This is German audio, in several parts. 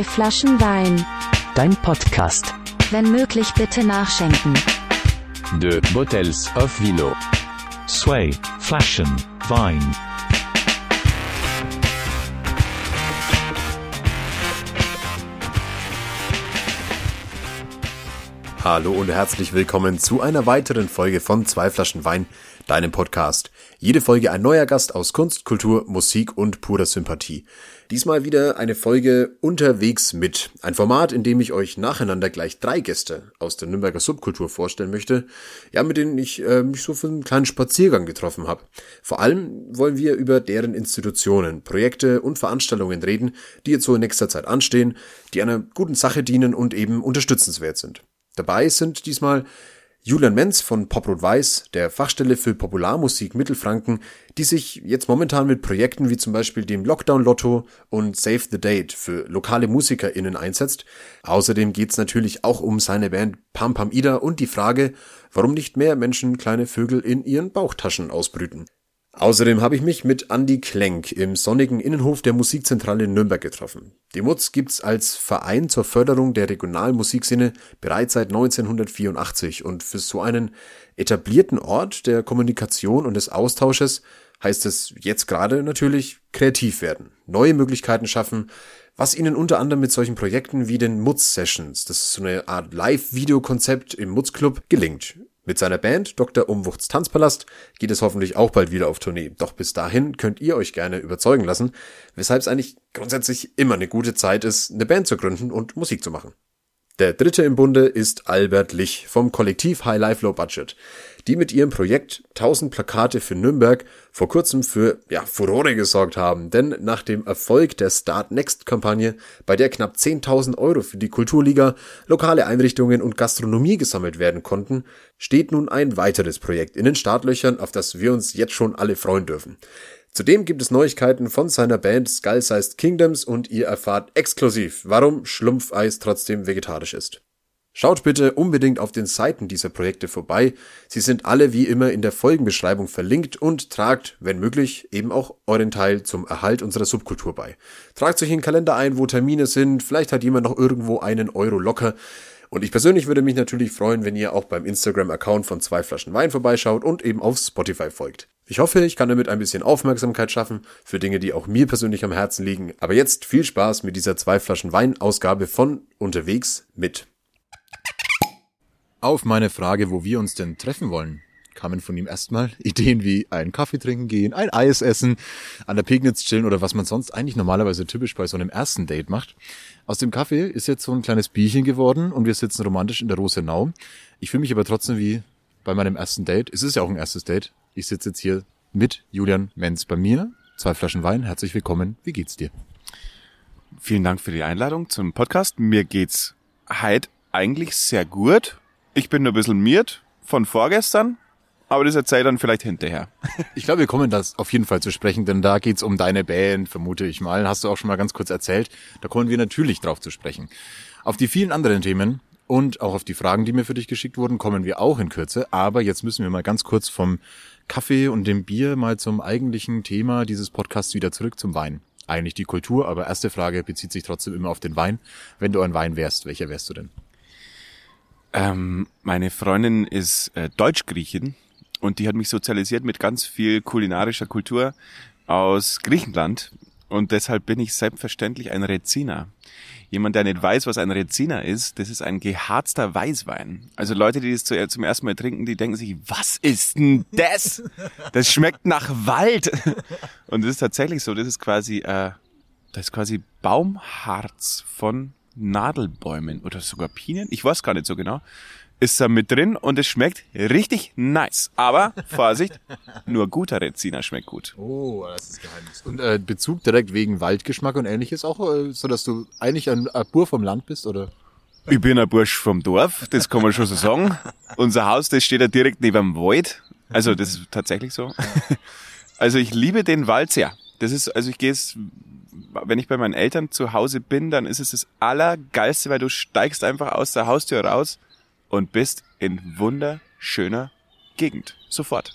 Zwei Flaschen Wein. Dein Podcast. Wenn möglich bitte nachschenken. De Bottles of Vino. Sway, Flaschen, Wein. Hallo und herzlich willkommen zu einer weiteren Folge von Zwei Flaschen Wein, deinem Podcast. Jede Folge ein neuer Gast aus Kunst, Kultur, Musik und purer Sympathie. Diesmal wieder eine Folge unterwegs mit. Ein Format, in dem ich euch nacheinander gleich drei Gäste aus der Nürnberger Subkultur vorstellen möchte, ja, mit denen ich äh, mich so für einen kleinen Spaziergang getroffen habe. Vor allem wollen wir über deren Institutionen, Projekte und Veranstaltungen reden, die jetzt so in nächster Zeit anstehen, die einer guten Sache dienen und eben unterstützenswert sind. Dabei sind diesmal Julian Menz von Poprot Weiß, der Fachstelle für Popularmusik Mittelfranken, die sich jetzt momentan mit Projekten wie zum Beispiel dem Lockdown Lotto und Save the Date für lokale MusikerInnen einsetzt. Außerdem geht's natürlich auch um seine Band Pam Pam Ida und die Frage, warum nicht mehr Menschen kleine Vögel in ihren Bauchtaschen ausbrüten. Außerdem habe ich mich mit Andy Klenk im sonnigen Innenhof der Musikzentrale in Nürnberg getroffen. Die MUZ gibt's als Verein zur Förderung der regionalen Musikszene bereits seit 1984 und für so einen etablierten Ort der Kommunikation und des Austausches heißt es jetzt gerade natürlich kreativ werden, neue Möglichkeiten schaffen, was ihnen unter anderem mit solchen Projekten wie den Mutz Sessions, das ist so eine Art Live-Videokonzept im Mutz Club, gelingt. Mit seiner Band Dr. Umwuchts Tanzpalast geht es hoffentlich auch bald wieder auf Tournee. Doch bis dahin könnt ihr euch gerne überzeugen lassen, weshalb es eigentlich grundsätzlich immer eine gute Zeit ist, eine Band zu gründen und Musik zu machen. Der dritte im Bunde ist Albert Lich vom Kollektiv High Life Low Budget, die mit ihrem Projekt 1000 Plakate für Nürnberg vor kurzem für ja, Furore gesorgt haben. Denn nach dem Erfolg der Start Next Kampagne, bei der knapp 10.000 Euro für die Kulturliga, lokale Einrichtungen und Gastronomie gesammelt werden konnten, steht nun ein weiteres Projekt in den Startlöchern, auf das wir uns jetzt schon alle freuen dürfen. Zudem gibt es Neuigkeiten von seiner Band Skull Sized Kingdoms und ihr erfahrt exklusiv, warum Schlumpfeis trotzdem vegetarisch ist. Schaut bitte unbedingt auf den Seiten dieser Projekte vorbei. Sie sind alle wie immer in der Folgenbeschreibung verlinkt und tragt, wenn möglich, eben auch euren Teil zum Erhalt unserer Subkultur bei. Tragt euch in den Kalender ein, wo Termine sind. Vielleicht hat jemand noch irgendwo einen Euro locker. Und ich persönlich würde mich natürlich freuen, wenn ihr auch beim Instagram-Account von zwei Flaschen Wein vorbeischaut und eben auf Spotify folgt. Ich hoffe, ich kann damit ein bisschen Aufmerksamkeit schaffen für Dinge, die auch mir persönlich am Herzen liegen. Aber jetzt viel Spaß mit dieser zwei Flaschen Wein-Ausgabe von Unterwegs mit. Auf meine Frage, wo wir uns denn treffen wollen, kamen von ihm erstmal Ideen wie einen Kaffee trinken gehen, ein Eis essen, an der Pegnitz chillen oder was man sonst eigentlich normalerweise typisch bei so einem ersten Date macht. Aus dem Kaffee ist jetzt so ein kleines Bierchen geworden und wir sitzen romantisch in der Rosenau. Ich fühle mich aber trotzdem wie bei meinem ersten Date. Es ist ja auch ein erstes Date. Ich sitze jetzt hier mit Julian Menz bei mir. Zwei Flaschen Wein. Herzlich willkommen. Wie geht's dir? Vielen Dank für die Einladung zum Podcast. Mir geht's heute eigentlich sehr gut. Ich bin nur ein bisschen miert von vorgestern, aber das erzähle ich dann vielleicht hinterher. Ich glaube, wir kommen das auf jeden Fall zu sprechen, denn da geht's um deine Band, vermute ich mal. Hast du auch schon mal ganz kurz erzählt. Da kommen wir natürlich drauf zu sprechen. Auf die vielen anderen Themen und auch auf die Fragen, die mir für dich geschickt wurden, kommen wir auch in Kürze. Aber jetzt müssen wir mal ganz kurz vom Kaffee und dem Bier mal zum eigentlichen Thema dieses Podcasts wieder zurück zum Wein. Eigentlich die Kultur, aber erste Frage bezieht sich trotzdem immer auf den Wein. Wenn du ein Wein wärst, welcher wärst du denn? Ähm, meine Freundin ist äh, Deutsch-Griechin und die hat mich sozialisiert mit ganz viel kulinarischer Kultur aus Griechenland und deshalb bin ich selbstverständlich ein Reziner. Jemand, der nicht weiß, was ein Reziner ist, das ist ein geharzter Weißwein. Also Leute, die das zum ersten Mal trinken, die denken sich, was ist denn das? Das schmeckt nach Wald. Und das ist tatsächlich so. Das ist quasi, äh, das ist quasi Baumharz von Nadelbäumen oder sogar Pinien. Ich weiß gar nicht so genau ist da mit drin und es schmeckt richtig nice. Aber Vorsicht, nur guter Reziner schmeckt gut. Oh, das ist Geheimnis. Und äh, Bezug direkt wegen Waldgeschmack und ähnliches auch, äh, so dass du eigentlich ein, ein Bur vom Land bist, oder? Ich bin ein Bursch vom Dorf, das kann man schon so sagen. Unser Haus, das steht ja direkt neben dem Wald. Also das ist tatsächlich so. Also ich liebe den Wald sehr. Das ist, also ich gehe es, wenn ich bei meinen Eltern zu Hause bin, dann ist es das Allergeilste, weil du steigst einfach aus der Haustür raus und bist in wunderschöner Gegend. Sofort.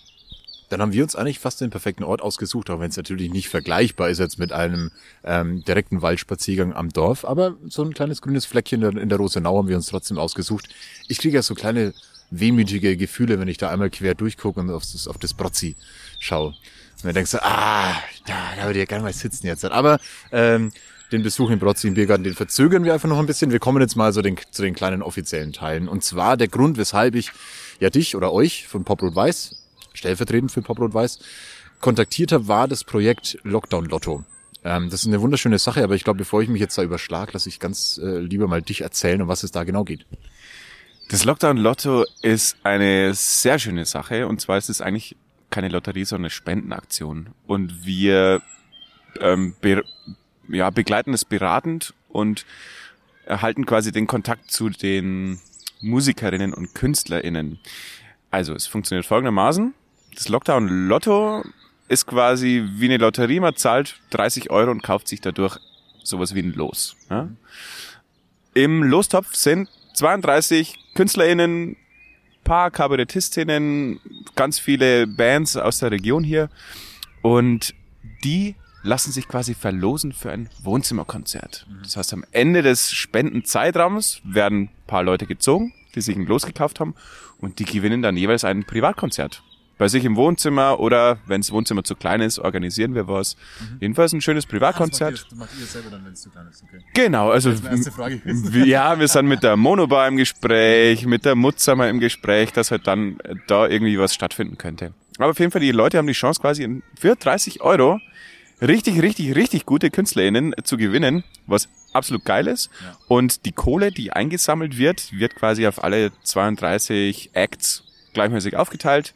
dann haben wir uns eigentlich fast den perfekten Ort ausgesucht, auch wenn es natürlich nicht vergleichbar ist jetzt mit einem ähm, direkten Waldspaziergang am Dorf. Aber so ein kleines grünes Fleckchen in der, Rosenau haben wir uns trotzdem ausgesucht. Ich kriege ja so kleine wehmütige Gefühle, wenn ich da einmal quer durchgucke und auf das, auf das Brozzi schaue. Und dann denkst du, ah, da, da würde ich ja gerne mal sitzen jetzt. Aber ähm, den Besuch im Biergarten, den verzögern wir einfach noch ein bisschen. Wir kommen jetzt mal so den, zu den kleinen offiziellen Teilen. Und zwar der Grund, weshalb ich ja dich oder euch von Poprot Weiß, stellvertretend für Poprot Weiß, kontaktiert habe, war das Projekt Lockdown Lotto. Ähm, das ist eine wunderschöne Sache, aber ich glaube, bevor ich mich jetzt da überschlag, lasse ich ganz äh, lieber mal dich erzählen, um was es da genau geht. Das Lockdown Lotto ist eine sehr schöne Sache und zwar ist es eigentlich keine Lotterie, sondern eine Spendenaktion. Und wir ähm, ja, begleiten es beratend und erhalten quasi den Kontakt zu den Musikerinnen und KünstlerInnen. Also es funktioniert folgendermaßen. Das Lockdown Lotto ist quasi wie eine Lotterie. Man zahlt 30 Euro und kauft sich dadurch sowas wie ein Los. Ja? Im Lostopf sind 32 KünstlerInnen, paar Kabarettistinnen, ganz viele Bands aus der Region hier. Und die lassen sich quasi verlosen für ein Wohnzimmerkonzert. Das heißt, am Ende des Spendenzeitraums werden ein paar Leute gezogen, die sich ein Los gekauft haben und die gewinnen dann jeweils ein Privatkonzert. Bei sich im Wohnzimmer oder wenn das Wohnzimmer zu klein ist, organisieren wir was. Jedenfalls ein schönes Privatkonzert. Das macht ihr selber dann, wenn es zu klein ist, okay. Genau, also Das ist meine erste Frage gewesen. wir- ja, wir sind mit der Monobar im Gespräch, mit der Mutzamer im Gespräch, dass halt dann äh, da irgendwie was stattfinden könnte. Aber auf jeden Fall, die Leute haben die Chance quasi für 30 Euro richtig, richtig, richtig gute KünstlerInnen zu gewinnen, was absolut geil ist. Und die Kohle, die eingesammelt wird, wird quasi auf alle 32 Acts gleichmäßig aufgeteilt.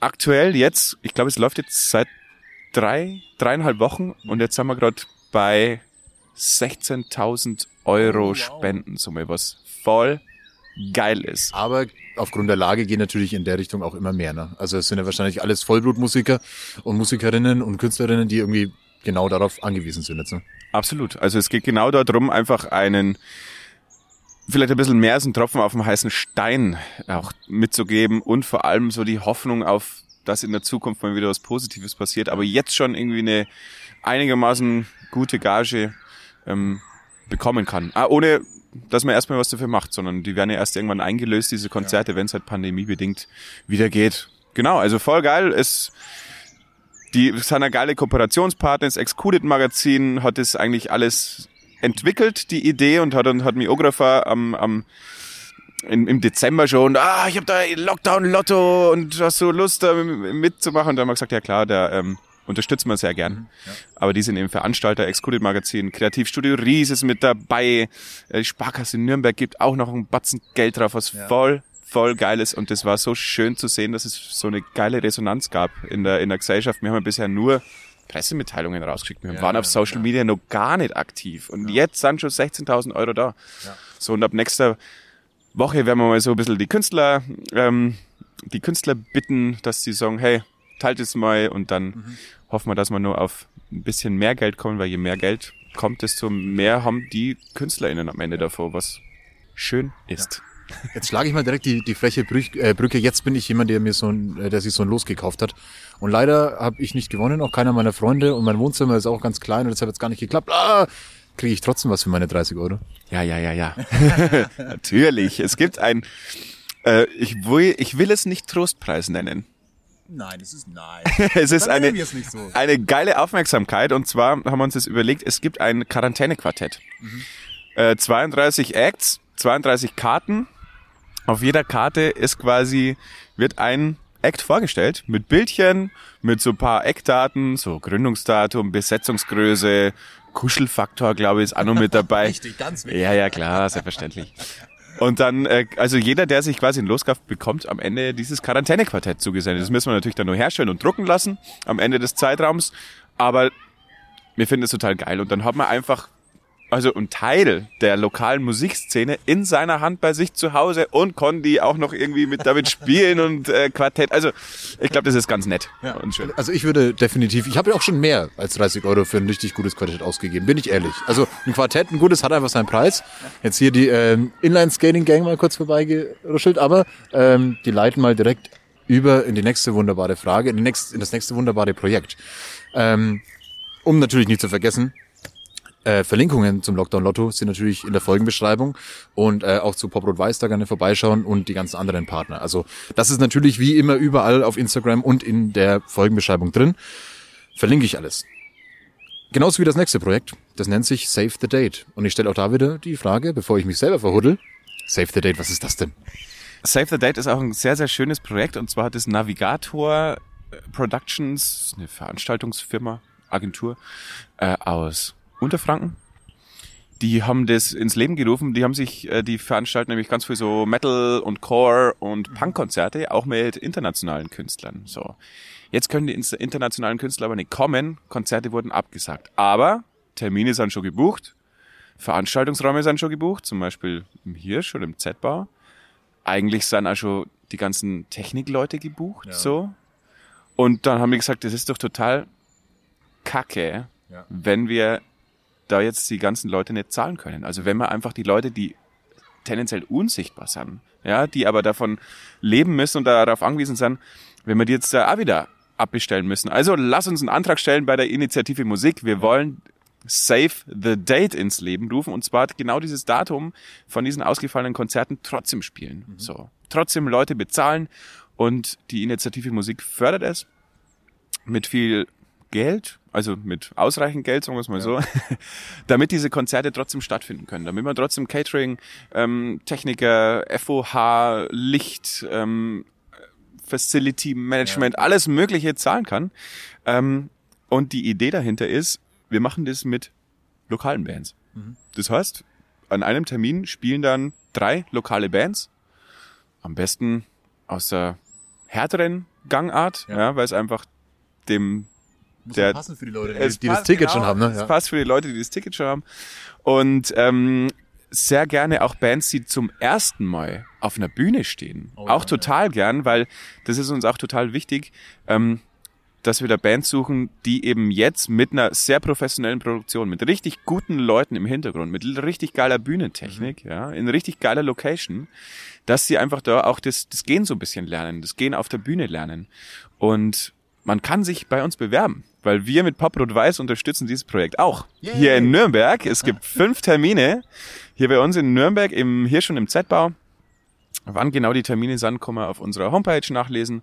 Aktuell jetzt, ich glaube, es läuft jetzt seit drei, dreieinhalb Wochen und jetzt sind wir gerade bei 16.000 Euro Spendensumme, was voll geil ist. Aber aufgrund der Lage gehen natürlich in der Richtung auch immer mehr. Ne? Also es sind ja wahrscheinlich alles Vollblutmusiker und Musikerinnen und Künstlerinnen, die irgendwie genau darauf angewiesen sind jetzt. Ne? Absolut. Also es geht genau darum, einfach einen, vielleicht ein bisschen mehr als ein Tropfen auf dem heißen Stein auch mitzugeben und vor allem so die Hoffnung auf, dass in der Zukunft mal wieder was Positives passiert, aber jetzt schon irgendwie eine einigermaßen gute Gage ähm, bekommen kann. Ah, ohne, dass man erstmal was dafür macht, sondern die werden ja erst irgendwann eingelöst, diese Konzerte, wenn es halt pandemiebedingt wieder geht. Genau, also voll geil. Es die sind eine geile Kooperationspartner. Das Excluded Magazin hat das eigentlich alles entwickelt, die Idee, und hat, und hat Miographer am, am in, im Dezember schon, ah, ich habe da Lockdown-Lotto und hast du Lust, da mitzumachen? Und dann haben wir gesagt, ja klar, da ähm, unterstützen wir sehr gern. Aber die sind eben Veranstalter, Excluded Magazin, Kreativstudio Ries ist mit dabei, äh, die Sparkasse Nürnberg gibt auch noch einen Batzen Geld drauf, was voll voll geil ist. Und das war so schön zu sehen, dass es so eine geile Resonanz gab in der, in der Gesellschaft. Wir haben ja bisher nur Pressemitteilungen rausgeschickt. Wir waren auf Social Media noch gar nicht aktiv. Und jetzt sind schon 16.000 Euro da. So und ab nächster Woche werden wir mal so ein bisschen die Künstler, ähm, die Künstler bitten, dass sie sagen, hey, teilt es mal und dann hoffen wir, dass wir nur auf ein bisschen mehr Geld kommen, weil je mehr Geld kommt, desto mehr haben die KünstlerInnen am Ende davor, was schön ist. Jetzt schlage ich mal direkt die, die freche äh, Brücke. Jetzt bin ich jemand, der mir so ein, äh, der sich so ein Los gekauft hat. Und leider habe ich nicht gewonnen, auch keiner meiner Freunde. Und mein Wohnzimmer ist auch ganz klein und deshalb hat es gar nicht geklappt. Ah, kriege ich trotzdem was für meine 30 Euro. Ja, ja, ja, ja. Natürlich. Es gibt ein, äh, ich, will, ich will es nicht Trostpreis nennen. Nein, das ist nein. Es ist eine, es so. eine geile Aufmerksamkeit und zwar haben wir uns das überlegt, es gibt ein Quarantänequartett. Äh, 32 Acts, 32 Karten. Auf jeder Karte ist quasi, wird ein Act vorgestellt mit Bildchen, mit so ein paar Eckdaten, so Gründungsdatum, Besetzungsgröße, Kuschelfaktor, glaube ich, ist auch noch mit dabei. Richtig, ganz wichtig. Ja, ja, klar, selbstverständlich. Und dann, äh, also jeder, der sich quasi ein Loskauft, bekommt am Ende dieses Quarantänequartett zugesendet. Das müssen wir natürlich dann nur herstellen und drucken lassen am Ende des Zeitraums. Aber wir finden es total geil. Und dann hat man einfach, also ein Teil der lokalen Musikszene in seiner Hand bei sich zu Hause und die auch noch irgendwie mit damit spielen und äh, Quartett. Also ich glaube, das ist ganz nett und schön. Also ich würde definitiv, ich habe ja auch schon mehr als 30 Euro für ein richtig gutes Quartett ausgegeben, bin ich ehrlich. Also ein Quartett, ein gutes, hat einfach seinen Preis. Jetzt hier die ähm, Inline-Skating-Gang mal kurz vorbeigeruschelt, aber ähm, die leiten mal direkt über in die nächste wunderbare Frage, in, die nächste, in das nächste wunderbare Projekt. Ähm, um natürlich nicht zu vergessen, äh, Verlinkungen zum Lockdown Lotto sind natürlich in der Folgenbeschreibung und äh, auch zu Poprot Weiß da gerne vorbeischauen und die ganzen anderen Partner. Also das ist natürlich wie immer überall auf Instagram und in der Folgenbeschreibung drin. Verlinke ich alles. Genauso wie das nächste Projekt. Das nennt sich Save the Date. Und ich stelle auch da wieder die Frage, bevor ich mich selber verhuddel. Save the Date, was ist das denn? Save the Date ist auch ein sehr, sehr schönes Projekt und zwar hat es Navigator äh, Productions, eine Veranstaltungsfirma, Agentur äh, aus Unterfranken. Die haben das ins Leben gerufen. Die haben sich, äh, die veranstalten nämlich ganz viel so Metal und Core und Punk-Konzerte, auch mit internationalen Künstlern. So. Jetzt können die internationalen Künstler aber nicht kommen. Konzerte wurden abgesagt. Aber Termine sind schon gebucht. Veranstaltungsräume sind schon gebucht, zum Beispiel im Hirsch oder im Z-Bau. Eigentlich sind auch schon die ganzen Technikleute gebucht, Ja. so. Und dann haben die gesagt, das ist doch total kacke, Ja. wenn wir da jetzt die ganzen Leute nicht zahlen können. Also wenn wir einfach die Leute, die tendenziell unsichtbar sind, ja, die aber davon leben müssen und darauf angewiesen sind, wenn wir die jetzt da auch wieder abbestellen müssen. Also lass uns einen Antrag stellen bei der Initiative Musik. Wir wollen Save the Date ins Leben rufen und zwar genau dieses Datum von diesen ausgefallenen Konzerten trotzdem spielen. So. Trotzdem Leute bezahlen und die Initiative Musik fördert es mit viel Geld, also mit ausreichend Geld, sagen wir es mal so, damit diese Konzerte trotzdem stattfinden können, damit man trotzdem Catering, ähm, Techniker, FOH, Licht, ähm, Facility Management, alles Mögliche zahlen kann. Ähm, und die Idee dahinter ist, wir machen das mit lokalen Bands. Das heißt, an einem Termin spielen dann drei lokale Bands, am besten aus der härteren Gangart, Ja. ja, weil es einfach dem Muss Der- ja passen für die Leute, die, die das Ticket genau, schon haben. Ne? Es Ja. passt für die Leute, die das Ticket schon haben. Und ähm, sehr gerne auch Bands, die zum ersten Mal auf einer Bühne stehen. Oh auch ja, total gern, weil das ist uns auch total wichtig, ähm, dass wir da Bands suchen, die eben jetzt mit einer sehr professionellen Produktion, mit richtig guten Leuten im Hintergrund, mit richtig geiler Bühnentechnik, Mhm. ja, in richtig geiler Location, dass sie einfach da auch das, das Gehen so ein bisschen lernen, das Gehen auf der Bühne lernen. Und man kann sich bei uns bewerben, weil wir mit Poprot Weiß unterstützen dieses Projekt auch. Hier in Nürnberg. Es gibt fünf Termine. Hier bei uns in Nürnberg, im, hier schon im Z-Bau. Wann genau die Termine sind, kann man auf unserer Homepage nachlesen.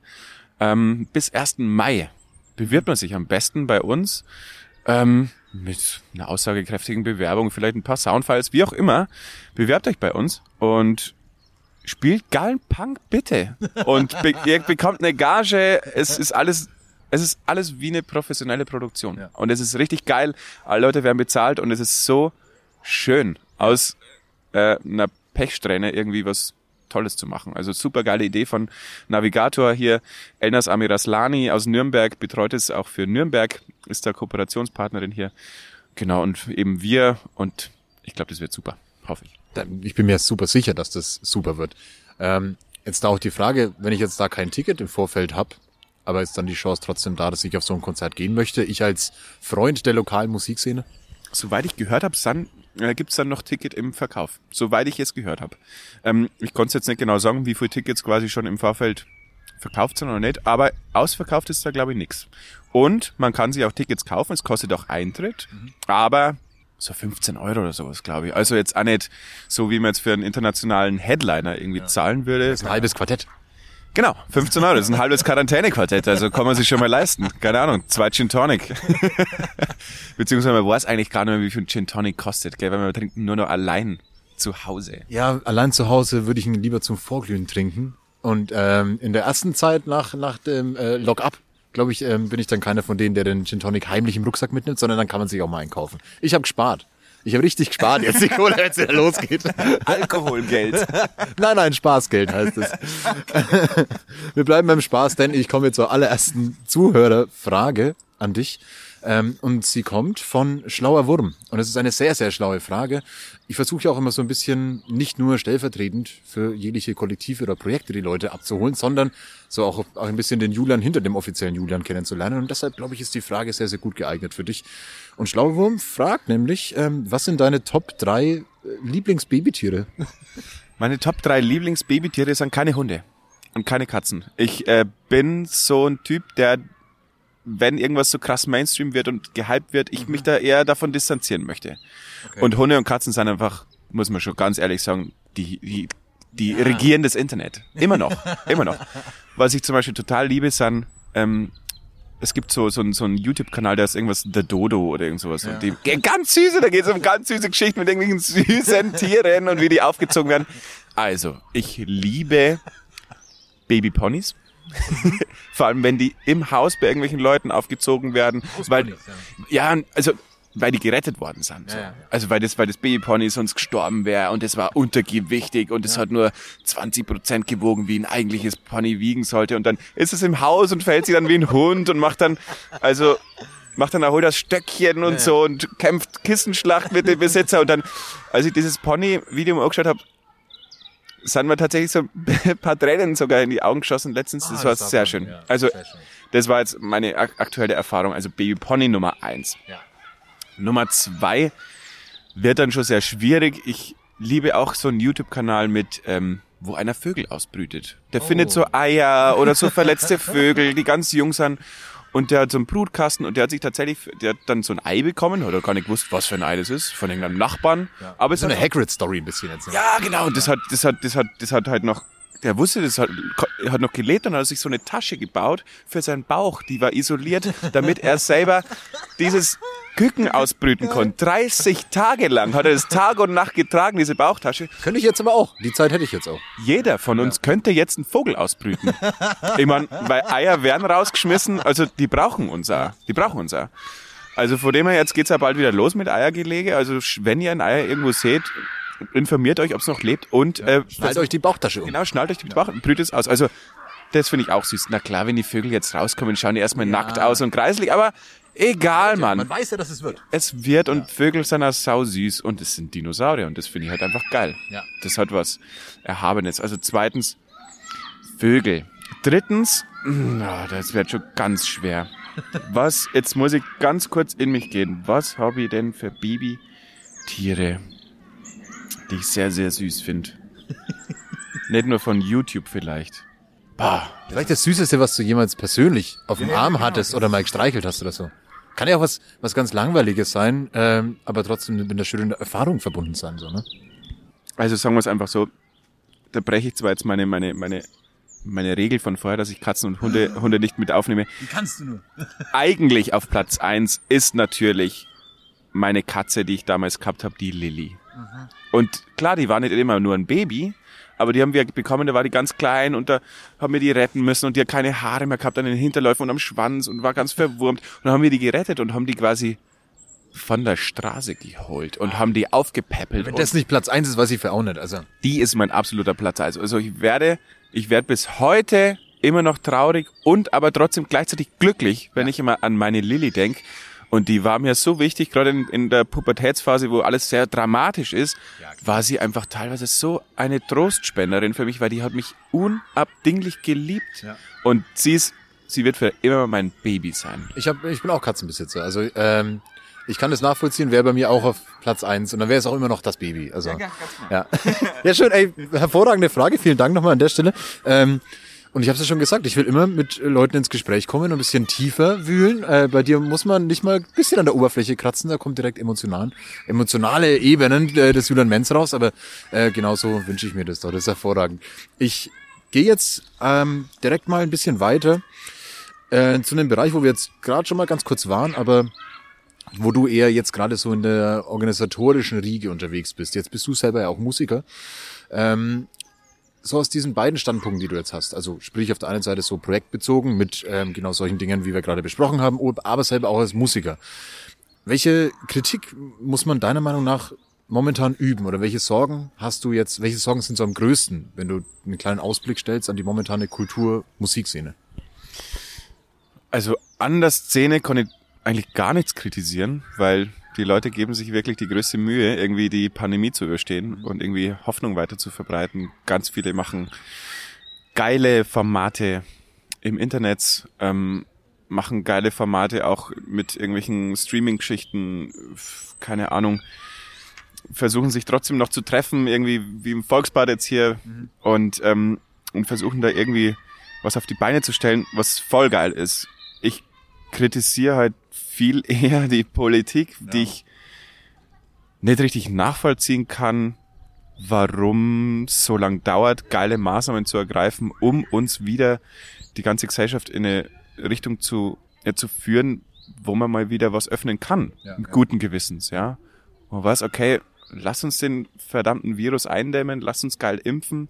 Ähm, bis 1. Mai bewirbt man sich am besten bei uns ähm, mit einer aussagekräftigen Bewerbung, vielleicht ein paar Soundfiles, wie auch immer. Bewerbt euch bei uns und spielt geilen Punk bitte und be ihr bekommt eine Gage. Es ist alles, es ist alles wie eine professionelle Produktion Ja. und es ist richtig geil. Alle Leute werden bezahlt und es ist so schön aus äh, einer Pechsträhne irgendwie was Tolles zu machen. Also super geile Idee von Navigator hier. Elnas Amiraslani aus Nürnberg betreut es auch für Nürnberg, ist da Kooperationspartnerin hier. Genau, und eben wir und ich glaube, das wird super, hoffe ich. Ich bin mir super sicher, dass das super wird. Ähm, jetzt da auch die Frage, wenn ich jetzt da kein Ticket im Vorfeld habe, aber ist dann die Chance trotzdem da, dass ich auf so ein Konzert gehen möchte, ich als Freund der lokalen Musikszene? Soweit ich gehört habe, dann äh, gibt's dann noch Ticket im Verkauf. Soweit ich es gehört habe. Ähm, ich konnte jetzt nicht genau sagen, wie viele Tickets quasi schon im Vorfeld verkauft sind oder nicht, aber ausverkauft ist da glaube ich nix. Und man kann sich auch Tickets kaufen, es kostet auch Eintritt, aber so 15 Euro oder sowas, glaube ich. Also jetzt auch nicht so, wie man jetzt für einen internationalen Headliner irgendwie zahlen würde. Das ist ein halbes Quartett. Genau, 15 Euro, das ist ein halbes Quarantänequartett, also kann man sich schon mal leisten. Keine Ahnung, zwei Gin Tonic. Beziehungsweise man weiß eigentlich gar nicht mehr, wie viel Gin Tonic kostet, gell, weil wir trinken nur noch allein zu Hause. Ja, allein zu Hause würde ich ihn lieber zum Vorglühen trinken. Und ähm, in der ersten Zeit nach, nach dem äh, Lock-up, glaube ich, ähm, bin ich dann keiner von denen, der den Gin Tonic heimlich im Rucksack mitnimmt, sondern dann kann man sich auch mal einkaufen. Ich habe gespart. Ich habe richtig gespart, jetzt die Kohle, wenn es wieder losgeht. Alkoholgeld. Nein, nein, Spaßgeld heißt es. Wir bleiben beim Spaß, denn ich komme zur allerersten Zuhörerfrage an dich. Ähm, und sie kommt von Schlauer Wurm. Und es ist eine sehr, sehr schlaue Frage. Ich versuche ja auch immer so ein bisschen nicht nur stellvertretend für jegliche Kollektive oder Projekte die Leute abzuholen, sondern so auch, auch ein bisschen den Julian hinter dem offiziellen Julian kennenzulernen. Und deshalb, glaube ich, ist die Frage sehr, sehr gut geeignet für dich. Und Schlauer Wurm fragt nämlich, ähm, was sind deine Top drei äh, Lieblingsbabytiere? Meine Top 3 Lieblingsbabytiere sind keine Hunde. und keine Katzen. Ich äh, bin so ein Typ, der, wenn irgendwas so krass Mainstream wird und gehypt wird, ich mich da eher davon distanzieren möchte. Und Hunde und Katzen sind einfach, muss man schon ganz ehrlich sagen, die, die, die regieren das Internet. Immer noch, immer noch. Was ich zum Beispiel total liebe, sind ähm, es gibt so, so, ein- so einen YouTube-Kanal, der ist irgendwas The Dodo oder irgend sowas. Und die, ganz süße, da geht es um ganz süße Geschichten mit irgendwelchen süßen Tieren und wie die aufgezogen werden. Also, ich liebe Babyponys. Vor allem, wenn die im Haus bei irgendwelchen Leuten aufgezogen werden. Weil, ja, also, weil die gerettet worden sind. So. Also, weil das, weil das Babypony sonst gestorben wäre und es war untergewichtig und es hat nur 20 Prozent gewogen, wie ein eigentliches Pony wiegen sollte. Und dann ist es im Haus und verhält sich dann wie ein Hund und macht dann, also, macht dann auch das Stöckchen und so und kämpft Kissenschlacht mit dem Besitzer. Und dann, als ich dieses Pony-Video mal angeschaut habe, sind mir tatsächlich so ein paar Tränen sogar in die Augen geschossen letztens. Das war sehr schön. Also, das war jetzt meine ak aktuelle Erfahrung. Also Baby Pony Nummer eins. Nummer zwei wird dann schon sehr schwierig. Ich liebe auch so einen YouTube-Kanal mit, ähm, wo einer Vögel ausbrütet. Der findet so Eier oder so verletzte Vögel, die ganz jung sind. Und der hat so einen Brutkasten und der hat sich tatsächlich, der hat dann so ein Ei bekommen, hat er gar nicht gewusst, was für ein Ei das ist, von irgendeinem Nachbarn. Aber es So eine Hagrid-Story ein bisschen jetzt. ja, genau. Und das hat, das hat, das hat, das hat halt noch, der wusste, das hat, hat noch gelebt und hat sich so eine Tasche gebaut für seinen Bauch. Die war isoliert, damit er selber dieses Küken ausbrüten konnte. 30 Tage lang hat er das Tag und Nacht getragen, diese Bauchtasche. Könnte ich jetzt aber auch. Die Zeit hätte ich jetzt auch. Jeder von uns könnte jetzt einen Vogel ausbrüten. Ich meine, weil Eier werden rausgeschmissen, also die brauchen uns auch. Die brauchen uns auch. Also von dem her, jetzt geht's ja bald wieder los mit Eiergelege. Also wenn ihr ein Eier irgendwo seht, informiert euch, ob es noch lebt und äh, Schnallt euch die Bauchtasche um. Genau, schnallt euch die Bauch und brüht es aus. Also, das finde ich auch süß. Na klar, wenn die Vögel jetzt rauskommen, schauen die erstmal nackt aus und kreislig, aber egal, Mann. weiß ja, dass es wird. Es wird und Vögel sind auch sau süß und es sind Dinosaurier und das finde ich halt einfach geil. Ja. Das hat was Erhabenes. Also zweitens, Vögel. Drittens, na, das wird schon ganz schwer. Was, jetzt muss ich ganz kurz in mich gehen. Was habe ich denn für Babytiere, die ich sehr, sehr süß finde? Nicht nur von YouTube vielleicht. Bah, Vielleicht das Süßeste, was du jemals persönlich auf dem Arm hattest oder mal gestreichelt hast oder so. Kann ja auch was, was ganz Langweiliges sein, ähm, aber trotzdem mit einer schönen Erfahrung verbunden sein, so, ne? Also sagen wir es einfach so, da breche ich zwar jetzt meine, meine, meine, meine Regel von vorher, dass ich Katzen und Hunde, Hunde nicht mit aufnehme. Wie kannst du nur? Eigentlich auf Platz eins ist natürlich meine Katze, die ich damals gehabt habe, die Lilly. Und klar, die war nicht immer nur ein Baby, aber die haben wir bekommen, da war die ganz klein und da haben wir die retten müssen und die hat keine Haare mehr gehabt an den Hinterläufen und am Schwanz und war ganz verwurmt. Und dann haben wir die gerettet und haben die quasi von der Straße geholt und haben die aufgepäppelt. Wenn das nicht Platz eins ist, weiß ich für auch nicht. Also, die ist mein absoluter Platz. Also, also ich werde, ich werde bis heute immer noch traurig und aber trotzdem gleichzeitig glücklich, wenn ich immer an meine Lilly denk. Und die war mir so wichtig, gerade in, in der Pubertätsphase, wo alles sehr dramatisch ist, war sie einfach teilweise so eine Trostspenderin für mich, weil die hat mich unabdinglich geliebt. Und sie ist, sie wird für immer mein Baby sein. ich, hab, ich bin auch Katzenbesitzer. Also, ähm, ich kann das nachvollziehen, wäre bei mir auch auf Platz eins und dann wäre es auch immer noch das Baby. Also, ja, ja. schön, ey, hervorragende Frage. Vielen Dank nochmal an der Stelle. Ähm, und ich habe es ja schon gesagt, ich will immer mit Leuten ins Gespräch kommen und ein bisschen tiefer wühlen. Äh, bei dir muss man nicht mal ein bisschen an der Oberfläche kratzen, da kommt direkt emotional, emotionale Ebenen äh, des Julian Menz raus, aber äh, genauso wünsche ich mir das doch. Das ist hervorragend. Ich gehe jetzt ähm, direkt mal ein bisschen weiter äh, zu einem Bereich, wo wir jetzt gerade schon mal ganz kurz waren, aber wo du eher jetzt gerade so in der organisatorischen Riege unterwegs bist. Jetzt bist du selber ja auch Musiker. Ähm, so aus diesen beiden Standpunkten, die du jetzt hast, also sprich auf der einen Seite so projektbezogen mit ähm, genau solchen Dingen, wie wir gerade besprochen haben, aber selber auch als Musiker. Welche Kritik muss man deiner Meinung nach momentan üben oder welche Sorgen hast du jetzt, welche Sorgen sind so am größten, wenn du einen kleinen Ausblick stellst an die momentane Kultur-Musikszene? Also an der Szene kann ich eigentlich gar nichts kritisieren, weil die Leute geben sich wirklich die größte Mühe, irgendwie die Pandemie zu überstehen und irgendwie Hoffnung weiter zu verbreiten. Ganz viele machen geile Formate im Internet, ähm, machen geile Formate auch mit irgendwelchen Streaming-Geschichten, keine Ahnung, versuchen sich trotzdem noch zu treffen, irgendwie wie im Volksbad jetzt hier. Und ähm, und versuchen da irgendwie was auf die Beine zu stellen, was voll geil ist. Ich kritisiere halt viel eher die Politik, die ich nicht richtig nachvollziehen kann, warum es so lang dauert, geile Maßnahmen zu ergreifen, um uns wieder die ganze Gesellschaft in eine Richtung zu, ja, zu führen, wo man mal wieder was öffnen kann, Ja, mit ja. guten Gewissens, ja. Man weiß, okay, lass uns den verdammten Virus eindämmen, lass uns geil impfen,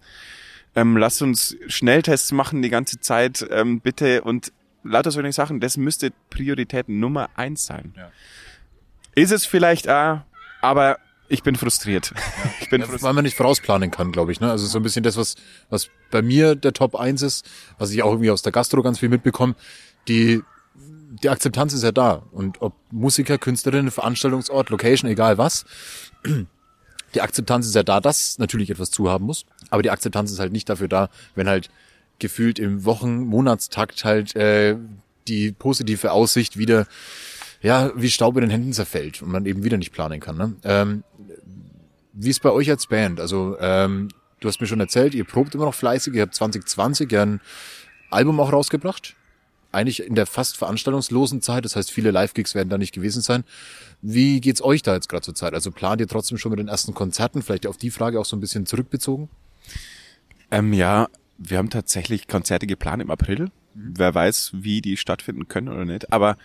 ähm, lass uns Schnelltests machen die ganze Zeit, ähm, bitte und lauter solche Sachen, das müsste Priorität Nummer eins sein. Ja. Ist es vielleicht auch, aber ich bin frustriert. Ich bin Ja, frustriert. weil man nicht vorausplanen kann, glaube ich. Ne? Also so ein bisschen das, was, was bei mir der Top 1 ist, was ich auch irgendwie aus der Gastro ganz viel mitbekomme, die, die Akzeptanz ist ja da. Und ob Musiker, Künstlerinnen, Veranstaltungsort, Location, egal was, die Akzeptanz ist ja da, dass natürlich etwas zuhaben muss. Aber die Akzeptanz ist halt nicht dafür da, wenn halt gefühlt im Wochen-, Monatstakt halt äh, die positive Aussicht wieder ja, wie Staub in den Händen zerfällt und man eben wieder nicht planen kann. Ne? Ähm, wie ist bei euch als Band? Also ähm, du hast mir schon erzählt, ihr probt immer noch fleißig, ihr habt 2020 ja ein Album auch rausgebracht. Eigentlich in der fast veranstaltungslosen Zeit, das heißt, viele Live-Gigs werden da nicht gewesen sein. Wie geht's euch da jetzt gerade zur Zeit? Also plant ihr trotzdem schon mit den ersten Konzerten? Vielleicht auf die Frage auch so ein bisschen zurückbezogen? Ähm, ja, wir haben tatsächlich Konzerte geplant im April. Wer weiß, wie die stattfinden können oder nicht. Aber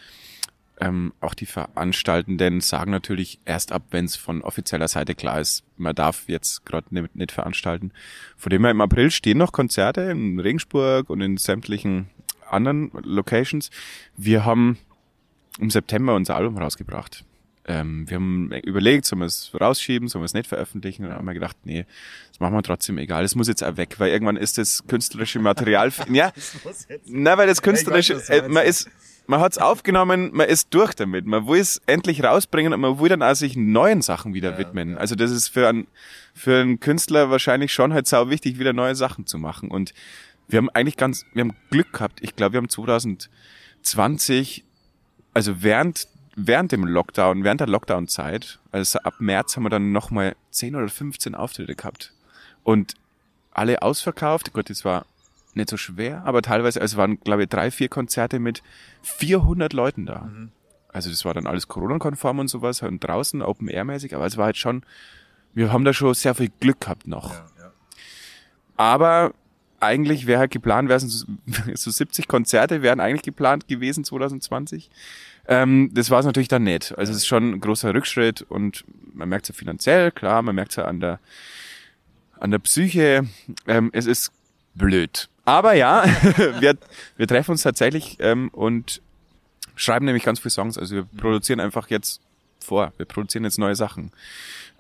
ähm, auch die Veranstaltenden sagen natürlich erst ab, wenn es von offizieller Seite klar ist, man darf jetzt gerade nicht, nicht veranstalten. Von dem her im April stehen noch Konzerte in Regensburg und in sämtlichen anderen Locations. Wir haben im September unser Album rausgebracht. Ähm, wir haben überlegt, sollen wir es rausschieben, sollen wir es nicht veröffentlichen? Und dann haben wir gedacht, nee, das machen wir trotzdem egal. Das muss jetzt auch weg, weil irgendwann ist das künstlerische Material. ja, na, weil das künstlerische, meinst. äh, man ist, man hat's aufgenommen, man ist durch damit. Man will es endlich rausbringen und man will dann auch sich neuen Sachen wieder widmen. Also das ist für einen, für einen Künstler wahrscheinlich schon halt sau wichtig, wieder neue Sachen zu machen. Und wir haben eigentlich ganz, wir haben Glück gehabt. Ich glaube, wir haben 2020, also während, während dem Lockdown, während der Lockdown-Zeit, also ab März haben wir dann nochmal 10 oder 15 Auftritte gehabt. Und alle ausverkauft. Gut, das war nicht so schwer, aber teilweise, also es waren, glaube ich, drei, vier Konzerte mit 400 Leuten da. Also das war dann alles Corona-konform und sowas und draußen, Open-Air-mäßig, aber es war halt schon, wir haben da schon sehr viel Glück gehabt noch. Aber eigentlich wäre halt geplant, wären so, so 70 Konzerte wären eigentlich geplant gewesen 2020. Ähm, das war es natürlich dann nicht. Also es ist schon ein großer Rückschritt und man merkt es ja finanziell, klar, man merkt es ja an der an der Psyche. Ähm, es ist blöd. Aber ja, wir, wir treffen uns tatsächlich ähm, und schreiben nämlich ganz viele Songs. Also wir produzieren einfach jetzt vor. Wir produzieren jetzt neue Sachen.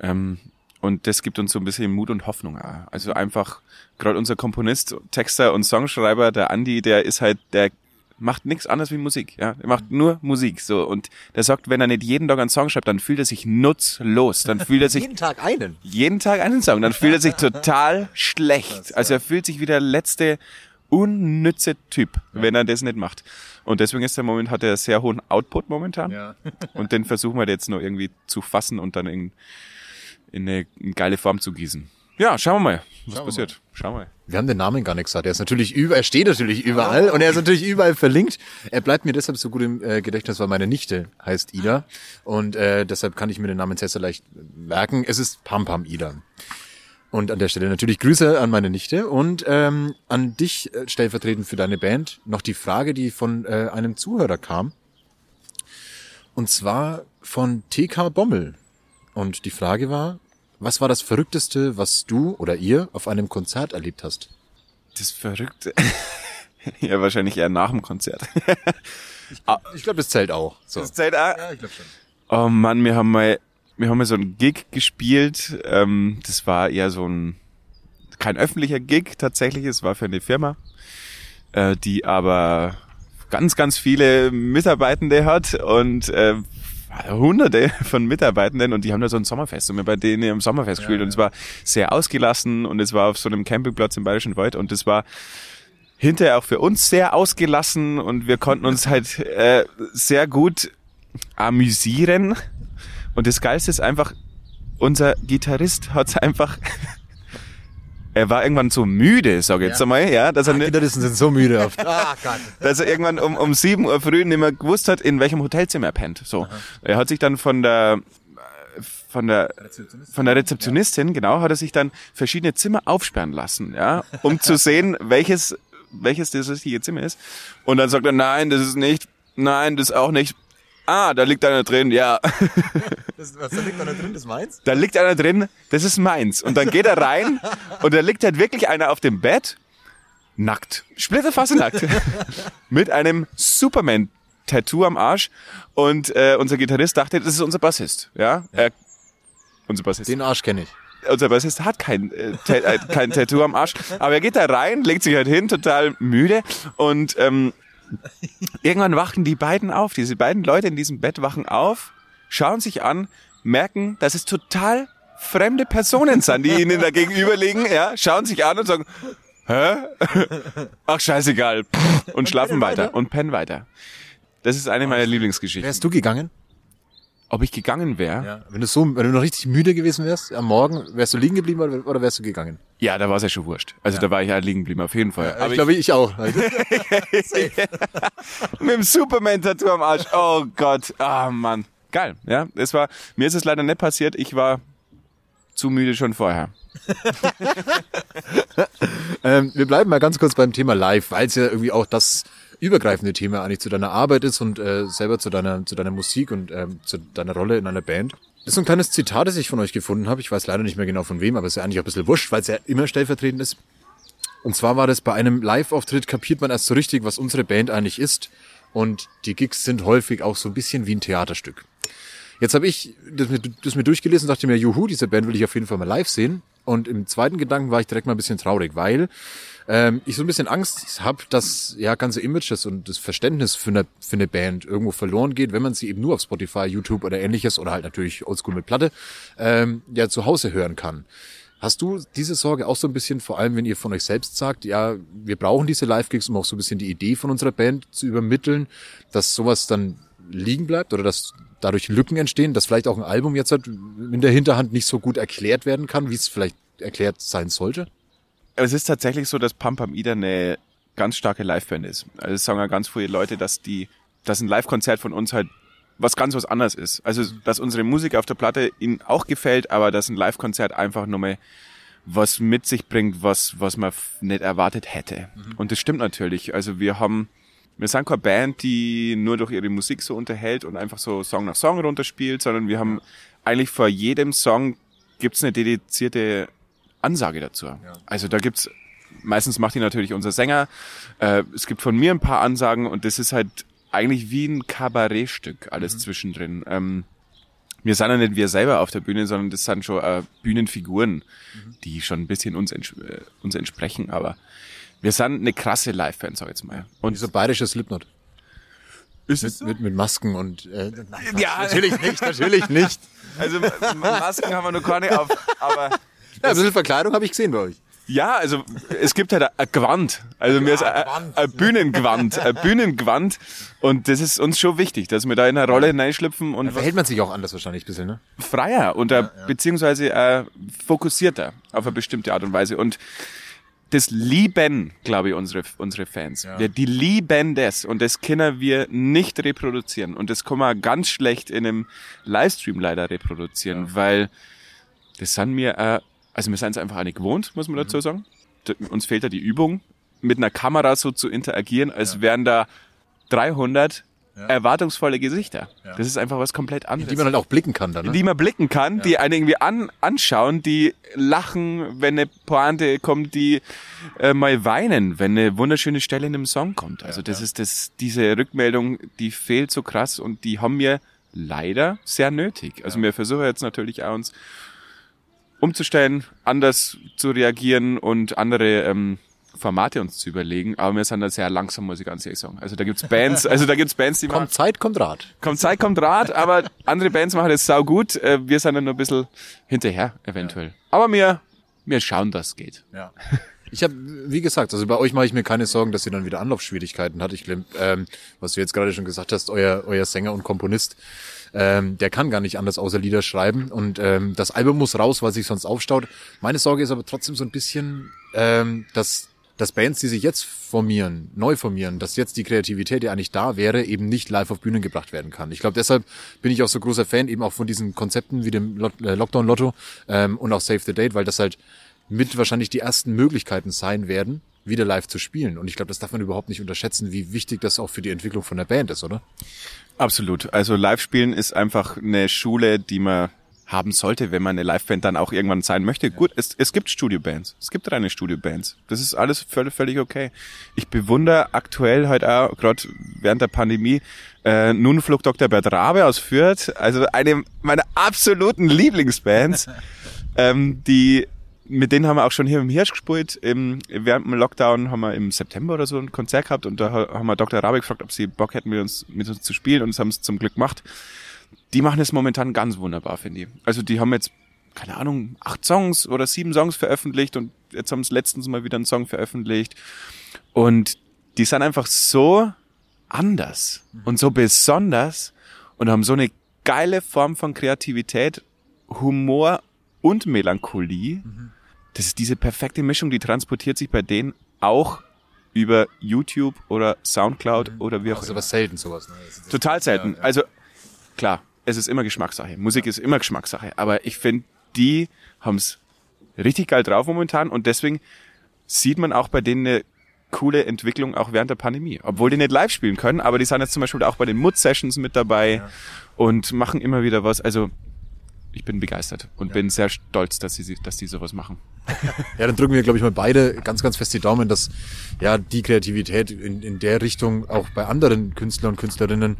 Ähm, und das gibt uns so ein bisschen Mut und Hoffnung. auch. Also einfach, gerade unser Komponist, Texter und Songschreiber, der Andi, der ist halt, der macht nichts anderes wie Musik. Ja, er macht nur Musik. So und der sagt, wenn er nicht jeden Tag einen Song schreibt, dann fühlt er sich nutzlos. Dann fühlt er sich Tag einen. jeden Tag einen Song, dann fühlt er sich total schlecht. Also er fühlt sich wie der letzte unnütze Typ, wenn er das nicht macht. Und deswegen ist er moment, hat er sehr hohen Output momentan. Ja. Und den versuchen wir jetzt noch irgendwie zu fassen und dann in, in eine, in geile Form zu gießen. Ja, schauen wir mal, was Schauen passiert. Schauen wir mal. Wir haben den Namen gar nicht gesagt. Er ist natürlich über, er steht natürlich überall und er ist natürlich überall verlinkt. Er bleibt mir deshalb so gut im äh, Gedächtnis, weil meine Nichte heißt Ida und äh, deshalb kann ich mir den Namen sehr, sehr leicht merken. Es ist Pam Pam Ida. Und an der Stelle natürlich Grüße an meine Nichte und ähm, an dich äh, stellvertretend für deine Band noch die Frage, die von äh, einem Zuhörer kam. Und zwar von TK Bommel. Und die Frage war, was war das Verrückteste, was du oder ihr auf einem Konzert erlebt hast? Das Verrückte. ja, wahrscheinlich eher nach dem Konzert. Ich glaube, das zählt auch. So. Das zählt auch. Ja, ich glaube schon. Oh Mann, wir haben mal, wir haben mal so einen Gig gespielt. Ähm, das war eher so ein, kein öffentlicher Gig tatsächlich. Es war für eine Firma, äh, die aber ganz, ganz viele Mitarbeitende hat und äh, hunderte von Mitarbeitenden und die haben da so ein Sommerfest und wir bei denen im Sommerfest gespielt und es war sehr ausgelassen und es war auf so einem Campingplatz im Bayerischen Wald und es war hinterher auch für uns sehr ausgelassen und wir konnten uns halt äh, sehr gut amüsieren. Und das Geilste ist einfach, unser Gitarrist hat einfach, er war irgendwann so müde, sag ich jetzt einmal, ja, dass er, nicht, Kinderlisten sind so müde oft. Ah, Gott. dass er irgendwann um, um 7 Uhr früh nicht mehr gewusst hat, in welchem Hotelzimmer er pennt. So. Er hat sich dann von der von der von der Rezeptionistin, genau, hat er sich dann verschiedene Zimmer aufsperren lassen, ja, um zu sehen, welches welches das richtige Zimmer ist. Und dann sagt er, nein, das ist nicht, nein, das auch nicht. Ah, da liegt einer drin, ja. Das, was da liegt da drin, das meins? Da liegt einer drin, das ist meins. Und dann geht er rein und da liegt halt wirklich einer auf dem Bett, nackt, splitterfasst nackt, mit einem Superman-Tattoo am Arsch. Und äh, unser Gitarrist dachte, das ist unser Bassist. Ja, Er, unser Bassist. Den Arsch kenne ich. Unser Bassist hat kein, äh, äh, kein Tattoo am Arsch, aber er geht da rein, legt sich halt hin, total müde und ähm, irgendwann wachen die beiden auf. Diese beiden Leute in diesem Bett wachen auf, schauen sich an, merken, dass es total fremde Personen sind, die ihnen da gegenüber liegen, ja, schauen sich an und sagen, hä? Ach, scheißegal. Und schlafen weiter und pennen weiter. Das ist eine meiner Lieblingsgeschichten. Wärst du gegangen? Ob ich gegangen wäre? Ja. Wenn du so, wenn du noch richtig müde gewesen wärst am Morgen, wärst du liegen geblieben oder, oder wärst du gegangen? Ja, da war es ja schon wurscht. Also da war ich ja liegen geblieben, auf jeden Fall. ich glaube, ich auch. Mit dem Superman-Tattoo am Arsch. Oh Gott. Ah, Mann. Geil. Ja, es war, mir ist es leider nicht passiert. Ich war zu müde schon vorher. ähm, wir bleiben mal ganz kurz beim Thema Live, weil es ja irgendwie auch das übergreifende Thema eigentlich zu deiner Arbeit ist und äh, selber zu deiner, zu deiner Musik und ähm, zu deiner Rolle in einer Band. Das ist so ein kleines Zitat, das ich von euch gefunden habe. Ich weiß leider nicht mehr genau von wem, aber es ist ja eigentlich ein bisschen wurscht, weil es ja immer stellvertretend ist. Und zwar war das bei einem Live-Auftritt kapiert man erst so richtig, was unsere Band eigentlich ist. Und die Gigs sind häufig auch so ein bisschen wie ein Theaterstück. Jetzt habe ich das mir, das mir durchgelesen und dachte mir, juhu, diese Band will ich auf jeden Fall mal live sehen. Und im zweiten Gedanken war ich direkt mal ein bisschen traurig, weil ähm, ich so ein bisschen Angst habe, dass ja ganze Images und das Verständnis für eine, für eine Band irgendwo verloren geht, wenn man sie eben nur auf Spotify, YouTube oder ähnliches oder halt natürlich Oldschool mit Platte ähm, ja zu Hause hören kann. Hast du diese Sorge auch so ein bisschen, vor allem wenn ihr von euch selbst sagt, ja, wir brauchen diese Live-Gigs, um auch so ein bisschen die Idee von unserer Band zu übermitteln, dass sowas dann liegen bleibt oder dass dadurch Lücken entstehen, dass vielleicht auch ein Album jetzt halt in der Hinterhand nicht so gut erklärt werden kann, wie es vielleicht erklärt sein sollte? Es ist tatsächlich so, dass Pam Pam Ida eine ganz starke Liveband ist. Also es sagen ja ganz viele Leute, dass die, dass ein Live-Konzert von uns halt was ganz was anderes ist. Also, dass unsere Musik auf der Platte ihnen auch gefällt, aber dass ein Live-Konzert einfach nochmal was mit sich bringt, was, was man nicht erwartet hätte. Und das stimmt natürlich. Also wir haben, wir sind keine Band, die nur durch ihre Musik so unterhält und einfach so Song nach Song runterspielt, sondern wir haben eigentlich vor jedem Song gibt's eine dedizierte Ansage dazu. Also da gibt's meistens macht die natürlich unser Sänger. Äh, es gibt von mir ein paar Ansagen und das ist halt eigentlich wie ein Kabarettstück alles zwischendrin. Ähm, wir sind ja nicht wir selber auf der Bühne, sondern das sind schon äh, Bühnenfiguren, die schon ein bisschen uns, ents äh, uns entsprechen, aber wir sind eine krasse Live-Band, sag ich jetzt mal. Und Dieser bayerische Slipknot. ist Mit, mit, mit Masken und äh, nein, Ja, natürlich nicht, natürlich nicht. Also Masken haben wir noch keine auf, aber Ja, ein bisschen Verkleidung habe ich gesehen bei euch. Ja, also es gibt halt ein Gewand. Also mir ist ein, ein Bühnengewand, ein Bühnengewand. Und das ist uns schon wichtig, dass wir da in eine Rolle hineinschlüpfen und was Verhält man sich auch anders wahrscheinlich ein bisschen, ne? freier und äh, beziehungsweise äh, fokussierter auf eine bestimmte Art und Weise. Und das lieben, glaube ich, unsere, unsere Fans. Wir, die lieben das und das können wir nicht reproduzieren. Und das kann man ganz schlecht in einem Livestream leider reproduzieren, weil das sind wir, äh, also wir sind es einfach auch nicht gewohnt, muss man dazu sagen. D- Uns fehlt da die Übung, mit einer Kamera so zu interagieren, als wären da 300 erwartungsvolle Gesichter. Das ist einfach was komplett anderes Die man halt auch blicken kann dann, ne? die man blicken kann, die einen irgendwie an, anschauen, die lachen, wenn eine Pointe kommt, die äh, mal weinen, wenn eine wunderschöne Stelle in einem Song kommt. Also das ist das, diese Rückmeldung, die fehlt so krass und die haben wir leider sehr nötig. Also wir versuchen jetzt natürlich auch uns umzustellen, anders zu reagieren und andere ähm, Formate uns zu überlegen, aber wir sind da sehr langsam, muss ich ganz ehrlich sagen. Also da gibt's Bands, also da gibt's Bands, die machen Kommt Zeit, kommt Rat. Kommt Zeit, kommt Rat, aber andere Bands machen das sau gut. Äh, Wir sind dann nur ein bisschen hinterher, eventuell. Aber wir, wir schauen, dass es geht. Ja. Ich habe, wie gesagt, also bei euch mache ich mir keine Sorgen, dass ihr dann wieder Anlaufschwierigkeiten hat. Ich ähm, was du jetzt gerade schon gesagt hast, euer, euer Sänger und Komponist, ähm, der kann gar nicht anders außer Lieder schreiben und ähm, das Album muss raus, weil sich sonst aufstaut. Meine Sorge ist aber trotzdem so ein bisschen, ähm, dass dass Bands, die sich jetzt formieren, neu formieren, dass jetzt die Kreativität, die eigentlich da wäre, eben nicht live auf Bühnen gebracht werden kann. Ich glaube, deshalb bin ich auch so großer Fan eben auch von diesen Konzepten wie dem äh, Lockdown Lotto ähm, und auch Save the Date, weil das halt mit wahrscheinlich die ersten Möglichkeiten sein werden, wieder live zu spielen. Und ich glaube, das darf man überhaupt nicht unterschätzen, wie wichtig das auch für die Entwicklung von der Band ist, oder? Absolut. Also Live-Spielen ist einfach eine Schule, die man haben sollte, wenn man eine Liveband dann auch irgendwann sein möchte. Gut, es, es gibt Studiobands. Es gibt reine Studiobands. Das ist alles völlig, völlig okay. Ich bewundere aktuell halt auch, gerade während der Pandemie, äh, nun flog Dr. Bert Rabe aus Fürth, also eine meiner absoluten Lieblingsbands, ähm, die mit denen haben wir auch schon hier im Hirsch gespielt. Im, während dem Lockdown haben wir im September oder so ein Konzert gehabt und da ha- haben wir Dr. Rabe gefragt, ob sie Bock hätten, mit uns, mit uns zu spielen und das haben sie zum Glück gemacht. Die machen es momentan ganz wunderbar, finde ich. Also die haben jetzt, keine Ahnung, acht Songs oder sieben Songs veröffentlicht und jetzt haben sie letztens mal wieder einen Song veröffentlicht. Und die sind einfach so anders und so besonders und haben so eine geile Form von Kreativität, Humor und Melancholie. Das ist diese perfekte Mischung, die transportiert sich bei denen auch über YouTube oder Soundcloud oder wie auch Das ist immer. aber selten sowas. Ne? Total selten. Also klar, es ist immer Geschmackssache. Musik ist immer Geschmackssache. Aber ich finde, die haben es richtig geil drauf momentan und deswegen sieht man auch bei denen eine coole Entwicklung auch während der Pandemie. Obwohl die nicht live spielen können, aber die sind jetzt zum Beispiel auch bei den Mut-Sessions mit dabei und machen immer wieder was. Also ich bin begeistert und bin sehr stolz, dass sie, dass die sowas machen. Ja, dann drücken wir, glaube ich, mal beide ganz, ganz fest die Daumen, dass ja die Kreativität in, in der Richtung auch bei anderen Künstlern und Künstlerinnen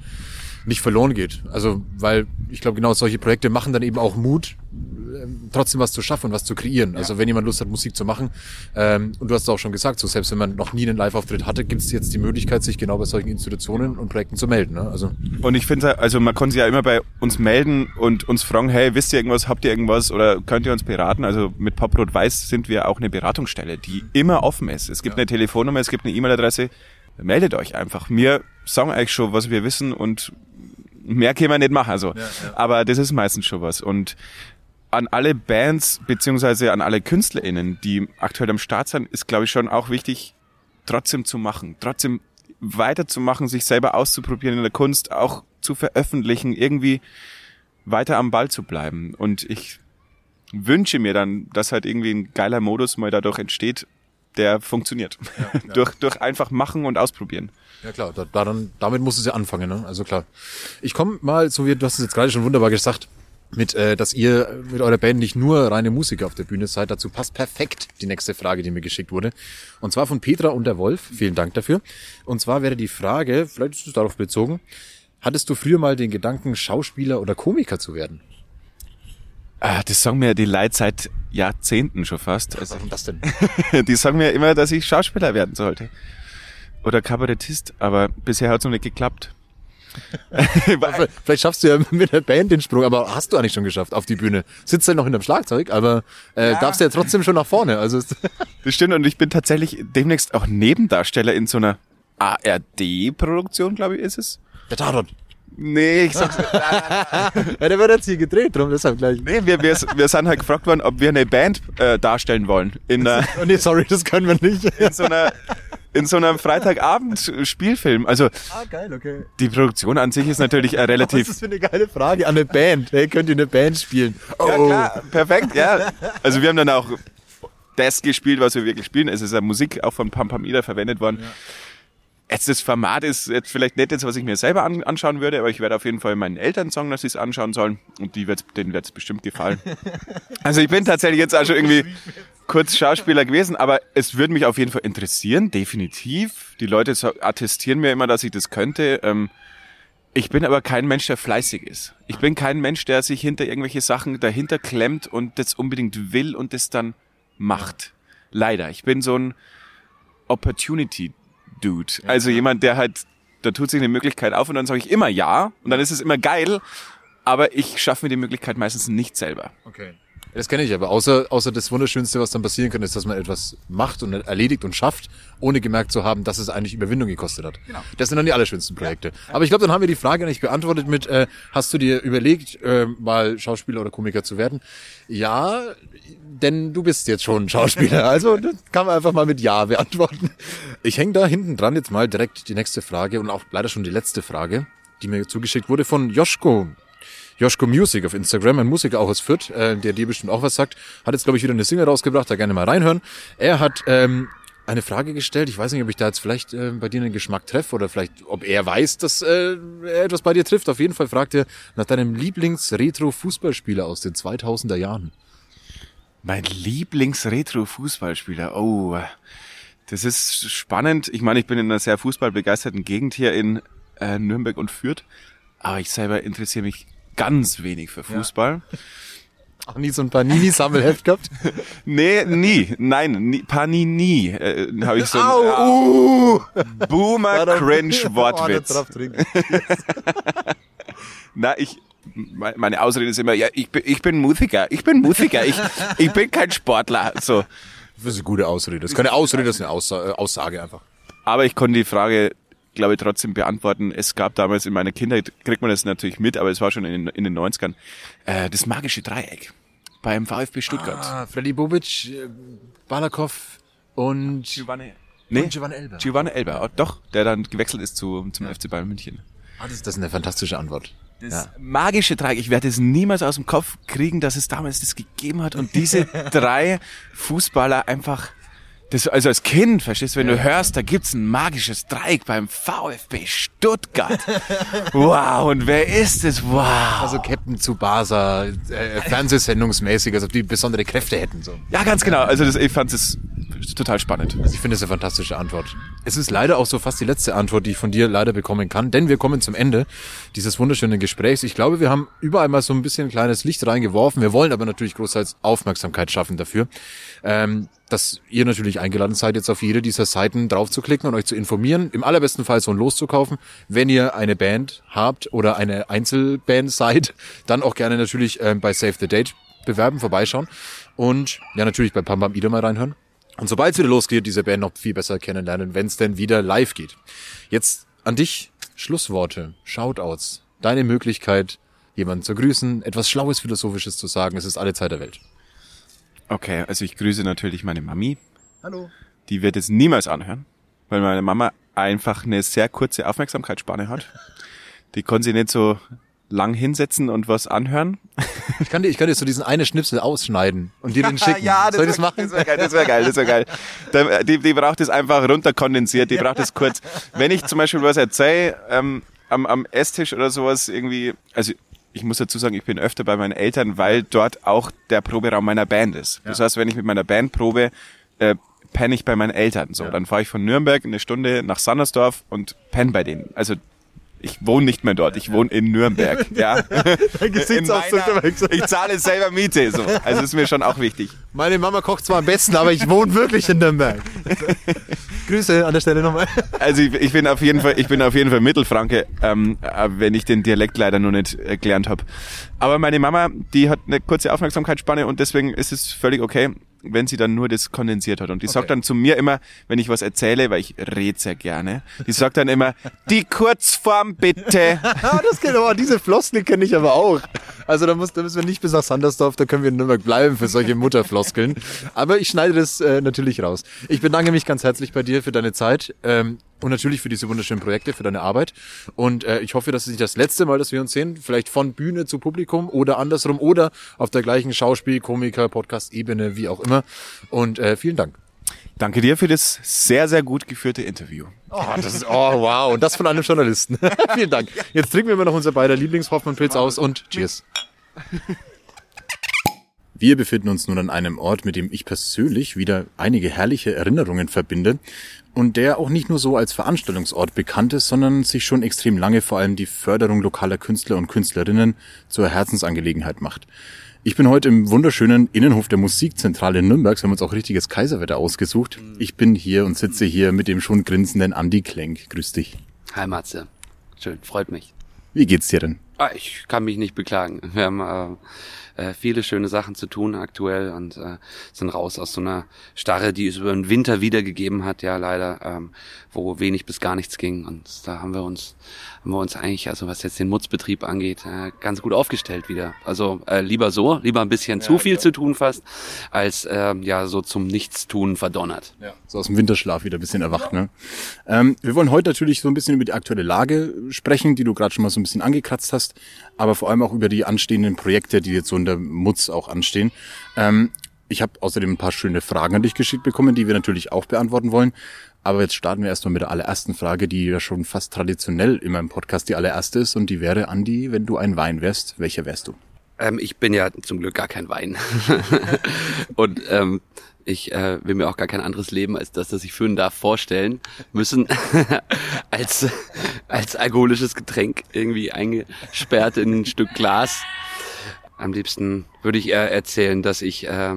nicht verloren geht. Also, weil ich glaube, genau solche Projekte machen dann eben auch Mut, ähm, trotzdem was zu schaffen und was zu kreieren. Also wenn jemand Lust hat, Musik zu machen, ähm, und du hast es auch schon gesagt, so selbst wenn man noch nie einen Live-Auftritt hatte, gibt es jetzt die Möglichkeit, sich genau bei solchen Institutionen und Projekten zu melden. Ne? Also Und ich finde, also man kann sich ja immer bei uns melden und uns fragen, hey, wisst ihr irgendwas, habt ihr irgendwas oder könnt ihr uns beraten? Also mit Poprot Weiß sind wir auch eine Beratungsstelle, die immer offen ist. Es gibt eine Telefonnummer, es gibt eine E-Mail-Adresse. Meldet euch einfach. Wir sagen euch schon, was wir wissen und mehr können wir nicht machen. Also. Aber das ist meistens schon was. Und an alle Bands beziehungsweise an alle KünstlerInnen, die aktuell am Start sind, ist, glaube ich, schon auch wichtig, trotzdem zu machen, trotzdem weiterzumachen, sich selber auszuprobieren in der Kunst, auch zu veröffentlichen, irgendwie weiter am Ball zu bleiben. Und ich wünsche mir dann, dass halt irgendwie ein geiler Modus mal dadurch entsteht, der funktioniert. durch, durch einfach machen und ausprobieren. Ja klar, da, da dann, damit muss es ja anfangen, ne? Also klar. Ich komme mal, so wie du hast es jetzt gerade schon wunderbar gesagt, mit, äh, dass ihr mit eurer Band nicht nur reine Musiker auf der Bühne seid. Dazu passt perfekt die nächste Frage, die mir geschickt wurde. Und zwar von Petra und der Wolf. Vielen Dank dafür. Und zwar wäre die Frage, vielleicht ist es darauf bezogen, hattest du früher mal den Gedanken, Schauspieler oder Komiker zu werden? Ah, das sagen mir die Leute seit Jahrzehnten schon fast. Also, Warum das denn? die sagen mir immer, dass ich Schauspieler werden sollte. Oder Kabarettist, aber bisher hat es noch nicht geklappt. Vielleicht schaffst du ja mit der Band den Sprung, aber hast du eigentlich schon geschafft auf die Bühne. Sitzt halt noch hinterm Schlagzeug, aber äh, darfst ja trotzdem schon nach vorne. Also Das stimmt und ich bin tatsächlich demnächst auch Nebendarsteller in so einer ARD-Produktion, glaube ich, ist es. der Tatort. Nee, ich sag's, Ja, der wird jetzt hier gedreht, drum deshalb gleich. nee, wir, wir, wir sind halt gefragt worden, ob wir eine Band äh, darstellen wollen. In, einer, Oh nee, sorry, das können wir nicht. in so einer, in so einem Freitagabend-Spielfilm. Also Ah, geil, okay. die Produktion an sich ist natürlich äh, Was ist relativ das für eine geile Frage an eine Band? Hey, könnt ihr eine Band spielen? Oh, Ja, klar, perfekt, ja. Also wir haben dann auch das gespielt, was wir wirklich spielen. Es ist ja Musik auch von Pam Pamida verwendet worden. Jetzt das Format ist jetzt vielleicht nicht das, was ich mir selber an, anschauen würde, aber ich werde auf jeden Fall meinen Eltern sagen, dass sie es anschauen sollen und die wird's, denen wird es bestimmt gefallen. Also ich bin tatsächlich jetzt auch schon irgendwie kurz Schauspieler gewesen, aber es würde mich auf jeden Fall interessieren, definitiv. Die Leute attestieren mir immer, dass ich das könnte. Ähm, ich bin aber kein Mensch, der fleißig ist. Ich bin kein Mensch, der sich hinter irgendwelche Sachen dahinter klemmt und das unbedingt will und das dann macht. Leider. Ich bin so ein Opportunity-Dude. Also jemand, der halt, da tut sich eine Möglichkeit auf und dann sage ich immer ja und dann ist es immer geil, aber ich schaffe mir die Möglichkeit meistens nicht selber. Okay. Das kenne ich aber. Außer, außer das Wunderschönste, was dann passieren kann, ist, dass man etwas macht und erledigt und schafft, ohne gemerkt zu haben, dass es eigentlich Überwindung gekostet hat. Genau. Das sind dann die allerschönsten Projekte. Aber ich glaube, dann haben wir die Frage nicht beantwortet mit, äh, hast du dir überlegt, äh, mal Schauspieler oder Komiker zu werden? Ja, denn du bist jetzt schon Schauspieler. Also das kann man einfach mal mit Ja beantworten. Ich hänge da hinten dran jetzt mal direkt die nächste Frage und auch leider schon die letzte Frage, die mir zugeschickt wurde von Joschko. Joschko Music auf Instagram, ein Musiker auch aus Fürth, äh, der dir bestimmt auch was sagt, hat jetzt, glaube ich, wieder eine Single rausgebracht, da gerne mal reinhören. Er hat ähm, eine Frage gestellt, ich weiß nicht, ob ich da jetzt vielleicht äh, bei dir einen Geschmack treffe oder vielleicht, ob er weiß, dass äh, er etwas bei dir trifft. Auf jeden Fall fragt er nach deinem Lieblings-Retro-Fußballspieler aus den 2000er Jahren. Mein Lieblings-Retro-Fußballspieler. Oh, das ist spannend. Ich meine, ich bin in einer sehr fußballbegeisterten Gegend hier in äh, Nürnberg und Fürth, aber ich selber interessiere mich ganz wenig für Fußball. Ja. Auch nie so ein Panini-Sammelheft gehabt? nee, nie. Nein, nie, Panini äh, habe ich so ein Au, uh. Boomer Cringe Wortwitz. Na, ich meine Ausrede ist immer, ja, ich bin, ich bin Musiker, ich bin Musiker, ich, ich bin kein Sportler. So. Das ist eine gute Ausrede. Das ist keine Ausrede, das ist eine Aussage, Aussage einfach. Aber ich konnte die Frage glaube ich, trotzdem beantworten. Es gab damals in meiner Kindheit, kriegt man das natürlich mit, aber es war schon in, den, in den 90ern, äh, das magische Dreieck beim VfB Stuttgart. Ah, Freddy Bobic, äh, Balakov und Giovanni, nee, und Giovanni Elber. Giovanni Elber, oh, doch, der dann gewechselt ist zu, zum ja. FC Bayern München. Ah, das, das ist eine fantastische Antwort. Das ja. magische Dreieck, ich werde es niemals aus dem Kopf kriegen, dass es damals das gegeben hat und diese drei Fußballer einfach das, also als Kind, verstehst du, wenn du hörst, da gibt's ein magisches Dreieck beim VfB Stuttgart. wow, und wer ist es? Wow. Also Captain Tsubasa, äh, Fernsehsendungsmäßig, als ob die besondere Kräfte hätten. So. Ja, ganz genau. Also das, ich fand es total spannend. Also ich finde es eine fantastische Antwort. Es ist leider auch so fast die letzte Antwort, die ich von dir leider bekommen kann, denn wir kommen zum Ende dieses wunderschönen Gesprächs. Ich glaube, wir haben überall mal so ein bisschen kleines Licht reingeworfen. Wir wollen aber natürlich großteils Aufmerksamkeit schaffen dafür. Ähm, dass ihr natürlich eingeladen seid, jetzt auf jede dieser Seiten drauf zu klicken und euch zu informieren. Im allerbesten Fall so ein Los zu kaufen. Wenn ihr eine Band habt oder eine Einzelband seid, dann auch gerne natürlich ähm, bei Save the Date bewerben, vorbeischauen. Und ja, natürlich bei Pam Pam Ida mal reinhören. Und sobald es wieder losgeht, diese Band noch viel besser kennenlernen, wenn es denn wieder live geht. Jetzt an dich Schlussworte, Shoutouts, deine Möglichkeit, jemanden zu grüßen, etwas Schlaues, Philosophisches zu sagen. Es ist alle Zeit der Welt. Okay, also ich grüße natürlich meine Mami. Hallo. Die wird es niemals anhören, weil meine Mama einfach eine sehr kurze Aufmerksamkeitsspanne hat. Die konnte sie nicht so lang hinsetzen und was anhören. Ich kann dir, ich kann dir so diesen eine Schnipsel ausschneiden und dir den schicken. ja, das Soll ich das machen? Das wäre geil, das wäre geil, das wäre geil. Die, die braucht es einfach runterkondensiert, die braucht es kurz. Wenn ich zum Beispiel was erzähle, ähm, am, am Esstisch oder sowas irgendwie, also ich muss dazu sagen, ich bin öfter bei meinen Eltern, weil dort auch der Proberaum meiner Band ist. Ja. Das heißt, wenn ich mit meiner Band probe, äh, penne ich bei meinen Eltern. So, ja. dann fahre ich von Nürnberg eine Stunde nach Sandersdorf und penne bei denen. Also ich wohne nicht mehr dort, ich wohne in Nürnberg. ja. Dein Gesichtsausdruck Ich zahle selber Miete, so. Also ist mir schon auch wichtig. Meine Mama kocht zwar am besten, aber ich wohne wirklich in Nürnberg. Grüße an der Stelle nochmal. Also ich, ich, bin auf jeden Fall, ich bin auf jeden Fall Mittelfranke, ähm, wenn ich den Dialekt leider noch nicht äh, gelernt habe. Aber meine Mama, die hat eine kurze Aufmerksamkeitsspanne und deswegen ist es völlig okay wenn sie dann nur das kondensiert hat. Und die okay. sagt dann zu mir immer, wenn ich was erzähle, weil ich rede sehr gerne, die sagt dann immer, die Kurzform bitte. das geht aber, diese Floskel kenne ich aber auch. Also da, muss, da müssen wir nicht bis nach Sandersdorf, da können wir in Nürnberg bleiben für solche Mutterfloskeln. Aber ich schneide das äh, natürlich raus. Ich bedanke mich ganz herzlich bei dir für deine Zeit. Ähm, und natürlich für diese wunderschönen Projekte, für deine Arbeit. Und äh, ich hoffe, dass es nicht das letzte Mal, dass wir uns sehen. Vielleicht von Bühne zu Publikum oder andersrum oder auf der gleichen Schauspiel, Komiker, Podcast-Ebene, wie auch immer. Und äh, vielen Dank. Danke dir für das sehr, sehr gut geführte Interview. Oh, das ist, oh wow. Und das von einem Journalisten. vielen Dank. Jetzt trinken wir immer noch unser beider Lieblingshoffmann-Pilz aus und Cheers. Wir befinden uns nun an einem Ort, mit dem ich persönlich wieder einige herrliche Erinnerungen verbinde und der auch nicht nur so als Veranstaltungsort bekannt ist, sondern sich schon extrem lange vor allem die Förderung lokaler Künstler und Künstlerinnen zur Herzensangelegenheit macht. Ich bin heute im wunderschönen Innenhof der Musikzentrale Nürnbergs. Wir haben uns auch richtiges Kaiserwetter ausgesucht. Ich bin hier und sitze hier mit dem schon grinsenden Andi Klenk. Grüß dich. Hi Matze. Schön, freut mich. Wie geht's dir denn? Ah, ich kann mich nicht beklagen. Wir haben äh, äh, viele schöne Sachen zu tun aktuell und äh, sind raus aus so einer Starre, die es über den Winter wiedergegeben hat, ja leider, ähm, wo wenig bis gar nichts ging. Und da haben wir uns, haben wir uns eigentlich, also was jetzt den Mutzbetrieb angeht, äh, ganz gut aufgestellt wieder. Also äh, lieber so, lieber ein bisschen ja, zu viel klar. zu tun fast, als äh, ja so zum Nichtstun verdonnert. Ja. So aus dem Winterschlaf wieder ein bisschen erwacht. Ne? Ähm, wir wollen heute natürlich so ein bisschen über die aktuelle Lage sprechen, die du gerade schon mal so ein bisschen angekratzt hast, aber vor allem auch über die anstehenden Projekte, die jetzt so in der Mutz auch anstehen. Ähm, ich habe außerdem ein paar schöne Fragen an dich geschickt bekommen, die wir natürlich auch beantworten wollen. Aber jetzt starten wir erstmal mit der allerersten Frage, die ja schon fast traditionell in meinem Podcast die allererste ist. Und die wäre, Andi, wenn du ein Wein wärst, welcher wärst du? Ähm, ich bin ja zum Glück gar kein Wein. und ähm, ich äh, will mir auch gar kein anderes Leben als das, das ich führen darf, vorstellen müssen, als, als alkoholisches Getränk irgendwie eingesperrt in ein Stück Glas. Am liebsten würde ich eher erzählen, dass ich äh,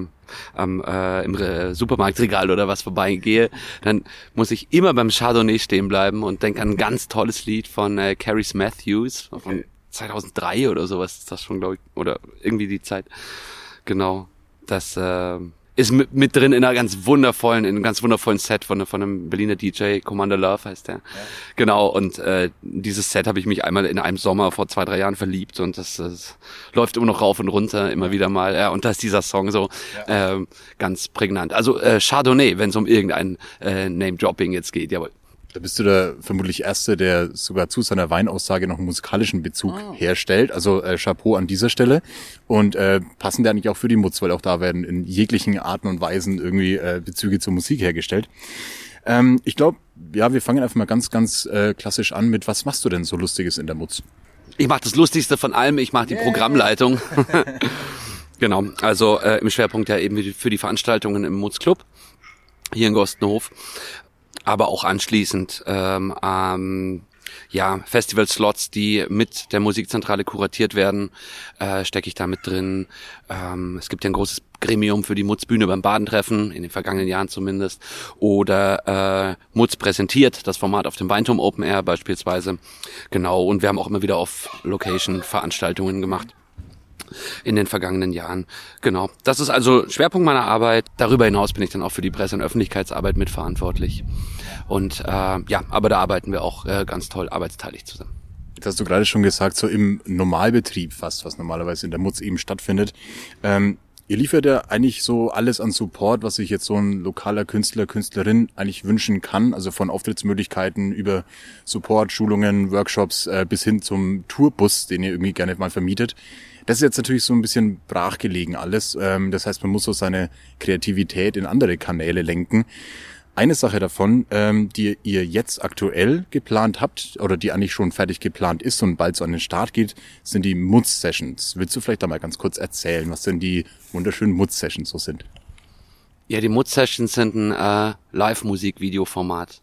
am, äh, im Supermarktregal oder was vorbeigehe, dann muss ich immer beim Chardonnay stehen bleiben und denke an ein ganz tolles Lied von äh, Carrie Matthews von 2003 oder sowas ist das schon, glaube ich, oder irgendwie die Zeit. Genau, das äh, ist mit, mit drin in einer ganz wundervollen, in einem ganz wundervollen Set von, von einem Berliner DJ, Commander Love heißt der. Ja. Genau, und äh, dieses Set habe ich mich einmal in einem Sommer vor zwei, drei Jahren verliebt und das, das läuft immer noch rauf und runter, immer wieder mal. Ja, und da ist dieser Song so ja. äh, ganz prägnant. Also äh, Chardonnay, wenn es um irgendein äh, Name-Dropping jetzt geht, jawohl. Da bist du der vermutlich Erste, der sogar zu seiner Weinaussage noch einen musikalischen Bezug oh. herstellt. Also äh, Chapeau an dieser Stelle. Und äh, passend eigentlich auch für die Mutz, weil auch da werden in jeglichen Arten und Weisen irgendwie äh, Bezüge zur Musik hergestellt. Ähm, ich glaube, ja, wir fangen einfach mal ganz, ganz äh, klassisch an mit, was machst du denn so Lustiges in der Mutz? Ich mache das Lustigste von allem, ich mache die yeah. Programmleitung. genau, also äh, im Schwerpunkt ja eben für die Veranstaltungen im Mutz Club hier in Gostenhof aber auch anschließend ähm, ähm, ja, Festival-Slots, die mit der Musikzentrale kuratiert werden, äh, stecke ich da mit drin. Ähm, es gibt ja ein großes Gremium für die Mutzbühne beim Badentreffen, in den vergangenen Jahren zumindest. Oder äh, Mutz präsentiert, das Format auf dem Weinturm Open Air beispielsweise. Genau, und wir haben auch immer wieder auf Location Veranstaltungen gemacht in den vergangenen Jahren. Genau. Das ist also Schwerpunkt meiner Arbeit. Darüber hinaus bin ich dann auch für die Presse- und Öffentlichkeitsarbeit mitverantwortlich. Und äh, ja, aber da arbeiten wir auch äh, ganz toll arbeitsteilig zusammen. Jetzt hast du gerade schon gesagt, so im Normalbetrieb fast, was normalerweise in der Mutz eben stattfindet. Ähm, ihr liefert ja eigentlich so alles an Support, was sich jetzt so ein lokaler Künstler, Künstlerin eigentlich wünschen kann. Also von Auftrittsmöglichkeiten über Support, Schulungen, Workshops äh, bis hin zum Tourbus, den ihr irgendwie gerne mal vermietet. Das ist jetzt natürlich so ein bisschen brachgelegen alles. Ähm, das heißt, man muss so seine Kreativität in andere Kanäle lenken. Eine Sache davon, ähm, die ihr jetzt aktuell geplant habt oder die eigentlich schon fertig geplant ist und bald so an den Start geht, sind die Mutz-Sessions. Willst du vielleicht da mal ganz kurz erzählen, was denn die wunderschönen Mutz-Sessions so sind? Ja, die Mutz-Sessions sind ein äh, Live-Musik-Video-Format,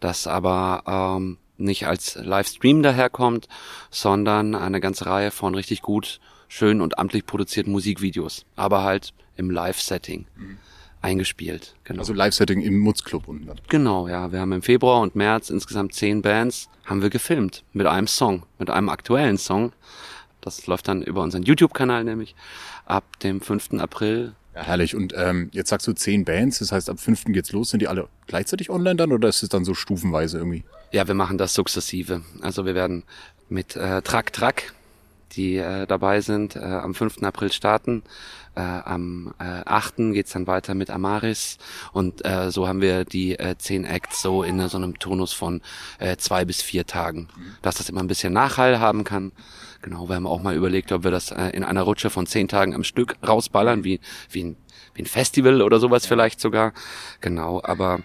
das aber ähm, nicht als Livestream daherkommt, sondern eine ganze Reihe von richtig gut schön und amtlich produzierten Musikvideos, aber halt im Live-Setting. Mhm eingespielt. Genau. Also Live-Setting im Mutzclub unten dann. Genau, ja. Wir haben im Februar und März insgesamt zehn Bands, haben wir gefilmt mit einem Song, mit einem aktuellen Song. Das läuft dann über unseren YouTube-Kanal nämlich ab dem 5. April. Ja, herrlich. Und ähm, jetzt sagst du zehn Bands, das heißt ab 5. geht's los. Sind die alle gleichzeitig online dann oder ist es dann so stufenweise irgendwie? Ja, wir machen das sukzessive. Also wir werden mit äh, Track Track die äh, dabei sind, äh, am 5. April starten. Äh, am äh, 8. geht's dann weiter mit Amaris und äh, so haben wir die äh, 10 Acts so in so einem Tonus von äh, zwei bis vier Tagen, dass das immer ein bisschen Nachhall haben kann. Genau, wir haben auch mal überlegt, ob wir das äh, in einer Rutsche von zehn Tagen am Stück rausballern, wie, wie ein wie ein Festival oder sowas vielleicht sogar. Genau, aber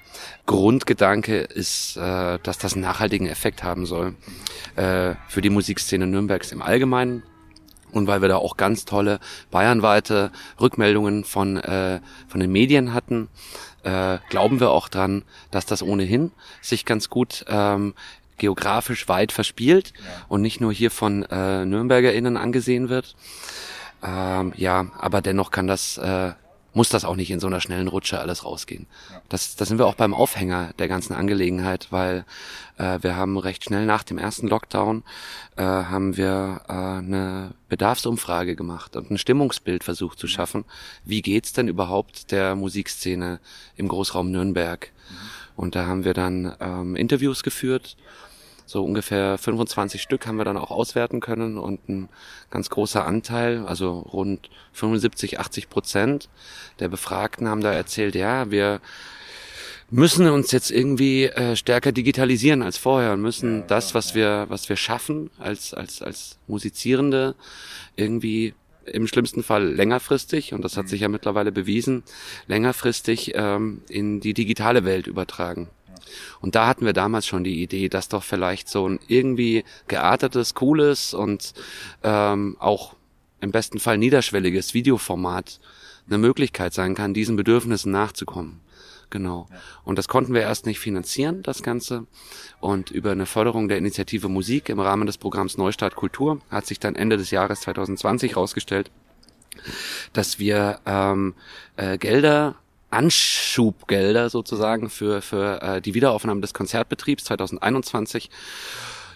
Grundgedanke ist, äh, dass das einen nachhaltigen Effekt haben soll äh, für die Musikszene Nürnbergs im Allgemeinen. Und weil wir da auch ganz tolle bayernweite Rückmeldungen von, äh, von den Medien hatten, äh, glauben wir auch dran, dass das ohnehin sich ganz gut ähm, geografisch weit verspielt ja. und nicht nur hier von äh, NürnbergerInnen angesehen wird. Ähm, ja, aber dennoch kann das äh, muss das auch nicht in so einer schnellen Rutsche alles rausgehen. Das, das sind wir auch beim Aufhänger der ganzen Angelegenheit, weil äh, wir haben recht schnell nach dem ersten Lockdown äh, haben wir äh, eine Bedarfsumfrage gemacht und ein Stimmungsbild versucht zu schaffen. Wie geht's denn überhaupt der Musikszene im Großraum Nürnberg? Und da haben wir dann ähm, Interviews geführt so ungefähr 25 Stück haben wir dann auch auswerten können und ein ganz großer Anteil, also rund 75, 80 Prozent der Befragten haben da erzählt, ja, wir müssen uns jetzt irgendwie äh, stärker digitalisieren als vorher und müssen das, was wir, was wir schaffen als, als, als Musizierende irgendwie im schlimmsten Fall längerfristig, und das hat sich ja mittlerweile bewiesen, längerfristig ähm, in die digitale Welt übertragen. Und da hatten wir damals schon die Idee, dass doch vielleicht so ein irgendwie geartetes, cooles und ähm, auch im besten Fall niederschwelliges Videoformat eine Möglichkeit sein kann, diesen Bedürfnissen nachzukommen. Genau. Und das konnten wir erst nicht finanzieren, das Ganze. Und über eine Förderung der Initiative Musik im Rahmen des Programms Neustart Kultur hat sich dann Ende des Jahres 2020 herausgestellt, dass wir ähm, äh, Gelder Anschubgelder sozusagen für, für äh, die Wiederaufnahme des Konzertbetriebs 2021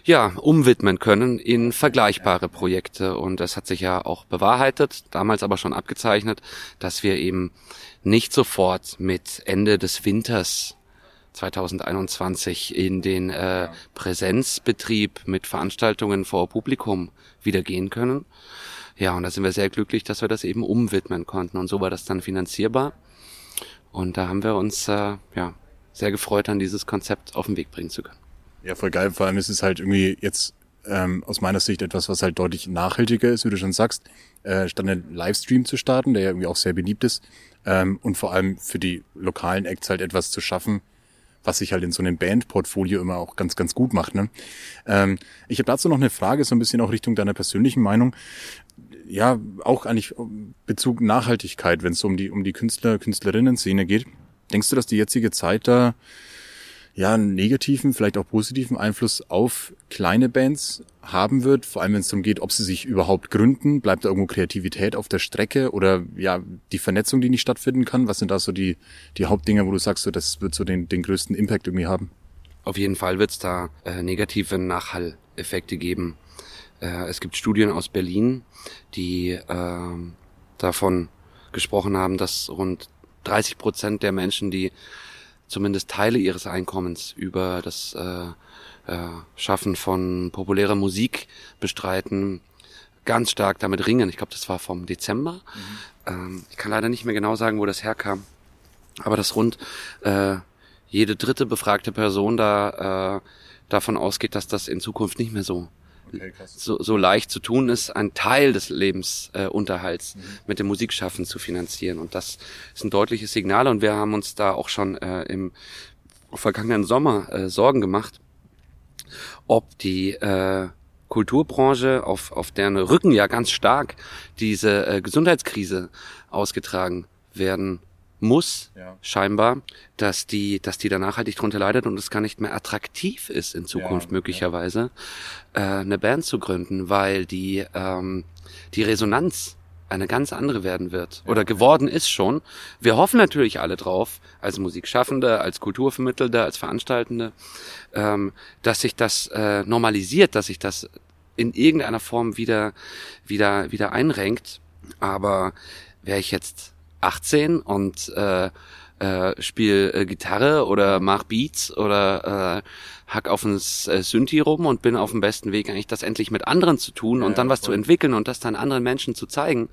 ja, umwidmen können in vergleichbare Projekte. Und das hat sich ja auch bewahrheitet, damals aber schon abgezeichnet, dass wir eben nicht sofort mit Ende des Winters 2021 in den äh, Präsenzbetrieb mit Veranstaltungen vor Publikum wieder gehen können. Ja, und da sind wir sehr glücklich, dass wir das eben umwidmen konnten. Und so war das dann finanzierbar. Und da haben wir uns äh, ja sehr gefreut, an dieses Konzept auf den Weg bringen zu können. Ja, voll geil. Vor allem ist es halt irgendwie jetzt ähm, aus meiner Sicht etwas, was halt deutlich nachhaltiger ist, wie du schon sagst, äh, statt einen Livestream zu starten, der ja irgendwie auch sehr beliebt ist. Ähm, und vor allem für die lokalen Acts halt etwas zu schaffen, was sich halt in so einem Bandportfolio immer auch ganz, ganz gut macht. Ne? Ähm, ich habe dazu noch eine Frage, so ein bisschen auch Richtung deiner persönlichen Meinung ja, auch eigentlich Bezug Nachhaltigkeit, wenn es um die, um die Künstler, Künstlerinnen-Szene geht. Denkst du, dass die jetzige Zeit da ja einen negativen, vielleicht auch positiven Einfluss auf kleine Bands haben wird? Vor allem, wenn es darum geht, ob sie sich überhaupt gründen, bleibt da irgendwo Kreativität auf der Strecke oder ja, die Vernetzung, die nicht stattfinden kann? Was sind da so die, die Hauptdinger, wo du sagst, so, das wird so den, den größten Impact irgendwie haben? Auf jeden Fall wird es da äh, negative Nachhalleffekte geben. Äh, es gibt Studien aus Berlin, die äh, davon gesprochen haben, dass rund 30 Prozent der Menschen, die zumindest Teile ihres Einkommens über das äh, äh, Schaffen von populärer Musik bestreiten, ganz stark damit ringen. Ich glaube, das war vom Dezember. Mhm. Ähm, ich kann leider nicht mehr genau sagen, wo das herkam. Aber dass rund äh, jede dritte befragte Person da äh, davon ausgeht, dass das in Zukunft nicht mehr so okay, so, so leicht zu tun ist, einen Teil des Lebensunterhalts äh, mhm. mit dem Musikschaffen zu finanzieren. Und das ist ein deutliches Signal. Und wir haben uns da auch schon äh, im vergangenen Sommer äh, Sorgen gemacht, ob die äh, Kulturbranche, auf, auf deren Rücken ja ganz stark diese äh, Gesundheitskrise ausgetragen werden muss, ja. scheinbar, dass die, dass die da nachhaltig drunter leidet und es gar nicht mehr attraktiv ist in Zukunft ja, möglicherweise, ja. Äh, eine Band zu gründen, weil die, ähm, die Resonanz eine ganz andere werden wird oder geworden ist schon. Wir hoffen natürlich alle drauf, als Musikschaffende, als Kulturvermittelnde, als Veranstaltende, ähm, dass sich das äh, normalisiert, dass sich das in irgendeiner Form wieder, wieder, wieder einrenkt. Aber wäre ich jetzt 18 und äh, äh, spiel äh, Gitarre oder mach Beats oder äh, hack auf ein äh, Synthi rum und bin auf dem besten Weg eigentlich das endlich mit anderen zu tun ja, und dann was zu entwickeln und das dann anderen Menschen zu zeigen.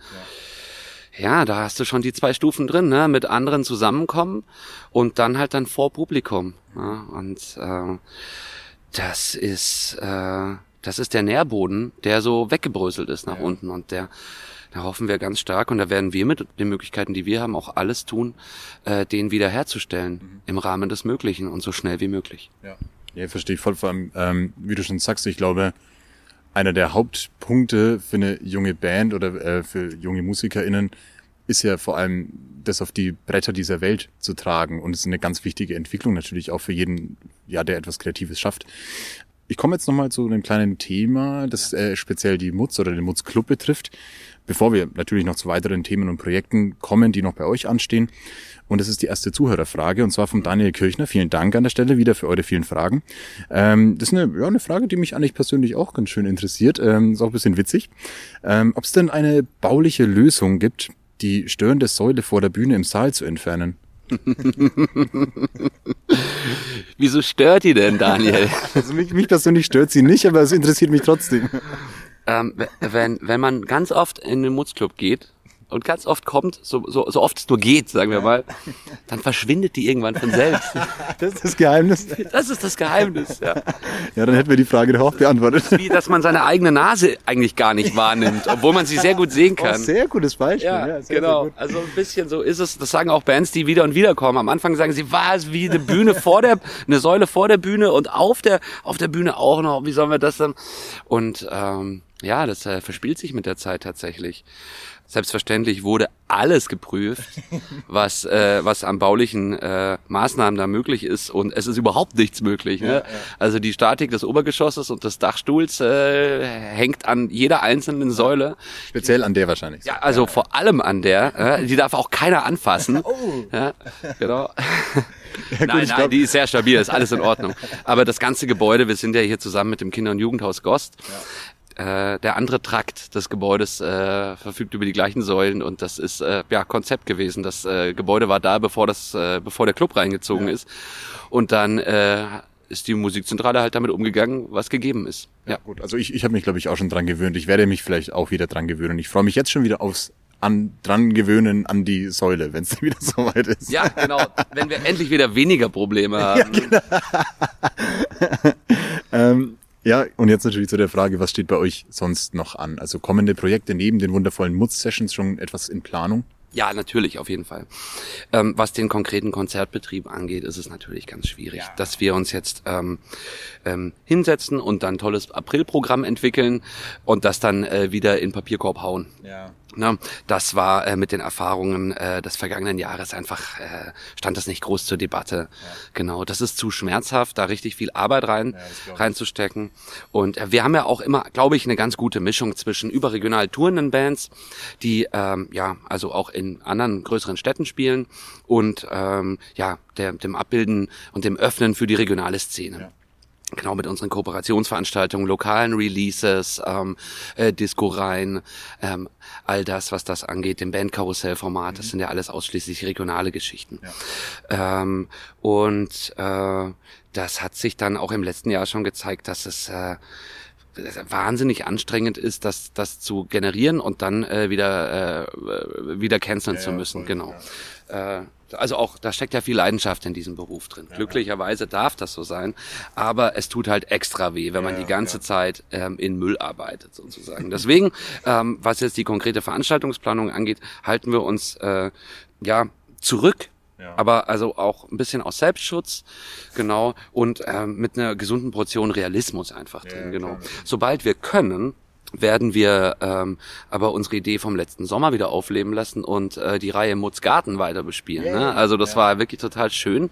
Ja. ja. da hast du schon die zwei Stufen drin, ne? Mit anderen zusammenkommen und dann halt dann vor Publikum. Ja? Und äh, das ist äh, das ist der Nährboden, der so weggebröselt ist nach ja. unten und der da hoffen wir ganz stark und da werden wir mit den Möglichkeiten, die wir haben, auch alles tun, äh, den wiederherzustellen mhm. im Rahmen des Möglichen und so schnell wie möglich. Ja, ja verstehe ich voll. Vor allem, ähm, wie du schon sagst, ich glaube, einer der Hauptpunkte für eine junge Band oder äh, für junge MusikerInnen ist ja vor allem das auf die Bretter dieser Welt zu tragen. Und es ist eine ganz wichtige Entwicklung natürlich auch für jeden, ja, der etwas Kreatives schafft. Ich komme jetzt nochmal zu einem kleinen Thema, das äh, speziell die Mutz oder den Mutz Club betrifft. Bevor wir natürlich noch zu weiteren Themen und Projekten kommen, die noch bei euch anstehen. Und das ist die erste Zuhörerfrage, und zwar von Daniel Kirchner. Vielen Dank an der Stelle wieder für eure vielen Fragen. Ähm, das ist eine, ja, eine Frage, die mich eigentlich persönlich auch ganz schön interessiert. Ähm, ist auch ein bisschen witzig. Ähm, Ob es denn eine bauliche Lösung gibt, die störende Säule vor der Bühne im Saal zu entfernen? Wieso stört die denn, Daniel? Also mich, mich persönlich stört sie nicht, aber es interessiert mich trotzdem. ähm, wenn, wenn man ganz oft in den Mutzclub geht und ganz oft kommt, so, so, so oft es nur geht, sagen wir mal, dann verschwindet die irgendwann von selbst. Das ist das Geheimnis. Das ist das Geheimnis. Ja. Ja, dann hätten wir die Frage doch auch beantwortet. Wie, dass man seine eigene Nase eigentlich gar nicht wahrnimmt, obwohl man sie sehr gut sehen Oh, kann. sehr gutes Beispiel. Ja, sehr, genau. Sehr also ein bisschen so ist es. Das sagen auch Bands, die wieder und wieder kommen. Am Anfang sagen sie, was wie eine Bühne vor der, eine Säule vor der Bühne und auf der, auf der Bühne auch noch. Wie sollen wir das dann? Und ähm, ja, das äh, verspielt sich mit der Zeit tatsächlich. Selbstverständlich wurde alles geprüft, was äh, was an baulichen äh, Maßnahmen da möglich ist und es ist überhaupt nichts möglich. Ne? Also die Statik des Obergeschosses und des Dachstuhls äh, hängt an jeder einzelnen Säule. Speziell an der wahrscheinlich. Ja, also vor allem an der. Äh, die darf auch keiner anfassen. Ja, genau. nein, ich nein, glaub- die ist sehr stabil, ist alles in Ordnung. Aber das ganze Gebäude, wir sind ja hier zusammen mit dem Kinder- und Jugendhaus Gost. Äh, der andere Trakt des Gebäudes äh, verfügt über die gleichen Säulen und das ist äh, ja Konzept gewesen. Das äh, Gebäude war da, bevor das, äh, bevor der Club reingezogen ist. Und dann äh, ist die Musikzentrale halt damit umgegangen, was gegeben ist. Ja. Gut, also ich, ich habe mich, glaube ich, auch schon dran gewöhnt. Ich werde mich vielleicht auch wieder dran gewöhnen. Ich freue mich jetzt schon wieder aufs an, dran gewöhnen an die Säule, wenn es wieder soweit ist. Ja, genau. Wenn wir endlich wieder weniger Probleme haben. Ähm, ja, und jetzt natürlich zu der Frage, was steht bei euch sonst noch an? Also kommende Projekte neben den wundervollen Mutz-Sessions schon etwas in Planung? Ja, natürlich, auf jeden Fall. Ähm, was den konkreten Konzertbetrieb angeht, ist es natürlich ganz schwierig, dass wir uns jetzt ähm, ähm, hinsetzen und dann ein tolles Aprilprogramm entwickeln und das dann äh, wieder in Papierkorb hauen. Ja. Ne, das war äh, mit den Erfahrungen äh, des vergangenen Jahres einfach, äh, stand das nicht groß zur Debatte. Genau, das ist zu schmerzhaft, da richtig viel Arbeit rein, reinzustecken. Und äh, wir haben ja auch immer, glaube ich, eine ganz gute Mischung zwischen überregional tourenden Bands, die ähm, ja also auch in anderen größeren Städten spielen und ähm, ja der, dem Abbilden und dem Öffnen für die regionale Szene. Genau, mit unseren Kooperationsveranstaltungen, lokalen Releases, ähm, äh, Disco-Reihen, ähm, all das, was das angeht, dem Bandkarussell-Format, das sind ja alles ausschließlich regionale Geschichten. Ähm, und äh, das hat sich dann auch im letzten Jahr schon gezeigt, dass es äh, wahnsinnig anstrengend ist, das, das zu generieren und dann äh, wieder, äh, wieder canceln zu müssen. genau. Äh, also auch, da steckt ja viel Leidenschaft in diesem Beruf drin. Glücklicherweise darf das so sein, aber es tut halt extra weh, wenn man die ganze Zeit ähm, in Müll arbeitet sozusagen. Deswegen, ähm, was jetzt die konkrete Veranstaltungsplanung angeht, halten wir uns äh, ja zurück aber also auch ein bisschen aus Selbstschutz, genau, und ähm, mit einer gesunden Portion Realismus einfach drin, genau. Sobald wir können, werden wir ähm, aber unsere Idee vom letzten Sommer wieder aufleben lassen und äh, die Reihe Mutzgarten weiter bespielen. Ne? Also das war wirklich total schön.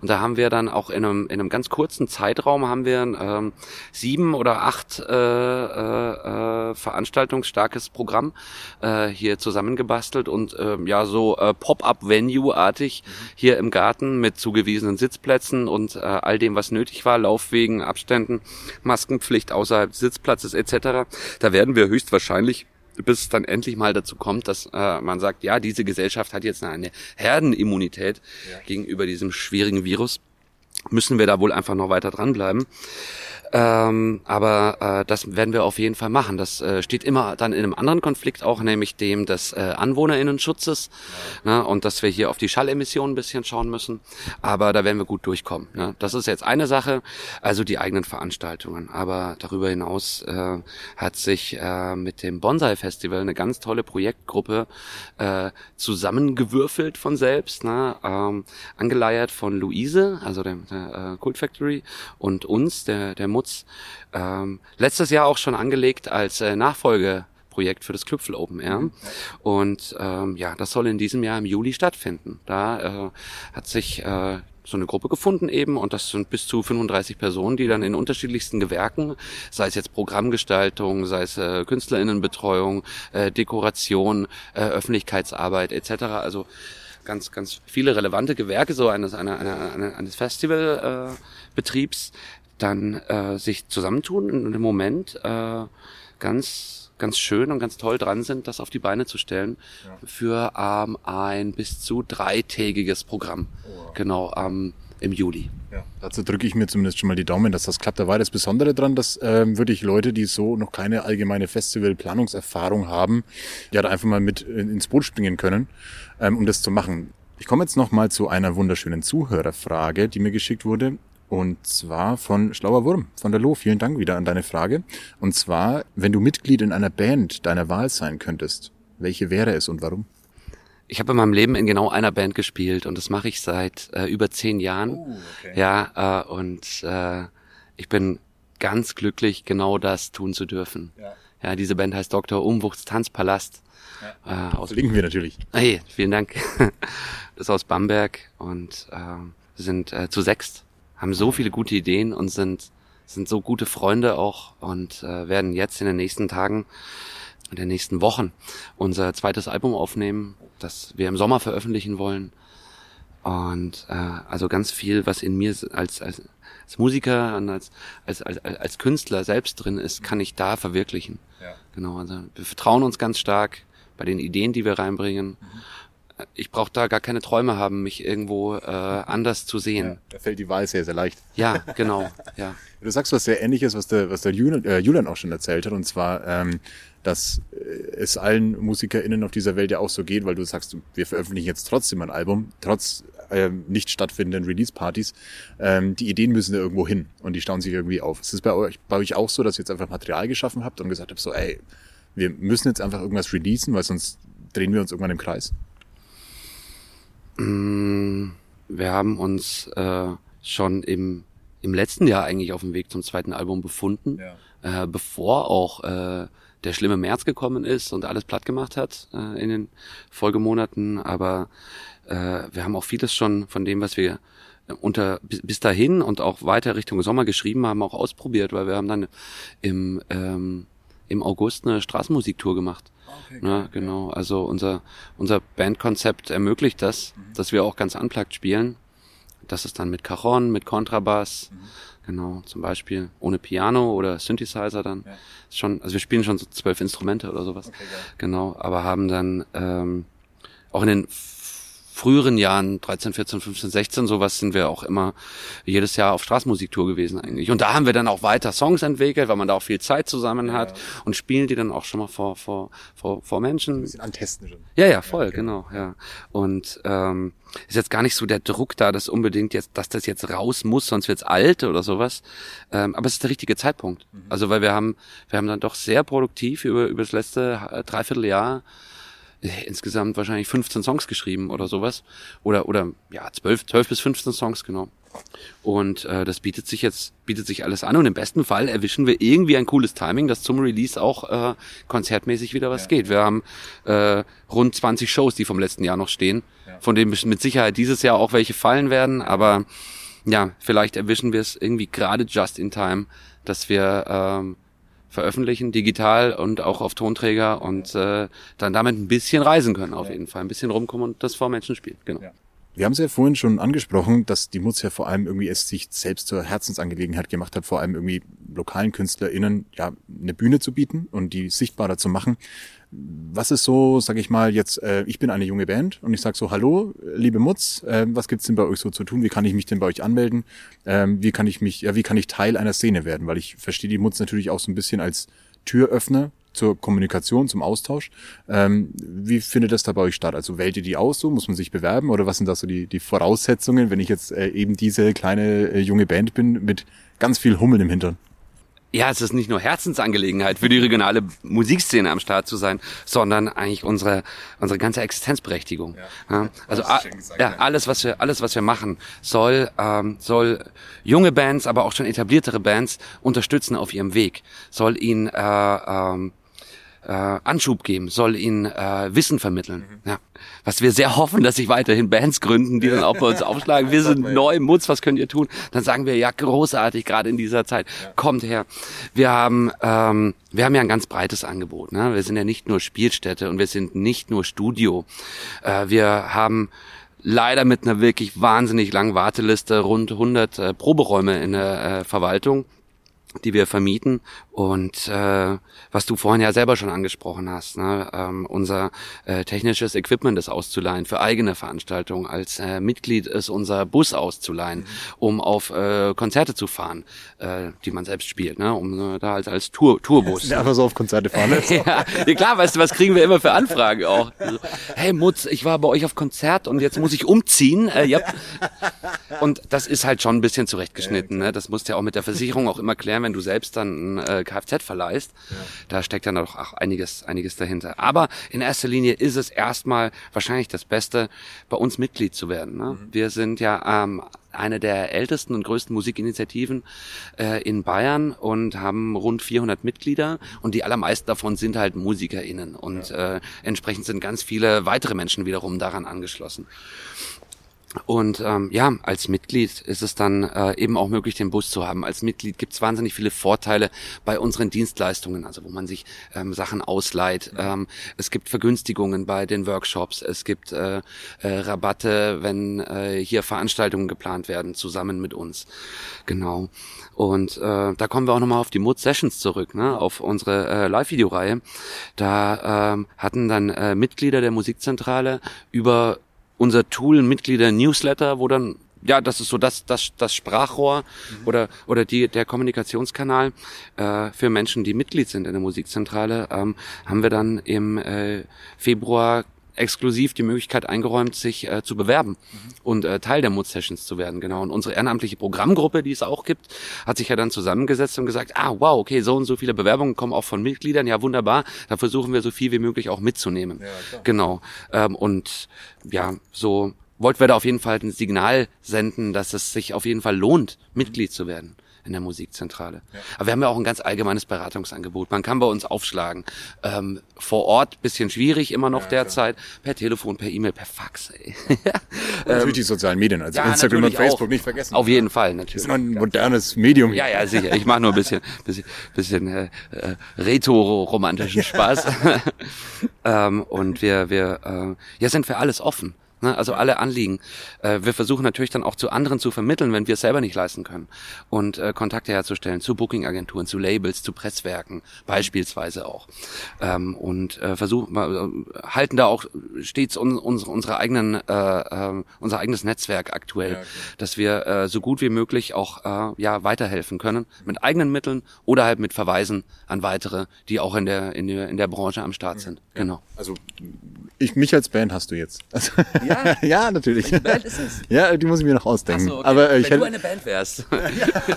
Und da haben wir dann auch in einem, in einem ganz kurzen Zeitraum haben wir ähm, sieben oder acht äh, äh, äh, veranstaltungsstarkes Programm äh, hier zusammengebastelt und ähm, ja so äh, Pop-up-Venue-artig hier im Garten mit zugewiesenen Sitzplätzen und äh, all dem, was nötig war, Laufwegen, Abständen, Maskenpflicht außerhalb des Sitzplatzes etc. Da werden wir höchstwahrscheinlich bis es dann endlich mal dazu kommt, dass äh, man sagt, ja, diese Gesellschaft hat jetzt eine Herdenimmunität gegenüber diesem schwierigen Virus, müssen wir da wohl einfach noch weiter dranbleiben. Ähm, aber äh, das werden wir auf jeden Fall machen. Das äh, steht immer dann in einem anderen Konflikt auch, nämlich dem des äh, Anwohnerinnenschutzes ne, und dass wir hier auf die Schallemissionen ein bisschen schauen müssen. Aber da werden wir gut durchkommen. Ne. Das ist jetzt eine Sache, also die eigenen Veranstaltungen. Aber darüber hinaus äh, hat sich äh, mit dem Bonsai Festival eine ganz tolle Projektgruppe äh, zusammengewürfelt von selbst, ne, ähm, angeleiert von Luise, also der, der äh, Cult Factory und uns, der der Mutz, ähm, letztes Jahr auch schon angelegt als äh, Nachfolgeprojekt für das Klüpfel Open Air. Und ähm, ja, das soll in diesem Jahr im Juli stattfinden. Da äh, hat sich äh, so eine Gruppe gefunden eben und das sind bis zu 35 Personen, die dann in unterschiedlichsten Gewerken, sei es jetzt Programmgestaltung, sei es äh, Künstlerinnenbetreuung, äh, Dekoration, äh, Öffentlichkeitsarbeit etc. Also ganz, ganz viele relevante Gewerke so eines, einer, einer, eines Festivalbetriebs äh, Betriebs dann äh, sich zusammentun und im Moment äh, ganz ganz schön und ganz toll dran sind, das auf die Beine zu stellen ja. für ähm, ein bis zu dreitägiges Programm. Oh, Genau, ähm, im Juli. Ja. Dazu drücke ich mir zumindest schon mal die Daumen, dass das klappt. Da war das Besondere dran, dass ähm, wirklich Leute, die so noch keine allgemeine Festivalplanungserfahrung haben, ja da einfach mal mit ins Boot springen können, ähm, um das zu machen. Ich komme jetzt noch mal zu einer wunderschönen Zuhörerfrage, die mir geschickt wurde. Und zwar von Schlauer Wurm, von der Lo. Vielen Dank wieder an deine Frage. Und zwar, wenn du Mitglied in einer Band deiner Wahl sein könntest, welche wäre es und warum? Ich habe in meinem Leben in genau einer Band gespielt und das mache ich seit äh, über zehn Jahren. Oh, okay. Ja, äh, und äh, ich bin ganz glücklich, genau das tun zu dürfen. Ja, ja diese Band heißt Dr. Umwuchs Tanzpalast. Ja. Äh, aus Linken wir natürlich. Hey, vielen Dank. das ist aus Bamberg und äh, sind äh, zu sechst haben so viele gute Ideen und sind, sind so gute Freunde auch und äh, werden jetzt in den nächsten Tagen, in den nächsten Wochen unser zweites Album aufnehmen, das wir im Sommer veröffentlichen wollen. Und äh, also ganz viel, was in mir als, als, als Musiker und als, als, als, als Künstler selbst drin ist, kann ich da verwirklichen. Ja. Genau, also wir vertrauen uns ganz stark bei den Ideen, die wir reinbringen. Mhm ich brauche da gar keine Träume haben, mich irgendwo äh, anders zu sehen. Ja, da fällt die Wahl sehr, sehr leicht. Ja, genau. ja. Du sagst was sehr ähnliches, was der, was der Julian, äh, Julian auch schon erzählt hat, und zwar, ähm, dass äh, es allen MusikerInnen auf dieser Welt ja auch so geht, weil du sagst, wir veröffentlichen jetzt trotzdem ein Album, trotz ähm, nicht stattfindenden Release-Partys. Ähm, die Ideen müssen da irgendwo hin und die stauen sich irgendwie auf. Ist es bei euch, bei euch auch so, dass ihr jetzt einfach Material geschaffen habt und gesagt habt, so, ey, wir müssen jetzt einfach irgendwas releasen, weil sonst drehen wir uns irgendwann im Kreis? Mm, wir haben uns äh, schon im, im letzten Jahr eigentlich auf dem Weg zum zweiten Album befunden, ja. äh, bevor auch äh, der schlimme März gekommen ist und alles platt gemacht hat äh, in den Folgemonaten. Aber äh, wir haben auch vieles schon von dem, was wir unter bis dahin und auch weiter Richtung Sommer geschrieben haben, auch ausprobiert, weil wir haben dann im ähm, im August eine Straßenmusiktour gemacht. Okay, ne, genau. Also unser, unser Bandkonzept ermöglicht das, mhm. dass wir auch ganz unplugged spielen. Das ist dann mit Cajon, mit Kontrabass, mhm. genau, zum Beispiel ohne Piano oder Synthesizer dann. Ja. Schon, also wir spielen schon so zwölf Instrumente oder sowas. Okay, genau, aber haben dann ähm, auch in den früheren Jahren, 13, 14, 15, 16, sowas sind wir auch immer jedes Jahr auf Straßenmusiktour gewesen eigentlich. Und da haben wir dann auch weiter Songs entwickelt, weil man da auch viel Zeit zusammen hat ja. und spielen die dann auch schon mal vor, vor, vor, vor Menschen. Ein bisschen antesten schon. Ja, ja, voll, ja, okay. genau, ja. Und ähm, ist jetzt gar nicht so der Druck da, dass unbedingt jetzt, dass das jetzt raus muss, sonst wird's alt oder sowas. Ähm, aber es ist der richtige Zeitpunkt. Mhm. Also weil wir haben, wir haben dann doch sehr produktiv über, über das letzte Dreivierteljahr äh, insgesamt wahrscheinlich 15 Songs geschrieben oder sowas. Oder, oder ja, 12, 12 bis 15 Songs, genau. Und äh, das bietet sich jetzt, bietet sich alles an und im besten Fall erwischen wir irgendwie ein cooles Timing, dass zum Release auch äh, konzertmäßig wieder was ja. geht. Wir haben äh, rund 20 Shows, die vom letzten Jahr noch stehen, ja. von denen mit Sicherheit dieses Jahr auch welche fallen werden, aber ja, vielleicht erwischen wir es irgendwie gerade just in time, dass wir ähm, veröffentlichen, digital und auch auf Tonträger und äh, dann damit ein bisschen reisen können auf jeden Fall, ein bisschen rumkommen und das vor Menschen spielen, genau. Ja. Wir haben es ja vorhin schon angesprochen, dass die Mutz ja vor allem irgendwie es sich selbst zur Herzensangelegenheit gemacht hat, vor allem irgendwie lokalen KünstlerInnen ja eine Bühne zu bieten und die sichtbarer zu machen. Was ist so, sag ich mal, jetzt, äh, ich bin eine junge Band und ich sag so, hallo, liebe Mutz, äh, was gibt's denn bei euch so zu tun? Wie kann ich mich denn bei euch anmelden? Ähm, wie kann ich mich, ja, wie kann ich Teil einer Szene werden? Weil ich verstehe die Mutz natürlich auch so ein bisschen als Türöffner zur Kommunikation, zum Austausch. Ähm, wie findet das da bei euch statt? Also wählt ihr die aus so? Muss man sich bewerben? Oder was sind da so die, die Voraussetzungen, wenn ich jetzt äh, eben diese kleine äh, junge Band bin mit ganz viel Hummeln im Hintern? ja, es ist nicht nur Herzensangelegenheit für die regionale Musikszene am Start zu sein, sondern eigentlich unsere unsere ganze Existenzberechtigung. Ja, ja, also gesagt, ja, alles was wir alles was wir machen soll ähm, soll junge Bands, aber auch schon etabliertere Bands unterstützen auf ihrem Weg, soll ihnen äh, ähm, äh, Anschub geben, soll ihnen äh, Wissen vermitteln. Ja. Was wir sehr hoffen, dass sich weiterhin Bands gründen, die dann auch bei uns aufschlagen. Wir sind neu, Mutz, was könnt ihr tun? Dann sagen wir, ja, großartig, gerade in dieser Zeit. Kommt her. Wir haben, ähm, wir haben ja ein ganz breites Angebot. Ne? Wir sind ja nicht nur Spielstätte und wir sind nicht nur Studio. Äh, wir haben leider mit einer wirklich wahnsinnig langen Warteliste rund 100 äh, Proberäume in der äh, Verwaltung die wir vermieten und äh, was du vorhin ja selber schon angesprochen hast, ne, ähm, unser äh, technisches Equipment ist auszuleihen für eigene Veranstaltungen. Als äh, Mitglied ist unser Bus auszuleihen, um auf äh, Konzerte zu fahren, äh, die man selbst spielt, ne, um äh, da als als Tour Tourbus. Ja, einfach so auf Konzerte fahren. Ne? ja, ja, klar, weißt du, was kriegen wir immer für Anfragen auch? Also, hey Mutz, ich war bei euch auf Konzert und jetzt muss ich umziehen. Äh, ja. Und das ist halt schon ein bisschen zurechtgeschnitten. Ne? Das musst du ja auch mit der Versicherung auch immer klären, wenn du selbst dann ein äh, Kfz verleihst. Ja. Da steckt dann doch auch einiges, einiges dahinter. Aber in erster Linie ist es erstmal wahrscheinlich das Beste, bei uns Mitglied zu werden. Ne? Mhm. Wir sind ja ähm, eine der ältesten und größten Musikinitiativen äh, in Bayern und haben rund 400 Mitglieder und die allermeisten davon sind halt MusikerInnen und ja. äh, entsprechend sind ganz viele weitere Menschen wiederum daran angeschlossen. Und ähm, ja, als Mitglied ist es dann äh, eben auch möglich, den Bus zu haben. Als Mitglied gibt es wahnsinnig viele Vorteile bei unseren Dienstleistungen, also wo man sich ähm, Sachen ausleiht. Ähm, es gibt Vergünstigungen bei den Workshops, es gibt äh, äh, Rabatte, wenn äh, hier Veranstaltungen geplant werden, zusammen mit uns. Genau. Und äh, da kommen wir auch nochmal auf die Mood Sessions zurück, ne? auf unsere äh, Live-Videoreihe. Da ähm, hatten dann äh, Mitglieder der Musikzentrale über unser Tool Mitglieder Newsletter, wo dann ja, das ist so das das das Sprachrohr mhm. oder oder die der Kommunikationskanal äh, für Menschen, die Mitglied sind in der Musikzentrale, ähm, haben wir dann im äh, Februar exklusiv die Möglichkeit eingeräumt, sich äh, zu bewerben mhm. und äh, Teil der Mood Sessions zu werden. Genau. Und unsere ehrenamtliche Programmgruppe, die es auch gibt, hat sich ja dann zusammengesetzt und gesagt, ah, wow, okay, so und so viele Bewerbungen kommen auch von Mitgliedern. Ja, wunderbar. Da versuchen wir so viel wie möglich auch mitzunehmen. Ja, genau. Ähm, und ja, so wollten wir da auf jeden Fall ein Signal senden, dass es sich auf jeden Fall lohnt, Mitglied zu werden in der Musikzentrale. Ja. Aber wir haben ja auch ein ganz allgemeines Beratungsangebot. Man kann bei uns aufschlagen. Ähm, vor Ort bisschen schwierig immer noch ja, derzeit. Klar. Per Telefon, per E-Mail, per Fax. Ey. natürlich ähm, die sozialen Medien, also Instagram und Facebook auch. nicht vergessen. Auf jeden Fall, natürlich. Das ist noch ein modernes Medium. Ja, ja, sicher. Ich mache nur ein bisschen, bisschen, bisschen äh, äh, retro-romantischen Spaß. ähm, und wir, wir äh, ja, sind für alles offen. Ne? Also alle Anliegen. Äh, wir versuchen natürlich dann auch zu anderen zu vermitteln, wenn wir es selber nicht leisten können. Und äh, Kontakte herzustellen zu Booking-Agenturen, zu Labels, zu Presswerken beispielsweise auch. Ähm, und äh, versuchen, äh, halten da auch stets un, unsere, unsere eigenen, äh, äh, unser eigenes Netzwerk aktuell, ja, okay. dass wir äh, so gut wie möglich auch äh, ja weiterhelfen können mit eigenen Mitteln oder halt mit Verweisen an weitere, die auch in der in der, in der Branche am Start sind. Ja. Genau. Also ich mich als Band hast du jetzt. Ja? ja, natürlich. Welche Band ist es? Ja, die muss ich mir noch ausdenken. So, okay. Aber, äh, ich Wenn hätte, du eine Band wärst.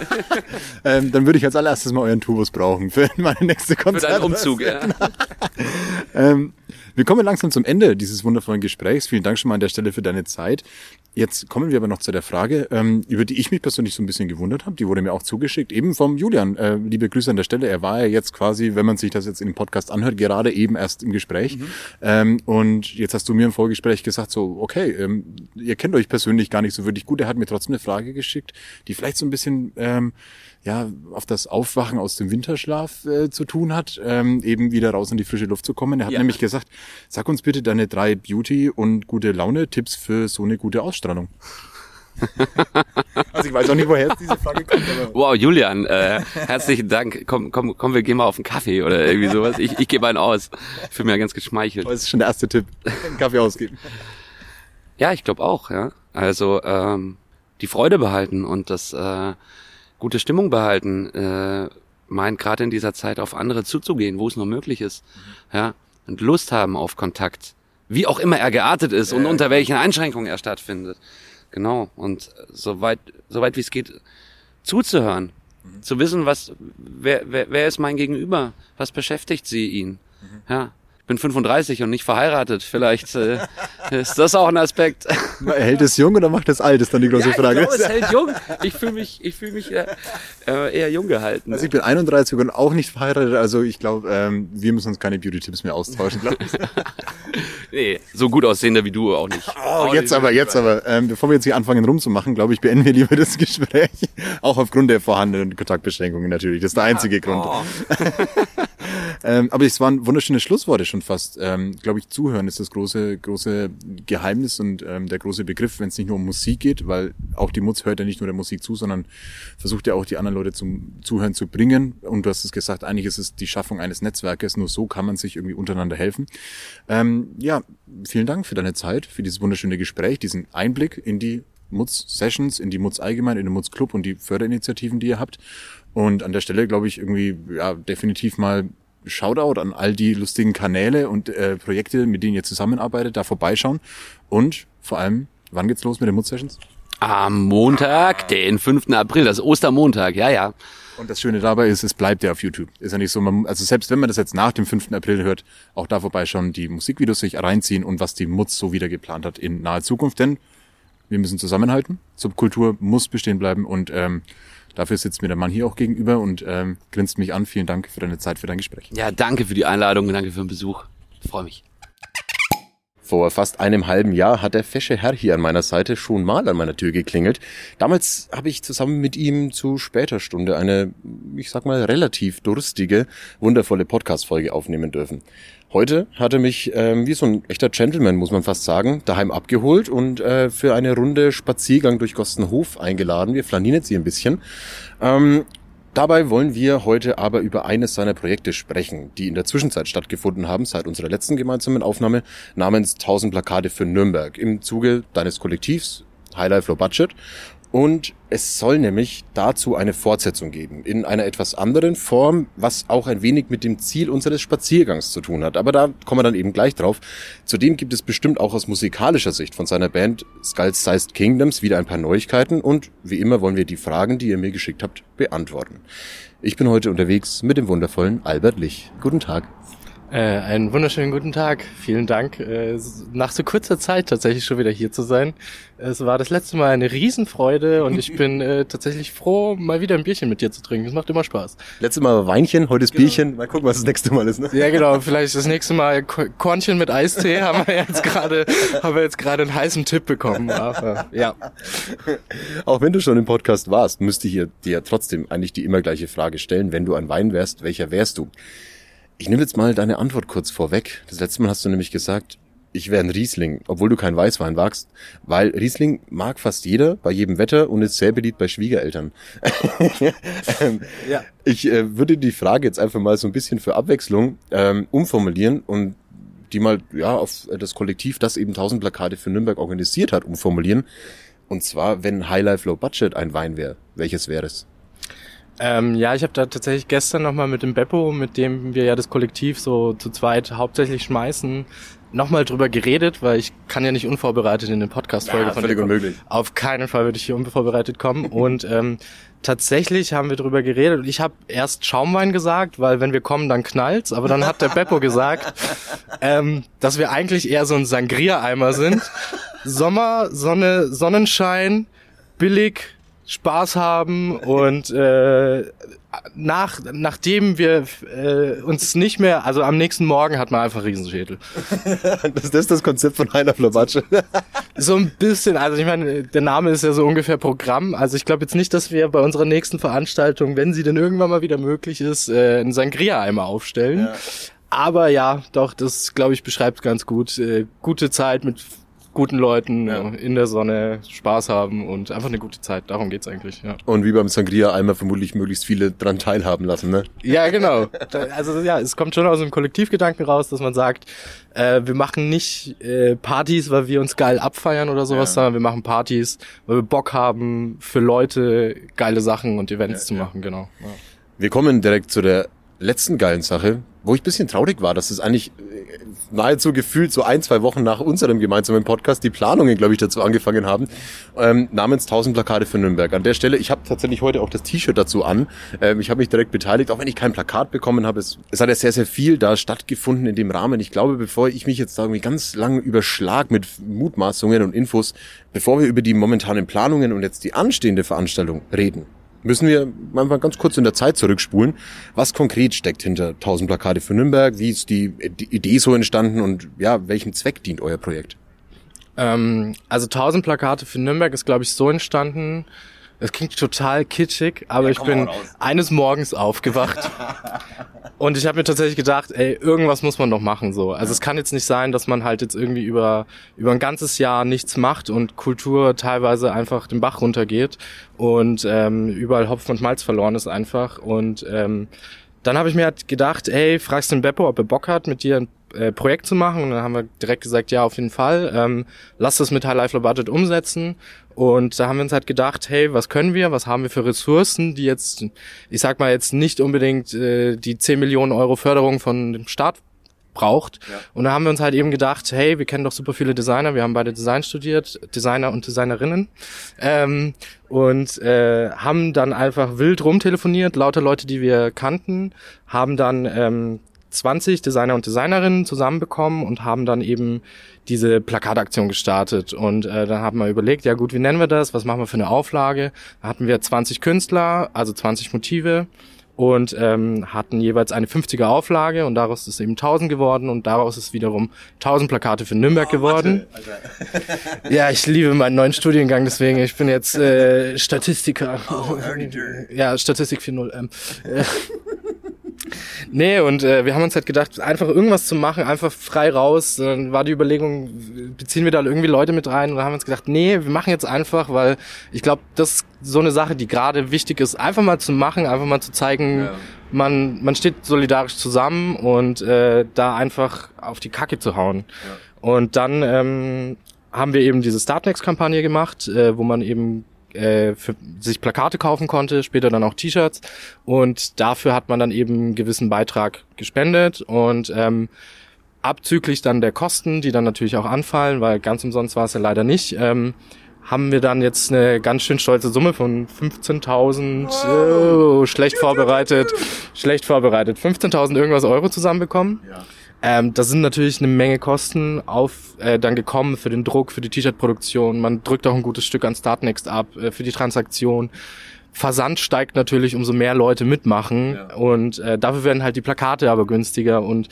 ähm, dann würde ich als allererstes mal euren Tourbus brauchen für meine nächste Konzert. Für deinen Umzug, ja. ähm, wir kommen langsam zum Ende dieses wundervollen Gesprächs. Vielen Dank schon mal an der Stelle für deine Zeit. Jetzt kommen wir aber noch zu der Frage, ähm, über die ich mich persönlich so ein bisschen gewundert habe. Die wurde mir auch zugeschickt, eben vom Julian. Äh, liebe Grüße an der Stelle. Er war ja jetzt quasi, wenn man sich das jetzt in dem Podcast anhört, gerade eben erst im Gespräch. Mhm. Ähm, und jetzt hast du mir im Vorgespräch gesagt, so, okay, ähm, ihr kennt euch persönlich gar nicht so wirklich gut. Er hat mir trotzdem eine Frage geschickt, die vielleicht so ein bisschen ähm, ja, auf das Aufwachen aus dem Winterschlaf äh, zu tun hat, ähm, eben wieder raus in die frische Luft zu kommen. Er hat ja. nämlich gesagt, sag uns bitte deine drei Beauty- und gute Laune-Tipps für so eine gute Ausstrahlung. also ich weiß auch nicht, woher jetzt diese Frage kommt. Aber wow, Julian, äh, herzlichen Dank. Komm, komm, komm, wir gehen mal auf einen Kaffee oder irgendwie sowas. Ich, ich gebe einen aus. Ich fühle mich ja ganz geschmeichelt. Das ist schon der erste Tipp. Einen Kaffee ausgeben. Ja, ich glaube auch, ja. Also ähm, die Freude behalten und das äh, gute Stimmung behalten, äh, meint gerade in dieser Zeit auf andere zuzugehen, wo es nur möglich ist. Mhm. Ja, und Lust haben auf Kontakt. Wie auch immer er geartet ist und unter welchen Einschränkungen er stattfindet. Genau. Und soweit, soweit wie es geht, zuzuhören. Mhm. Zu wissen, was, wer, wer, wer ist mein Gegenüber? Was beschäftigt sie ihn? Mhm. Ja. Ich bin 35 und nicht verheiratet. Vielleicht äh, ist das auch ein Aspekt. Hält es jung oder macht es alt, ist dann die große Ja, Frage. Ich glaube, es hält jung. Ich fühle mich, ich fühle mich äh, äh, eher jung gehalten. Also ich bin 31 und auch nicht verheiratet, also ich glaube, ähm, wir müssen uns keine Beauty-Tipps mehr austauschen, glaube ich. Nee, so gut aussehender wie du auch nicht. Oh, jetzt aber, jetzt aber. Ähm, bevor wir jetzt hier anfangen rumzumachen, glaube ich, beenden wir lieber das Gespräch. Auch aufgrund der vorhandenen Kontaktbeschränkungen natürlich. Das ist der einzige Grund. ähm, aber es waren wunderschöne Schlussworte schon fast. Ähm, glaube ich, Zuhören ist das große, große Geheimnis und ähm, der große Begriff, wenn es nicht nur um Musik geht, weil auch die Mutz hört ja nicht nur der Musik zu, sondern versucht ja auch die anderen Leute zum Zuhören zu bringen. Und du hast es gesagt, eigentlich ist es die Schaffung eines Netzwerkes. Nur so kann man sich irgendwie untereinander helfen. Ähm, ja, vielen Dank für deine Zeit, für dieses wunderschöne Gespräch, diesen Einblick in die Mutz Sessions, in die Mutz allgemein, in den Mutz Club und die Förderinitiativen, die ihr habt. Und an der Stelle glaube ich irgendwie ja definitiv mal Shoutout an all die lustigen Kanäle und äh, Projekte, mit denen ihr zusammenarbeitet, da vorbeischauen. Und vor allem, wann geht's los mit den Mutz Sessions? Am Montag, den 5. April, das ist Ostermontag, ja, ja. Und das Schöne dabei ist, es bleibt ja auf YouTube. Ist ja nicht so, man, also selbst wenn man das jetzt nach dem 5. April hört, auch da vorbeischauen, die Musikvideos sich reinziehen und was die Mutz so wieder geplant hat in naher Zukunft. Denn wir müssen zusammenhalten. Subkultur muss bestehen bleiben und ähm, dafür sitzt mir der Mann hier auch gegenüber und ähm, grinst mich an. Vielen Dank für deine Zeit, für dein Gespräch. Ja, danke für die Einladung danke für den Besuch. Ich freue mich. Vor fast einem halben Jahr hat der fesche Herr hier an meiner Seite schon mal an meiner Tür geklingelt. Damals habe ich zusammen mit ihm zu später Stunde eine, ich sag mal, relativ durstige, wundervolle Podcast-Folge aufnehmen dürfen. Heute hat er mich, ähm, wie so ein echter Gentleman, muss man fast sagen, daheim abgeholt und äh, für eine Runde Spaziergang durch Gostenhof eingeladen. Wir flanieren jetzt hier ein bisschen. Ähm, Dabei wollen wir heute aber über eines seiner Projekte sprechen, die in der Zwischenzeit stattgefunden haben, seit unserer letzten gemeinsamen Aufnahme, namens 1000 Plakate für Nürnberg im Zuge deines Kollektivs Highlife Low Budget. Und es soll nämlich dazu eine Fortsetzung geben, in einer etwas anderen Form, was auch ein wenig mit dem Ziel unseres Spaziergangs zu tun hat. Aber da kommen wir dann eben gleich drauf. Zudem gibt es bestimmt auch aus musikalischer Sicht von seiner Band Skulls Sized Kingdoms wieder ein paar Neuigkeiten und wie immer wollen wir die Fragen, die ihr mir geschickt habt, beantworten. Ich bin heute unterwegs mit dem wundervollen Albert Lich. Guten Tag. Äh, einen wunderschönen guten Tag. Vielen Dank, äh, nach so kurzer Zeit tatsächlich schon wieder hier zu sein. Es war das letzte Mal eine Riesenfreude und ich bin äh, tatsächlich froh, mal wieder ein Bierchen mit dir zu trinken. Es macht immer Spaß. Letztes Mal Weinchen, heute ist Bierchen. Mal gucken, was das nächste Mal ist. Ne? Ja, genau. Vielleicht das nächste Mal Ko- Kornchen mit Eistee haben wir jetzt gerade, haben wir jetzt gerade einen heißen Tipp bekommen. Aber, ja. Auch wenn du schon im Podcast warst, müsste ich dir dir trotzdem eigentlich die immer gleiche Frage stellen. Wenn du ein Wein wärst, welcher wärst du? Ich nehme jetzt mal deine Antwort kurz vorweg. Das letzte Mal hast du nämlich gesagt, ich wäre ein Riesling, obwohl du kein Weißwein wagst, weil Riesling mag fast jeder bei jedem Wetter und ist sehr beliebt bei Schwiegereltern. ähm, Ja. Ich äh, würde die Frage jetzt einfach mal so ein bisschen für Abwechslung ähm, umformulieren und die mal ja auf das Kollektiv, das eben 1000 Plakate für Nürnberg organisiert hat, umformulieren. Und zwar, wenn High Life Low Budget ein Wein wäre, welches wäre es? Ähm, ja, ich habe da tatsächlich gestern nochmal mit dem Beppo, mit dem wir ja das Kollektiv so zu zweit hauptsächlich schmeißen, nochmal drüber geredet, weil ich kann ja nicht unvorbereitet in eine Podcast-Folge Ja, von völlig unmöglich. Auf keinen Fall würde ich hier unvorbereitet kommen. Und ähm, tatsächlich haben wir drüber geredet. Und ich habe erst Schaumwein gesagt, weil wenn wir kommen, dann knallt's. Aber dann hat der Beppo gesagt, ähm, dass wir eigentlich eher so ein Sangria-Eimer sind. Sommer, Sonne, Sonnenschein, billig, Spaß haben und äh, nach, nachdem wir äh, uns nicht mehr, also am nächsten Morgen hat man einfach Riesenschädel. Das, das ist das Konzept von Low Budget. So ein bisschen, also ich meine, der Name ist ja so ungefähr Programm. Also ich glaube jetzt nicht, dass wir bei unserer nächsten Veranstaltung, wenn sie denn irgendwann mal wieder möglich ist, äh, einen Sangria-Eimer aufstellen. Aber ja, doch, das glaube ich beschreibt ganz gut. Äh, gute Zeit mit guten Leuten Ja. in der Sonne, Spaß haben und einfach eine gute Zeit. Darum geht's eigentlich, ja. Und wie beim Sangria einmal vermutlich möglichst viele dran teilhaben lassen, ne? Ja, genau. Also ja, es kommt schon aus dem Kollektivgedanken raus, dass man sagt, äh, wir machen nicht äh, Partys, weil wir uns geil abfeiern oder sowas, Ja. sondern wir machen Partys, weil wir Bock haben, für Leute geile Sachen und Events zu machen, genau. Wir kommen direkt zu der letzten geilen Sache, wo ich bisschen traurig war, dass es eigentlich äh, nahezu gefühlt so ein, zwei Wochen nach unserem gemeinsamen Podcast die Planungen, glaube ich, dazu angefangen haben, ähm, namens 1000 Plakate für Nürnberg. An der Stelle, ich habe tatsächlich heute auch das T-Shirt dazu an. Ähm, ich habe mich direkt beteiligt, auch wenn ich kein Plakat bekommen habe. Es, es hat ja sehr, sehr viel da stattgefunden in dem Rahmen. Ich glaube, bevor ich mich jetzt da irgendwie ganz lange überschlag mit Mutmaßungen und Infos, bevor wir über die momentanen Planungen und jetzt die anstehende Veranstaltung reden, müssen wir mal ganz kurz in der Zeit zurückspulen. Was konkret steckt hinter 1000 Plakate für Nürnberg? Wie ist die, die Idee so entstanden und ja, welchem Zweck dient euer Projekt? Ähm, also 1000 Plakate für Nürnberg ist, glaube ich, so entstanden. Es klingt total kitschig, aber ich bin eines Morgens aufgewacht und ich habe mir tatsächlich gedacht, ey, irgendwas muss man doch machen so. Also es kann jetzt nicht sein, dass man halt jetzt irgendwie über über ein ganzes Jahr nichts macht und Kultur teilweise einfach den Bach runtergeht und ähm, überall Hopfen und Malz verloren ist einfach und ähm, dann habe ich mir halt gedacht, ey, fragst den Beppo, ob er Bock hat, mit dir ein äh, Projekt zu machen. Und dann haben wir direkt gesagt, ja, auf jeden Fall. Ähm, lass das mit High Life Low Budget umsetzen. Und da haben wir uns halt gedacht, hey, was können wir, was haben wir für Ressourcen, die jetzt, ich sag mal jetzt nicht unbedingt äh, die 10 Millionen Euro Förderung von dem Staat braucht. Ja. Und da haben wir uns halt eben gedacht, hey, wir kennen doch super viele Designer, wir haben beide Design studiert, Designer und Designerinnen. Ähm, und äh, haben dann einfach wild rumtelefoniert, lauter Leute, die wir kannten, haben dann ähm, 20 Designer und Designerinnen zusammenbekommen und haben dann eben diese Plakataktion gestartet. Und äh, dann haben wir überlegt, ja gut, wie nennen wir das? Was machen wir für eine Auflage? Da hatten wir 20 Künstler, also 20 Motive und ähm, hatten jeweils eine 50er Auflage und daraus ist eben 1000 geworden und daraus ist wiederum 1000 Plakate für Nürnberg oh, geworden. ja, ich liebe meinen neuen Studiengang, deswegen ich bin jetzt äh, Statistiker. Oh, ja, Statistik 4.0. Ähm, äh, Nee, und äh, wir haben uns halt gedacht, einfach irgendwas zu machen, einfach frei raus. Dann war die Überlegung, beziehen wir da irgendwie Leute mit rein? Und dann haben wir uns gedacht, nee, wir machen jetzt einfach, weil ich glaube, das ist so eine Sache, die gerade wichtig ist, einfach mal zu machen, einfach mal zu zeigen, ja. man, man steht solidarisch zusammen und äh, da einfach auf die Kacke zu hauen. Ja. Und dann ähm, haben wir eben diese Startnext-Kampagne gemacht, äh, wo man eben äh, für sich Plakate kaufen konnte, später dann auch T-Shirts und dafür hat man dann eben einen gewissen Beitrag gespendet und ähm, abzüglich dann der Kosten, die dann natürlich auch anfallen, weil ganz umsonst war es ja leider nicht, ähm, haben wir dann jetzt eine ganz schön stolze Summe von 15.000, oh, schlecht vorbereitet, schlecht vorbereitet, 15.000 irgendwas Euro zusammenbekommen. Ja. Ähm, da sind natürlich eine Menge Kosten auf äh, dann gekommen für den Druck, für die T-Shirt-Produktion. Man drückt auch ein gutes Stück an Startnext ab äh, für die Transaktion. Versand steigt natürlich, umso mehr Leute mitmachen ja. und äh, dafür werden halt die Plakate aber günstiger und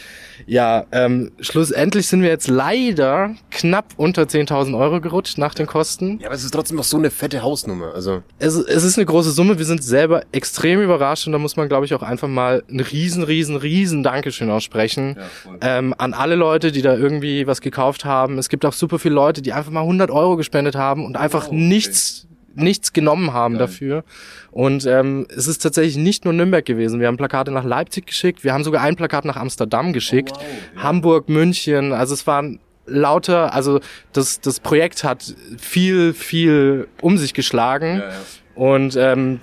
ja, ähm, schlussendlich sind wir jetzt leider knapp unter 10.000 Euro gerutscht nach den Kosten. Ja, aber es ist trotzdem noch so eine fette Hausnummer, also. Es, es ist eine große Summe, wir sind selber extrem überrascht und da muss man glaube ich auch einfach mal ein riesen, riesen, riesen Dankeschön aussprechen ja, ähm, an alle Leute, die da irgendwie was gekauft haben. Es gibt auch super viele Leute, die einfach mal 100 Euro gespendet haben und einfach okay. nichts nichts genommen haben Geil. dafür. Und ähm, es ist tatsächlich nicht nur Nürnberg gewesen. Wir haben Plakate nach Leipzig geschickt, wir haben sogar ein Plakat nach Amsterdam geschickt, oh, wow. ja. Hamburg, München. Also es waren lauter, also das, das Projekt hat viel, viel um sich geschlagen. Ja, ja. Und ähm,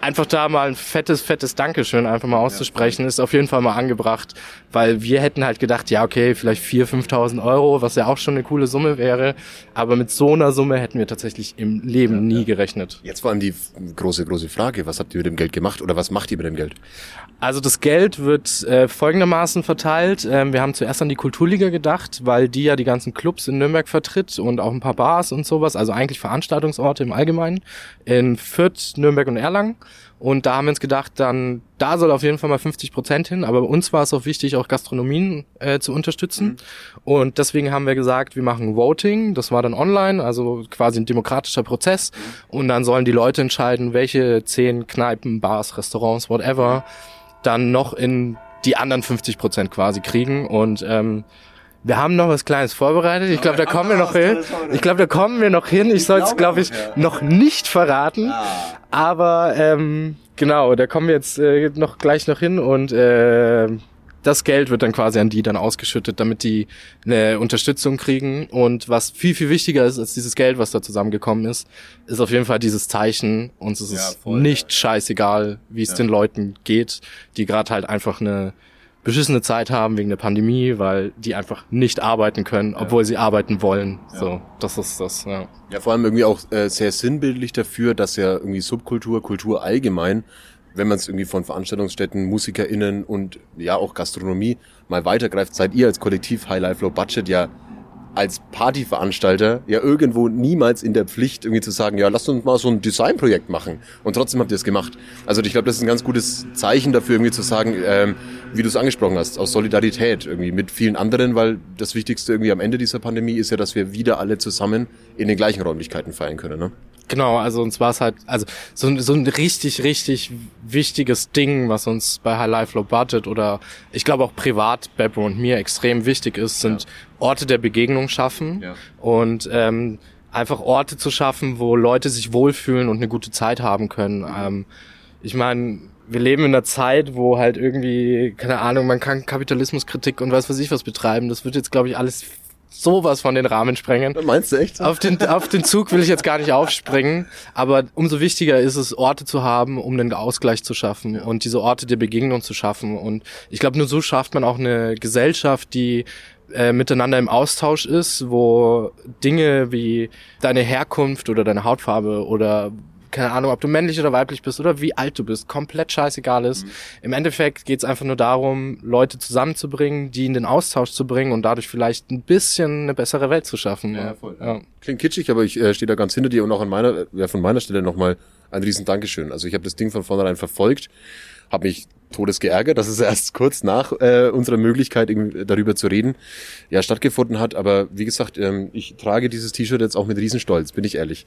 einfach da mal ein fettes, fettes Dankeschön einfach mal auszusprechen, ist auf jeden Fall mal angebracht, weil wir hätten halt gedacht, ja, okay, vielleicht 4.000, 5.000 Euro, was ja auch schon eine coole Summe wäre, aber mit so einer Summe hätten wir tatsächlich im Leben ja, nie ja. gerechnet. Jetzt vor allem die große, große Frage, was habt ihr mit dem Geld gemacht oder was macht ihr mit dem Geld? Also das Geld wird äh, folgendermaßen verteilt. Ähm, wir haben zuerst an die Kulturliga gedacht, weil die ja die ganzen Clubs in Nürnberg vertritt und auch ein paar Bars und sowas, also eigentlich Veranstaltungsorte im Allgemeinen in Fürth, Nürnberg und Erlangen. Und da haben wir uns gedacht, dann da soll auf jeden Fall mal 50 Prozent hin. Aber uns war es auch wichtig, auch Gastronomien äh, zu unterstützen. Mhm. Und deswegen haben wir gesagt, wir machen Voting. Das war dann online, also quasi ein demokratischer Prozess. Mhm. Und dann sollen die Leute entscheiden, welche zehn Kneipen, Bars, Restaurants, whatever, dann noch in die anderen 50 Prozent quasi kriegen. Und ähm, wir haben noch was Kleines vorbereitet. Ich glaube, da kommen wir noch hin. Ich glaube, da kommen wir noch hin. Ich soll es, glaube ich, noch nicht verraten. Aber ähm, genau, da kommen wir jetzt äh, noch gleich noch hin und äh, das Geld wird dann quasi an die dann ausgeschüttet, damit die eine Unterstützung kriegen. Und was viel, viel wichtiger ist als dieses Geld, was da zusammengekommen ist, ist auf jeden Fall dieses Zeichen. Uns ist ja, es voll, nicht ja. scheißegal, wie es ja. den Leuten geht, die gerade halt einfach eine beschissene Zeit haben wegen der Pandemie, weil die einfach nicht arbeiten können, obwohl sie arbeiten wollen. So, das ist das, ja. Ja, vor allem irgendwie auch äh, sehr sinnbildlich dafür, dass ja irgendwie Subkultur, Kultur allgemein, wenn man es irgendwie von Veranstaltungsstätten, MusikerInnen und ja auch Gastronomie mal weitergreift, seid ihr als Kollektiv High Life Low Budget ja als Partyveranstalter ja irgendwo niemals in der Pflicht, irgendwie zu sagen, ja, lasst uns mal so ein Designprojekt machen. Und trotzdem habt ihr es gemacht. Also ich glaube, das ist ein ganz gutes Zeichen dafür, irgendwie zu sagen, ähm, wie du es angesprochen hast, aus Solidarität irgendwie mit vielen anderen, weil das Wichtigste irgendwie am Ende dieser Pandemie ist ja, dass wir wieder alle zusammen in den gleichen Räumlichkeiten feiern können. Ne? Genau, also uns war es halt, also so, ein- so ein richtig, richtig wichtiges Ding, was uns bei High Life Low oder ich glaube auch privat Beppo und mir extrem wichtig ist, sind Orte der Begegnung schaffen Ja. und ähm, einfach Orte zu schaffen, wo Leute sich wohlfühlen und eine gute Zeit haben können. Ähm, ich meine, wir leben in einer Zeit, wo halt irgendwie, keine Ahnung, man kann Kapitalismuskritik und weiß was ich was betreiben. Das wird jetzt, glaube ich, alles sowas von den Rahmen sprengen. Meinst du echt? Auf den, auf den Zug will ich jetzt gar nicht aufspringen, aber umso wichtiger ist es, Orte zu haben, um einen Ausgleich zu schaffen und diese Orte der Begegnung zu schaffen. Und ich glaube, nur so schafft man auch eine Gesellschaft, die äh, miteinander im Austausch ist, wo Dinge wie deine Herkunft oder deine Hautfarbe oder keine Ahnung, ob du männlich oder weiblich bist oder wie alt du bist, komplett scheißegal ist. Im Endeffekt geht es einfach nur darum, Leute zusammenzubringen, die in den Austausch zu bringen und dadurch vielleicht ein bisschen eine bessere Welt zu schaffen. Ja, Ja. Klingt kitschig, aber ich äh, stehe da ganz hinter dir und auch an meiner, ja, von meiner Stelle nochmal ein riesen Dankeschön. Also ich habe das Ding von vornherein verfolgt, habe mich todes geärgert, dass es erst kurz nach äh, unserer Möglichkeit irgendwie darüber zu reden ja stattgefunden hat. Aber wie gesagt, ähm, ich trage dieses T-Shirt jetzt auch mit Riesenstolz, bin ich ehrlich.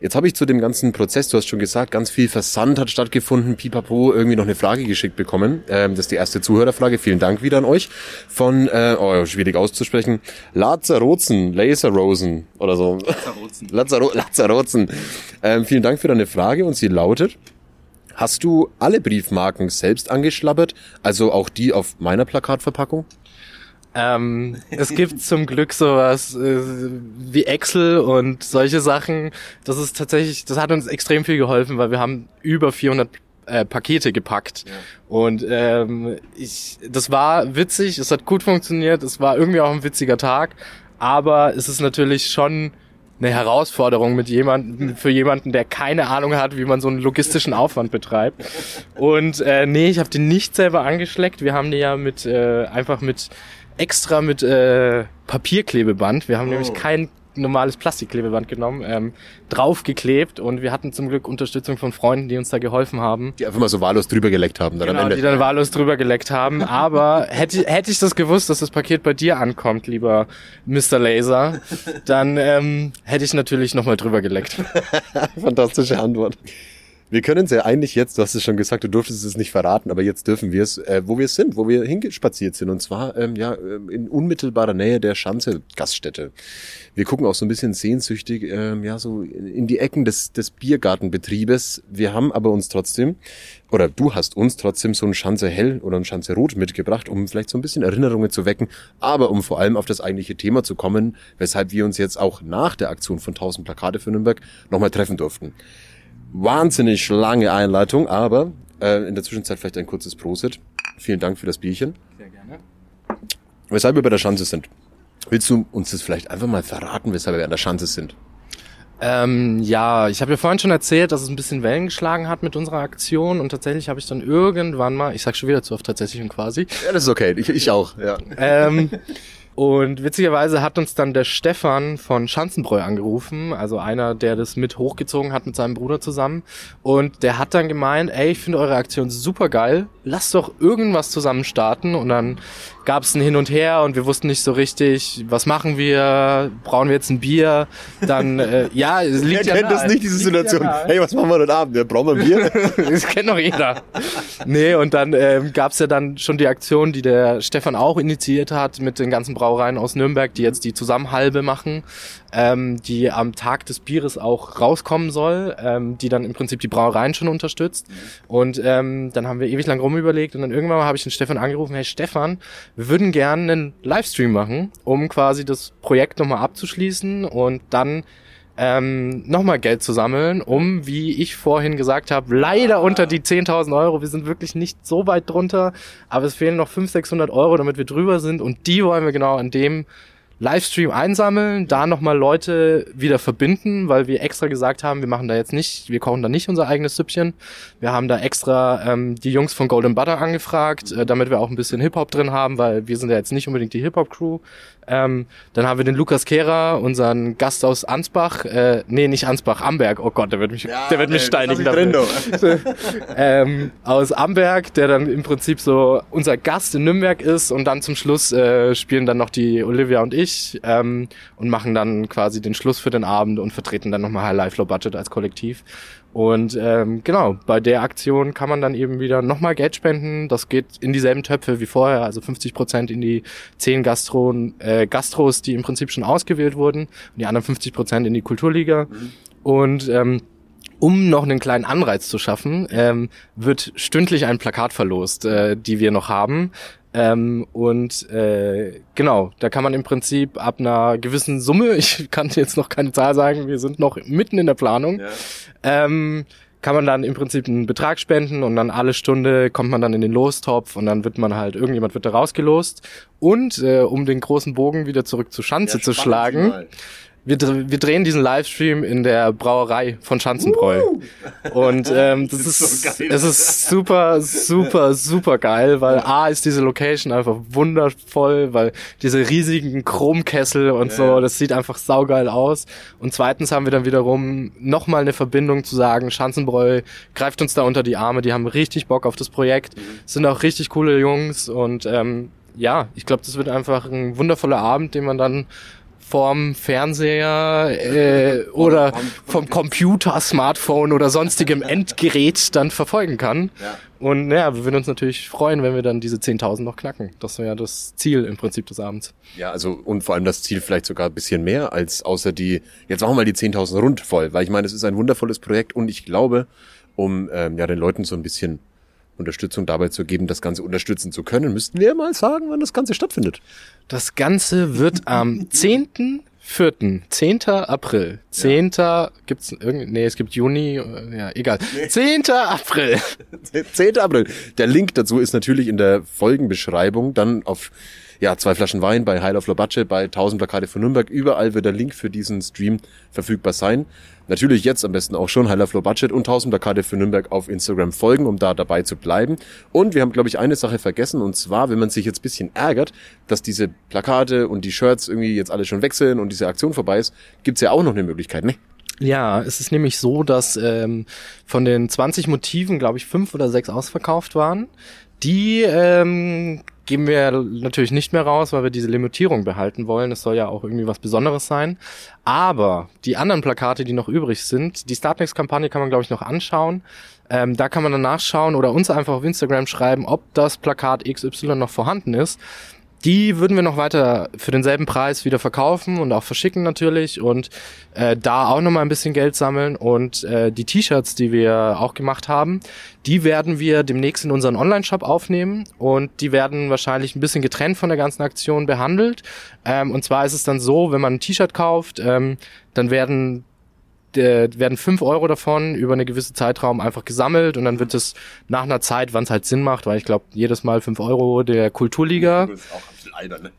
Jetzt habe ich zu dem ganzen Prozess, du hast schon gesagt, ganz viel Versand hat stattgefunden, pipapo, irgendwie noch eine Frage geschickt bekommen. Ähm, das ist die erste Zuhörerfrage. Vielen Dank wieder an euch. Von, äh, oh, schwierig auszusprechen, Lazarozen, Laserrosen oder so. Lazaro Lazarozen. Ähm, vielen Dank für deine Frage und sie lautet, hast du alle Briefmarken selbst angeschlabbert, also auch die auf meiner Plakatverpackung? Ähm, es gibt zum Glück sowas äh, wie Excel und solche Sachen. Das ist tatsächlich, das hat uns extrem viel geholfen, weil wir haben über 400 äh, Pakete gepackt. Und ähm, ich, das war witzig, es hat gut funktioniert, es war irgendwie auch ein witziger Tag, aber es ist natürlich schon eine Herausforderung mit jemandem, für jemanden, der keine Ahnung hat, wie man so einen logistischen Aufwand betreibt. Und äh, nee, ich habe die nicht selber angeschleckt. Wir haben die ja mit äh, einfach mit extra mit äh, Papierklebeband. Wir haben nämlich kein normales Plastikklebeband genommen, ähm, draufgeklebt und wir hatten zum Glück Unterstützung von Freunden, die uns da geholfen haben. Die einfach mal so wahllos drüber geleckt haben dann am Genau, Ende. die dann wahllos drüber geleckt haben. Aber hätte, hätte ich das gewusst, dass das Paket bei dir ankommt, lieber Mr. Laser, dann ähm, hätte ich natürlich nochmal drüber geleckt. Fantastische Antwort. Wir können es ja eigentlich jetzt, du hast es schon gesagt, du durftest es nicht verraten, aber jetzt dürfen wir es, äh, wo wir sind, wo wir hingespaziert sind. Und zwar ähm, ja ähm, in unmittelbarer Nähe der Schanze Gaststätte. Wir gucken auch so ein bisschen sehnsüchtig ähm, ja so in die Ecken des, des Biergartenbetriebes. Wir haben aber uns trotzdem, oder du hast uns trotzdem so ein Schanze Hell oder ein Schanze Rot mitgebracht, um vielleicht so ein bisschen Erinnerungen zu wecken, aber um vor allem auf das eigentliche Thema zu kommen, weshalb wir uns jetzt auch nach der Aktion von 1000 Plakate für Nürnberg nochmal treffen durften wahnsinnig lange Einleitung, aber äh, in der Zwischenzeit vielleicht ein kurzes Prosit. Vielen Dank für das Bierchen. Sehr gerne. Weshalb wir bei der Schanze sind. Willst du uns das vielleicht einfach mal verraten, weshalb wir an der Schanze sind? Ähm, ja, ich habe ja vorhin schon erzählt, dass es ein bisschen Wellen geschlagen hat mit unserer Aktion und tatsächlich habe ich dann irgendwann mal, ich sag schon wieder zu oft tatsächlich und quasi, Ja, das ist okay. Ich, ich auch. Ja. ähm, und witzigerweise hat uns dann der Stefan von Schanzenbräu angerufen, also einer, der das mit hochgezogen hat mit seinem Bruder zusammen. Und der hat dann gemeint, ey, ich finde eure Aktion super geil, lasst doch irgendwas zusammen starten. Und dann gab es ein Hin und Her und wir wussten nicht so richtig, was machen wir, brauchen wir jetzt ein Bier? Dann, äh, ja, es liegt Wer ja kennt das nicht, diese ja Situation? nahe. hey, was machen wir heute Abend? Ja, brauchen wir ein Bier? Das kennt doch jeder. Nee, und dann ähm, gab's ja dann schon die Aktion, die der Stefan auch initiiert hat mit den ganzen Brauereien aus Nürnberg, die jetzt die Zusammenhalbe machen, ähm, die am Tag des Bieres auch rauskommen soll, ähm, die dann im Prinzip die Brauereien schon unterstützt. Und ähm, dann haben wir ewig lang rumüberlegt und dann irgendwann habe ich den Stefan angerufen, hey Stefan, wir würden gerne einen Livestream machen, um quasi das Projekt nochmal abzuschließen und dann ähm, nochmal Geld zu sammeln, um, wie ich vorhin gesagt habe, leider unter die 10.000 Euro. Wir sind wirklich nicht so weit drunter, aber es fehlen noch 500, 600 Euro, damit wir drüber sind und die wollen wir genau an dem Livestream einsammeln, da nochmal Leute wieder verbinden, weil wir extra gesagt haben, wir machen da jetzt nicht, wir kochen da nicht unser eigenes Süppchen. Wir haben da extra ähm, die Jungs von Golden Butter angefragt, äh, damit wir auch ein bisschen Hip-Hop drin haben, weil wir sind ja jetzt nicht unbedingt die Hip-Hop-Crew. Ähm, dann haben wir den Lukas Kehrer, unseren Gast aus Ansbach, äh, nee, nicht Ansbach, Amberg, oh Gott, der wird mich, Ja, der wird mich ey, steinigen dafür. ähm, aus Amberg, der dann im Prinzip so unser Gast in Nürnberg ist und dann zum Schluss äh, spielen dann noch die Olivia und ich ähm, und machen dann quasi den Schluss für den Abend und vertreten dann nochmal High Life Low Budget als Kollektiv. Und ähm, genau, bei der Aktion kann man dann eben wieder nochmal Geld spenden. Das geht in dieselben Töpfe wie vorher, also 50 Prozent in die zehn Gastro, äh, Gastros, die im Prinzip schon ausgewählt wurden, und die anderen 50 Prozent in die Kulturliga. Und ähm, um noch einen kleinen Anreiz zu schaffen, ähm, wird stündlich ein Plakat verlost, äh, die wir noch haben. Ähm, und äh, genau, da kann man im Prinzip ab einer gewissen Summe, ich kann jetzt noch keine Zahl sagen, wir sind noch mitten in der Planung, ähm, kann man dann im Prinzip einen Betrag spenden und dann alle Stunde kommt man dann in den Lostopf und dann wird man halt, irgendjemand wird da rausgelost. Und äh, um den großen Bogen wieder zurück zur Schanze zu schlagen, wir, wir drehen diesen Livestream in der Brauerei von Schanzenbräu. Und ähm, das ist, es ist super, super, super geil, weil A ist diese Location einfach wundervoll, weil diese riesigen Chromkessel und so, das sieht einfach saugeil aus. Und zweitens haben wir dann wiederum nochmal eine Verbindung zu sagen, Schanzenbräu greift uns da unter die Arme, die haben richtig Bock auf das Projekt, sind auch richtig coole Jungs und ähm, ja, ich glaube, das wird einfach ein wundervoller Abend, den man dann vorm Fernseher äh, oder vom Computer, Smartphone oder sonstigem Endgerät dann verfolgen kann. Und ja, wir würden uns natürlich freuen, wenn wir dann diese 10.000 noch knacken. Das wäre ja das Ziel im Prinzip des Abends. Ja, also und vor allem das Ziel vielleicht sogar ein bisschen mehr als außer die, jetzt machen wir mal die 10.000 rund voll, weil ich meine, es ist ein wundervolles Projekt und ich glaube, um ähm, ja den Leuten so ein bisschen Unterstützung dabei zu geben, das Ganze unterstützen zu können, müssten wir mal sagen, wann das Ganze stattfindet. Das Ganze wird am 10.4., 10. April. 10. gibt's irgend nee, es gibt Juni, äh, ja, egal. 10. April. 10. April. Der Link dazu ist natürlich in der Folgenbeschreibung, dann auf ja, zwei Flaschen Wein bei Heil of Lobace, bei 1000 Plakate von Nürnberg. Überall wird der Link für diesen Stream verfügbar sein. Natürlich jetzt am besten auch schon Heil of Low Budget und 1000 Plakate für Nürnberg auf Instagram folgen, um da dabei zu bleiben. Und wir haben, glaube ich, eine Sache vergessen und zwar, wenn man sich jetzt bisschen ärgert, dass diese Plakate und die Shirts irgendwie jetzt alle schon wechseln und diese Aktion vorbei ist, gibt's ja auch noch eine Möglichkeit, ne? Ja, es ist nämlich so, dass ähm, von den 20 Motiven, glaube ich, fünf oder sechs ausverkauft waren. Die ähm, geben wir natürlich nicht mehr raus, weil wir diese Limitierung behalten wollen. Es soll ja auch irgendwie was Besonderes sein. Aber die anderen Plakate, die noch übrig sind, die Startnext-Kampagne kann man, glaube ich, noch anschauen. Ähm, da kann man dann nachschauen oder uns einfach auf Instagram schreiben, ob das Plakat XY noch vorhanden ist. Die würden wir noch weiter für denselben Preis wieder verkaufen und auch verschicken natürlich und äh, da auch nochmal ein bisschen Geld sammeln. Und äh, die T-Shirts, die wir auch gemacht haben, die werden wir demnächst in unseren Online-Shop aufnehmen und die werden wahrscheinlich ein bisschen getrennt von der ganzen Aktion behandelt. Ähm, und zwar ist es dann so, wenn man ein T-Shirt kauft, ähm, dann werden äh, werden fünf Euro davon über eine gewisse Zeitraum einfach gesammelt und dann wird es nach einer Zeit, wann es halt Sinn macht, weil ich glaube, jedes Mal fünf Euro der Kulturliga. Das ist auch ein albern, ne?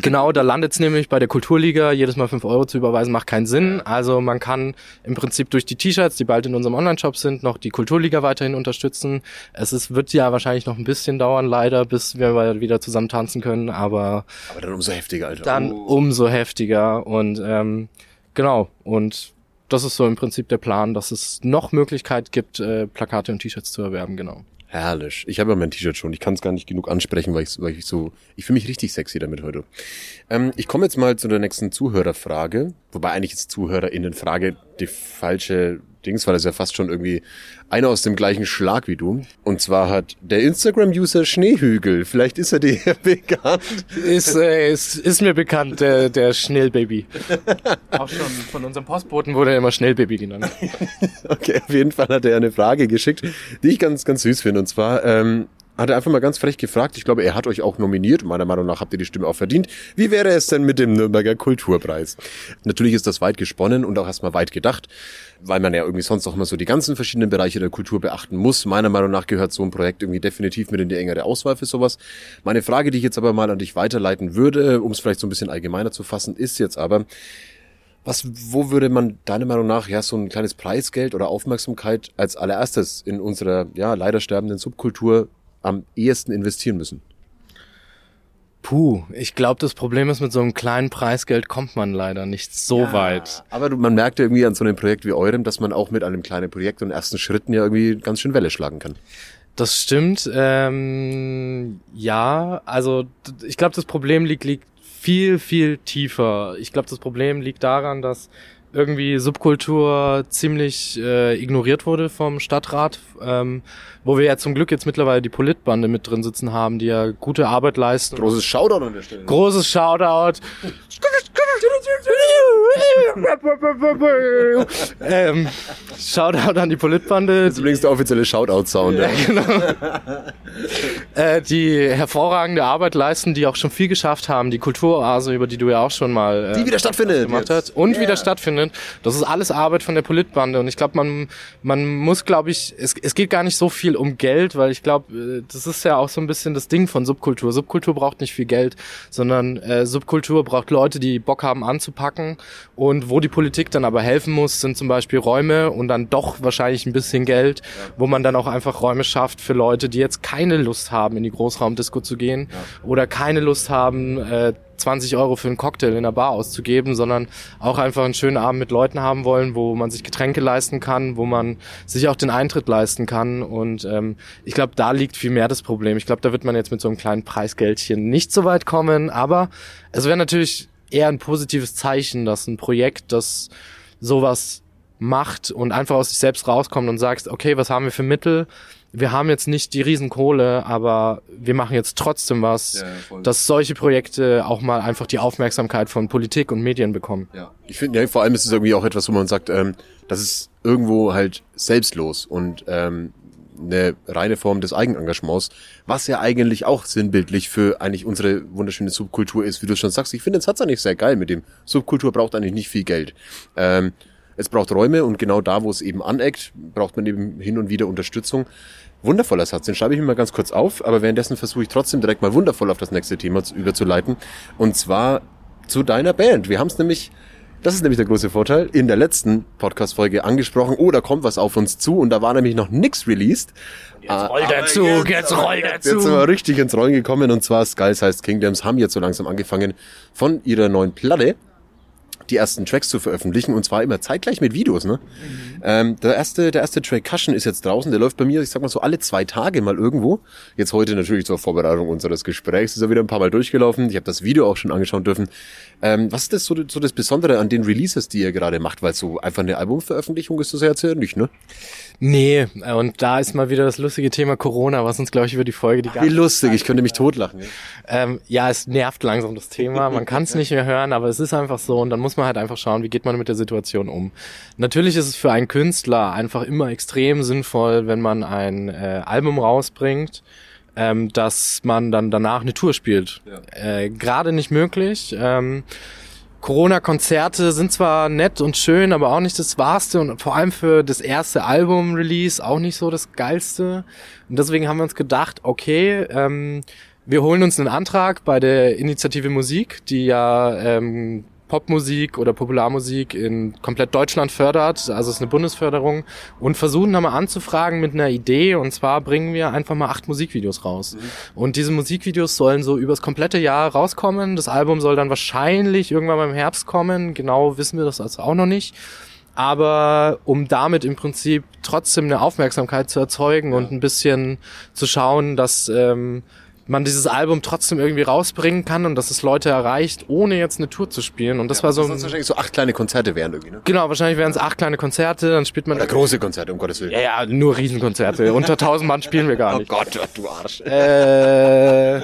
Genau, da landet es nämlich bei der Kulturliga, jedes Mal fünf Euro zu überweisen, macht keinen Sinn. Also man kann im Prinzip durch die T-Shirts, die bald in unserem Online-Shop sind, noch die Kulturliga weiterhin unterstützen. Es ist, wird ja wahrscheinlich noch ein bisschen dauern, leider, bis wir wieder zusammen tanzen können, aber Aber dann umso heftiger, Alter. dann umso heftiger und ähm, genau und das ist so im Prinzip der Plan, dass es noch Möglichkeit gibt, äh, Plakate und T-Shirts zu erwerben, genau. Herrlich. Ich habe ja mein T-Shirt schon. Ich kann es gar nicht genug ansprechen, weil ich, weil ich so, ich fühle mich richtig sexy damit heute. Ähm, ich komme jetzt mal zu der nächsten Zuhörerfrage, wobei eigentlich ist ZuhörerInnenfrage die falsche Dings, weil das ja fast schon irgendwie einer aus dem gleichen Schlag wie du. Und zwar hat der Instagram-User Schneehügel, vielleicht ist er dir bekannt. Ist, äh, ist, ist mir bekannt, der, der Schnellbaby. Auch schon von unserem Postboten wurde er immer Schnellbaby genannt. Okay, auf jeden Fall hat er eine Frage geschickt, die ich ganz, ganz süß finde. Und zwar, ähm, hat er einfach mal ganz frech gefragt. Ich glaube, er hat euch auch nominiert. Meiner Meinung nach habt ihr die Stimme auch verdient. Wie wäre es denn mit dem Nürnberger Kulturpreis? Natürlich ist das weit gesponnen und auch erstmal weit gedacht, weil man ja irgendwie sonst auch immer so die ganzen verschiedenen Bereiche der Kultur beachten muss. Meiner Meinung nach gehört so ein Projekt irgendwie definitiv mit in die engere Auswahl für sowas. Meine Frage, die ich jetzt aber mal an dich weiterleiten würde, um es vielleicht so ein bisschen allgemeiner zu fassen, ist jetzt aber, was, wo würde man deiner Meinung nach ja so ein kleines Preisgeld oder Aufmerksamkeit als allererstes in unserer ja leider sterbenden Subkultur am ehesten investieren müssen? Puh, ich glaube, das Problem ist, mit so einem kleinen Preisgeld kommt man leider nicht so weit. Aber man merkt ja irgendwie an so einem Projekt wie eurem, dass man auch mit einem kleinen Projekt und ersten Schritten ja irgendwie ganz schön Welle schlagen kann. Das stimmt. Ähm, ja, also ich glaube, das Problem liegt, liegt viel, viel tiefer. Ich glaube, das Problem liegt daran, dass irgendwie Subkultur ziemlich äh, ignoriert wurde vom Stadtrat, ähm, wo wir ja zum Glück jetzt mittlerweile die Politbande mit drin sitzen haben, die ja gute Arbeit leisten. Großes Shoutout an der Stelle. Großes Shoutout. ähm, Shoutout an die Politbande, Das ist übrigens der offizielle Shoutout-Sound. Ja, äh, die hervorragende Arbeit leisten, die auch schon viel geschafft haben. Die Kulturoase, über die du ja auch schon mal äh, Die wieder stattfindet. gemacht hat und wieder stattfindet. Das ist alles Arbeit von der Politbande und ich glaube, man man muss, glaube ich, es, es geht gar nicht so viel um Geld, weil ich glaube, das ist ja auch so ein bisschen das Ding von Subkultur. Subkultur braucht nicht viel Geld, sondern äh, Subkultur braucht Leute, die Bock haben anzupacken. Und wo die Politik dann aber helfen muss, sind zum Beispiel Räume und dann doch wahrscheinlich ein bisschen Geld, wo man dann auch einfach Räume schafft für Leute, die jetzt keine Lust haben, in die Großraumdisco zu gehen oder keine Lust haben, äh, 20 Euro für einen Cocktail in der Bar auszugeben, sondern auch einfach einen schönen Abend mit Leuten haben wollen, wo man sich Getränke leisten kann, wo man sich auch den Eintritt leisten kann. Und ähm, ich glaube, da liegt viel mehr das Problem. Ich glaube, da wird man jetzt mit so einem kleinen Preisgeldchen nicht so weit kommen, aber es wäre natürlich eher ein positives Zeichen, dass ein Projekt, das sowas macht und einfach aus sich selbst rauskommt und sagst, okay, was haben wir für Mittel? Wir haben jetzt nicht die Riesenkohle, aber wir machen jetzt trotzdem was, dass solche Projekte auch mal einfach die Aufmerksamkeit von Politik und Medien bekommen. Ja. Ich finde, ja, vor allem ist es irgendwie auch etwas, wo man sagt, ähm, das ist irgendwo halt selbstlos und ähm, eine reine Form des Eigenengagements, was ja eigentlich auch sinnbildlich für eigentlich unsere wunderschöne Subkultur ist, wie du schon sagst. Ich finde, es hat's eigentlich sehr geil mit dem. Subkultur braucht eigentlich nicht viel Geld. Ähm, es braucht Räume und genau da, wo es eben aneckt, braucht man eben hin und wieder Unterstützung. Wundervoller Satz, den schreibe ich mir mal ganz kurz auf, aber währenddessen versuche ich trotzdem direkt mal wundervoll auf das nächste Thema zu- überzuleiten. Und zwar zu deiner Band. Wir haben es nämlich, das ist nämlich der große Vorteil, in der letzten Podcast-Folge angesprochen, oh, da kommt was auf uns zu und da war nämlich noch nix released. Jetzt rollt der Zug, jetzt rollt der Jetzt sind Zug. wir richtig ins Rollen gekommen und zwar Skulls heißt Kingdoms haben jetzt so langsam angefangen von ihrer neuen Platte die ersten Tracks zu veröffentlichen und zwar immer zeitgleich mit Videos. Ne? Ähm, der erste, der erste Track Cushion ist jetzt draußen. Der läuft bei mir, ich sag mal so alle zwei Tage mal irgendwo. Jetzt heute natürlich zur Vorbereitung unseres Gesprächs ist er wieder ein paar Mal durchgelaufen. Ich habe das Video auch schon anschauen dürfen. Ähm, was ist das so, so das Besondere an den Releases, die ihr gerade macht? Weil so einfach eine Albumveröffentlichung ist das ja jetzt ja nicht, ne? Nee, und da ist mal wieder das lustige Thema Corona, was uns, glaube ich, über die Folge die Wie ganze lustig, ich könnte mich totlachen. Ähm, ja, es nervt langsam das Thema. Man kann es nicht mehr hören, aber es ist einfach so. Und dann muss man halt einfach schauen, wie geht man mit der Situation um. Natürlich ist es für einen Künstler einfach immer extrem sinnvoll, wenn man ein äh, Album rausbringt, ähm, dass man dann danach eine Tour spielt. Äh, Gerade nicht möglich. Ähm, Corona-Konzerte sind zwar nett und schön, aber auch nicht das Wahrste und vor allem für das erste Album-Release auch nicht so das Geilste. Und deswegen haben wir uns gedacht, okay, ähm, wir holen uns einen Antrag bei der Initiative Musik, die ja ähm, Popmusik oder Popularmusik in komplett Deutschland fördert, also es ist eine Bundesförderung und versuchen da mal anzufragen mit einer Idee und zwar bringen wir einfach mal acht Musikvideos raus. Und diese Musikvideos sollen so übers komplette Jahr rauskommen. Das Album soll dann wahrscheinlich irgendwann im Herbst kommen. Genau wissen wir das also auch noch nicht. Aber um damit im Prinzip trotzdem eine Aufmerksamkeit zu erzeugen und ein bisschen zu schauen, dass ähm, man dieses Album trotzdem irgendwie rausbringen kann und dass es Leute erreicht, ohne jetzt eine Tour zu spielen. Und das war so, Das wahrscheinlich so acht kleine Konzerte wären irgendwie, ne? genau, wahrscheinlich wären es acht kleine Konzerte, dann spielt man, Oder große Konzerte, um Gottes Willen. ja, ja, nur Riesenkonzerte. Unter tausend Mann spielen wir gar Oh nicht. Gott, du Arsch. Äh,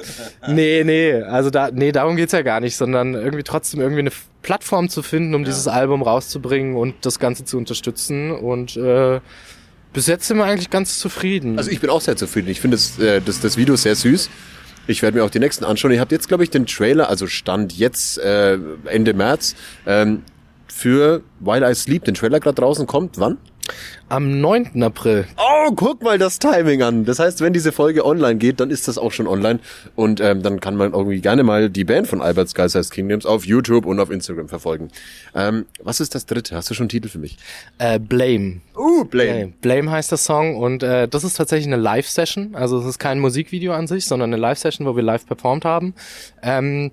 nee, nee, also da, nee, darum geht's ja gar nicht, sondern irgendwie trotzdem irgendwie eine Plattform zu finden, um dieses Album rauszubringen und das Ganze zu unterstützen und äh, Bis jetzt sind wir eigentlich ganz zufrieden. Also ich bin auch sehr zufrieden. Ich finde das, äh, das, das Video sehr süß. Ich werde mir auch die nächsten anschauen. Ihr habt jetzt, glaube ich, den Trailer, also Stand jetzt äh, Ende März, ähm, für While I Sleep. Den Trailer gerade draußen kommt. Wann? Am 9. April. Oh, guck mal das Timing an. Das heißt, wenn diese Folge online geht, dann ist das auch schon online. Und ähm, dann kann man irgendwie gerne mal die Band von Albert Sky Size Kingdoms auf YouTube und auf Instagram verfolgen. Ähm, was ist das dritte? Hast du schon einen Titel für mich? Äh, Blame. Uh, Blame. Blame. Blame heißt der Song und äh, das ist tatsächlich eine Live-Session. Also es ist kein Musikvideo an sich, sondern eine Live-Session, wo wir live performt haben. Ähm,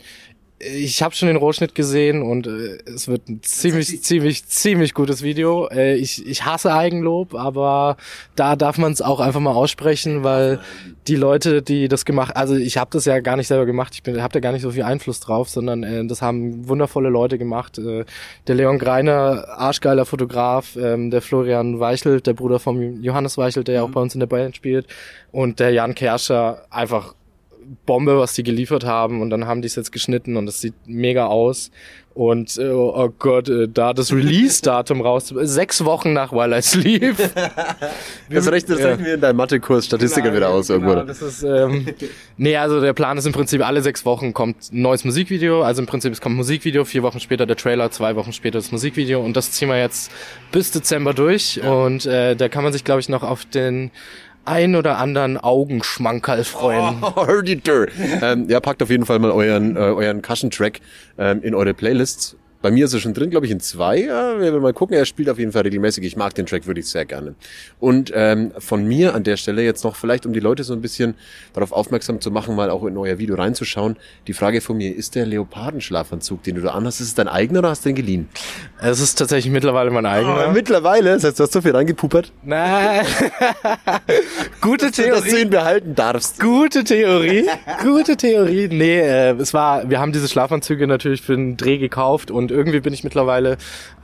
ich habe schon den Rohschnitt gesehen und äh, es wird ein ziemlich, ziemlich, ziemlich gutes Video. Äh, ich, ich hasse Eigenlob, aber da darf man es auch einfach mal aussprechen, weil die Leute, die das gemacht, also ich habe das ja gar nicht selber gemacht, ich bin, habe da gar nicht so viel Einfluss drauf, sondern äh, das haben wundervolle Leute gemacht. Äh, der Leon Greiner, arschgeiler Fotograf, ähm, der Florian Weichelt, der Bruder von Johannes Weichelt, der ja auch bei uns in der Band spielt, und der Jan Kerscher, einfach Bombe, was die geliefert haben und dann haben die es jetzt geschnitten und es sieht mega aus. Und äh, oh Gott, äh, da das Release-Datum raus, sechs Wochen nach While I Sleep. Das rechnen, das Ja. wir in deinem Mathekurs Statistiker wieder aus irgendwo. Genau, das ist, ähm, nee, also der Plan ist im Prinzip, alle sechs Wochen kommt ein neues Musikvideo. Also im Prinzip, es kommt ein Musikvideo, vier Wochen später der Trailer, zwei Wochen später das Musikvideo. Und das ziehen wir jetzt bis Dezember durch. Und äh, da kann man sich, glaube ich, noch auf den ein oder anderen Augenschmankerl freuen. Herditor. ähm, ja, packt auf jeden Fall mal euren, äh, euren Kaschen-Track ähm, in eure Playlists. Bei mir ist er schon drin, glaube ich, in zwei. Ja, wir werden mal gucken. Er spielt auf jeden Fall regelmäßig. Ich mag den Track wirklich sehr gerne. Und ähm, von mir an der Stelle jetzt noch vielleicht, um die Leute so ein bisschen darauf aufmerksam zu machen, mal auch in euer Video reinzuschauen. Die Frage von mir, ist der Leopardenschlafanzug, den du da anhast, ist es dein eigener oder hast du den geliehen? Es ist tatsächlich mittlerweile mein eigener. mittlerweile, das heißt, du hast so viel reingepuppert, Nein. Gute dass du ihn Theorie. behalten darfst. Gute Theorie. Gute Theorie. Nee, äh, es war, wir haben diese Schlafanzüge natürlich für den Dreh gekauft und irgendwie bin ich mittlerweile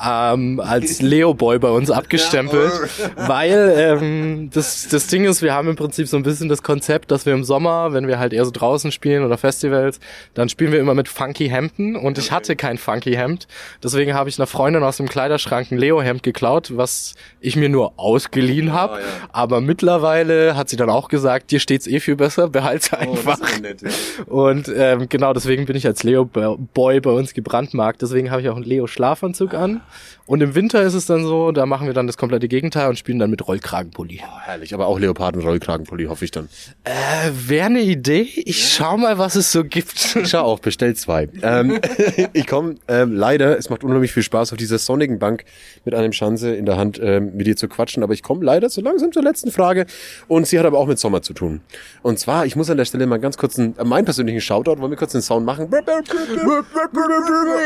ähm, als Leo-Boy bei uns abgestempelt, weil ähm, das, das Ding ist, wir haben im Prinzip so ein bisschen das Konzept, dass wir im Sommer, wenn wir halt eher so draußen spielen oder Festivals, dann spielen wir immer mit funky Hemden und ich hatte kein funky Hemd. Deswegen habe ich einer Freundin aus dem Kleiderschrank ein Leo-Hemd geklaut, was ich mir nur ausgeliehen habe. Aber mittlerweile hat sie dann auch gesagt, dir steht's eh viel besser, behalte einfach. Und ähm, genau deswegen bin ich als Leo-Boy bei uns gebrandmarkt. Deswegen habe ich auch einen Leo-Schlafanzug an. Und im Winter ist es dann so, da machen wir dann das komplette Gegenteil und spielen dann mit Rollkragenpulli. Herrlich, aber auch Leoparden-Rollkragenpulli, hoffe ich dann. Äh, Wäre eine Idee. Ich schau mal, was es so gibt. Ich schau auch, bestell zwei. ähm, ich komme ähm, leider, es macht unheimlich viel Spaß, auf dieser sonnigen Bank mit einem Schanze in der Hand ähm, mit dir zu quatschen, aber ich komme leider so langsam zur letzten Frage und sie hat aber auch mit Sommer zu tun. Und zwar, ich muss an der Stelle mal ganz kurz einen, äh, meinen persönlichen Shoutout, wollen wir kurz den Sound machen?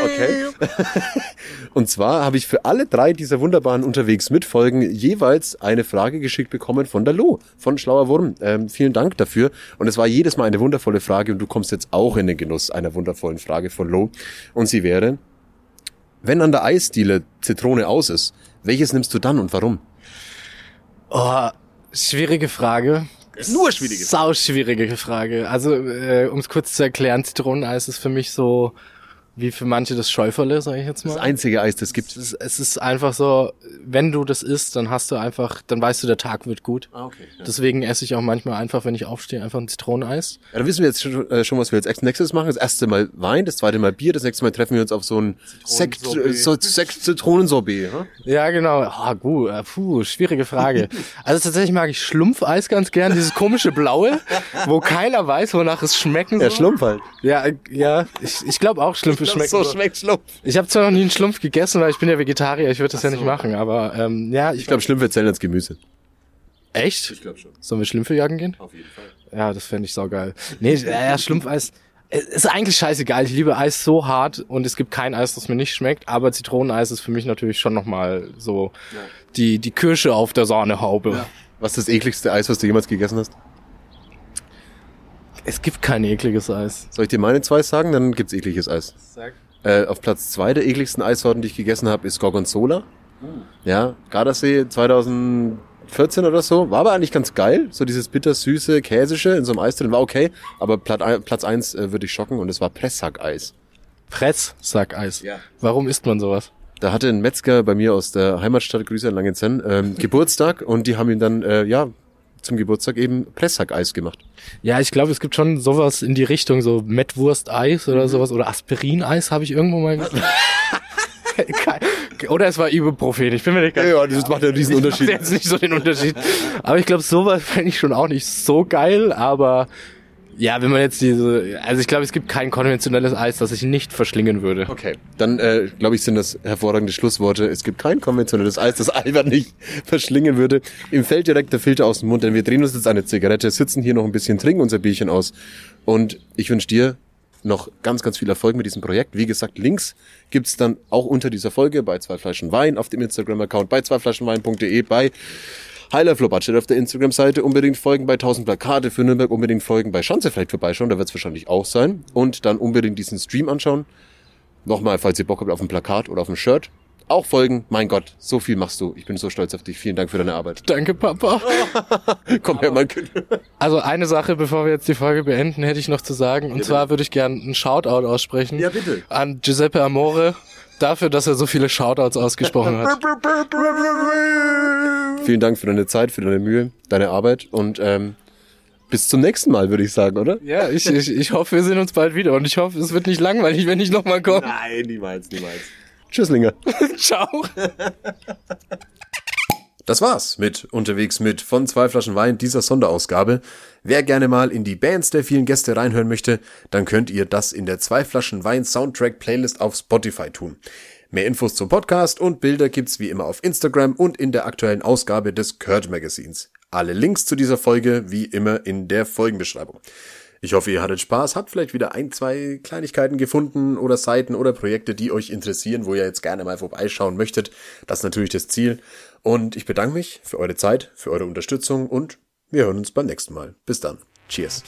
Okay. Und zwar habe ich für alle drei dieser wunderbaren unterwegs mitfolgen jeweils eine Frage geschickt bekommen von der Lo, von Schlauer Wurm. Ähm, vielen Dank dafür. Und es war jedes Mal eine wundervolle Frage und du kommst jetzt auch in den Genuss einer wundervollen Frage von Lo. Und sie wäre, wenn an der Eisdiele Zitrone aus ist, welches nimmst du dann und warum? Oh, schwierige Frage. Nur schwierige Sau schwierige Frage. Also, äh, um es kurz zu erklären, Zitroneneis ist für mich so wie für manche das Schäuferle, sage ich jetzt mal. Das einzige Eis, das gibt. Es ist, es ist einfach so, wenn du das isst, dann hast du einfach, dann weißt du, der Tag wird gut. Ah, okay. Ja. Deswegen esse ich auch manchmal einfach, wenn ich aufstehe, einfach ein Zitroneneis. Ja, da wissen wir jetzt schon, äh, schon, was wir als nächstes machen. Das erste Mal Wein, das zweite Mal Bier, das nächste Mal treffen wir uns auf so ein Sekt, äh, so, Sekt Zitronensorbet. Ja? Ja, genau. Ah, gut, äh, puh, schwierige Frage. Also tatsächlich mag ich Schlumpfeis ganz gern, dieses komische blaue, wo keiner weiß, wonach es schmecken soll. Ja, Schlumpf halt. Ja, äh, ja, ich, ich glaube auch Schlümpfe schmecken so schmeckt Schlumpf. Ich habe zwar noch nie einen Schlumpf gegessen, weil ich bin ja Vegetarier, ich würde das ja nicht machen, aber ähm, ja, ich, Ich glaube, Schlümpfe zählen als Gemüse. echt? Ich glaube schon. Sollen wir Schlümpfe jagen gehen? Auf jeden Fall. Ja, das fände ich saugeil. Nee, ja, ja, Schlumpfeis ist eigentlich scheißegal. Ich liebe Eis so hart und es gibt kein Eis, das mir nicht schmeckt, aber Zitroneneis ist für mich natürlich schon nochmal so die, die Kirsche auf der Sahnehaube. Was ist das ekligste Eis, was du jemals gegessen hast? Es gibt kein ekliges Eis. Soll ich dir meine zwei sagen? Dann gibt's ekliges Eis. Äh, auf Platz zwei der ekligsten Eissorten, die ich gegessen habe, ist Gorgonzola. Ja, Gardasee 2014 oder so. War aber eigentlich ganz geil. So dieses bitter-süße, käsische in so einem Eis drin. War okay. Aber Platz eins äh, würde ich schocken und es war Presssackeis. Presssackeis. Ja. Warum isst man sowas? Da hatte ein Metzger bei mir aus der Heimatstadt, Grüße an Langenzenn, ähm, Geburtstag und die haben ihm dann, äh, ja, zum Geburtstag eben Presshackeis gemacht. Ja, ich glaube, es gibt schon sowas in die Richtung, so Mettwurst-Eis oder sowas oder Aspirin-Eis habe ich irgendwo mal gesehen. Oder es war Ibuprofen, ich bin mir nicht ganz Ja, das macht ja diesen Ich Unterschied. mache jetzt nicht so den Unterschied. Aber ich glaube, sowas fände ich schon auch nicht so geil, aber ja, wenn man jetzt diese, also ich glaube, es gibt kein konventionelles Eis, das ich nicht verschlingen würde. Okay, dann äh, glaube ich, sind das hervorragende Schlussworte. Es gibt kein konventionelles Eis, das Albert nicht verschlingen würde. Ihm fällt direkt der Filter aus dem Mund, denn wir drehen uns jetzt eine Zigarette, sitzen hier noch ein bisschen, trinken unser Bierchen aus. Und ich wünsche dir noch ganz, ganz viel Erfolg mit diesem Projekt. Wie gesagt, Links gibt's dann auch unter dieser Folge bei zwei Flaschen Wein auf dem Instagram-Account, bei zweiflaschenwein.de, bei Highlife Budget auf der Instagram-Seite, unbedingt folgen bei 1000 Plakate für Nürnberg, unbedingt folgen bei Schanze vielleicht vorbeischauen, da wird's wahrscheinlich auch sein. Und dann unbedingt diesen Stream anschauen. Nochmal, falls ihr Bock habt auf ein Plakat oder auf ein Shirt, auch folgen. Mein Gott, so viel machst du. Ich bin so stolz auf dich. Vielen Dank für deine Arbeit. Danke, Papa. Komm her, mein Kind. Also eine Sache, bevor wir jetzt die Folge beenden, hätte ich noch zu sagen. Und zwar würde ich gerne einen Shoutout aussprechen. Ja, bitte. An Giuseppe Amore dafür, dass er so viele Shoutouts ausgesprochen hat. Vielen Dank für deine Zeit, für deine Mühe, deine Arbeit und ähm, bis zum nächsten Mal, würde ich sagen, oder? Ja, ich, ich, ich hoffe, wir sehen uns bald wieder und ich hoffe, es wird nicht langweilig, wenn ich nochmal komme. Nein, niemals, niemals. Tschüsslinger. Ciao. Das war's mit Unterwegs mit von zwei Flaschen Wein dieser Sonderausgabe. Wer gerne mal in die Bands der vielen Gäste reinhören möchte, dann könnt ihr das in der zwei Flaschen Wein Soundtrack Playlist auf Spotify tun. Mehr Infos zum Podcast und Bilder gibt's wie immer auf Instagram und in der aktuellen Ausgabe des Kurt Magazins. Alle Links zu dieser Folge wie immer in der Folgenbeschreibung. Ich hoffe, ihr hattet Spaß, habt vielleicht wieder ein, zwei Kleinigkeiten gefunden oder Seiten oder Projekte, die euch interessieren, wo ihr jetzt gerne mal vorbeischauen möchtet. Das ist natürlich das Ziel. Und ich bedanke mich für eure Zeit, für eure Unterstützung und wir hören uns beim nächsten Mal. Bis dann. Cheers.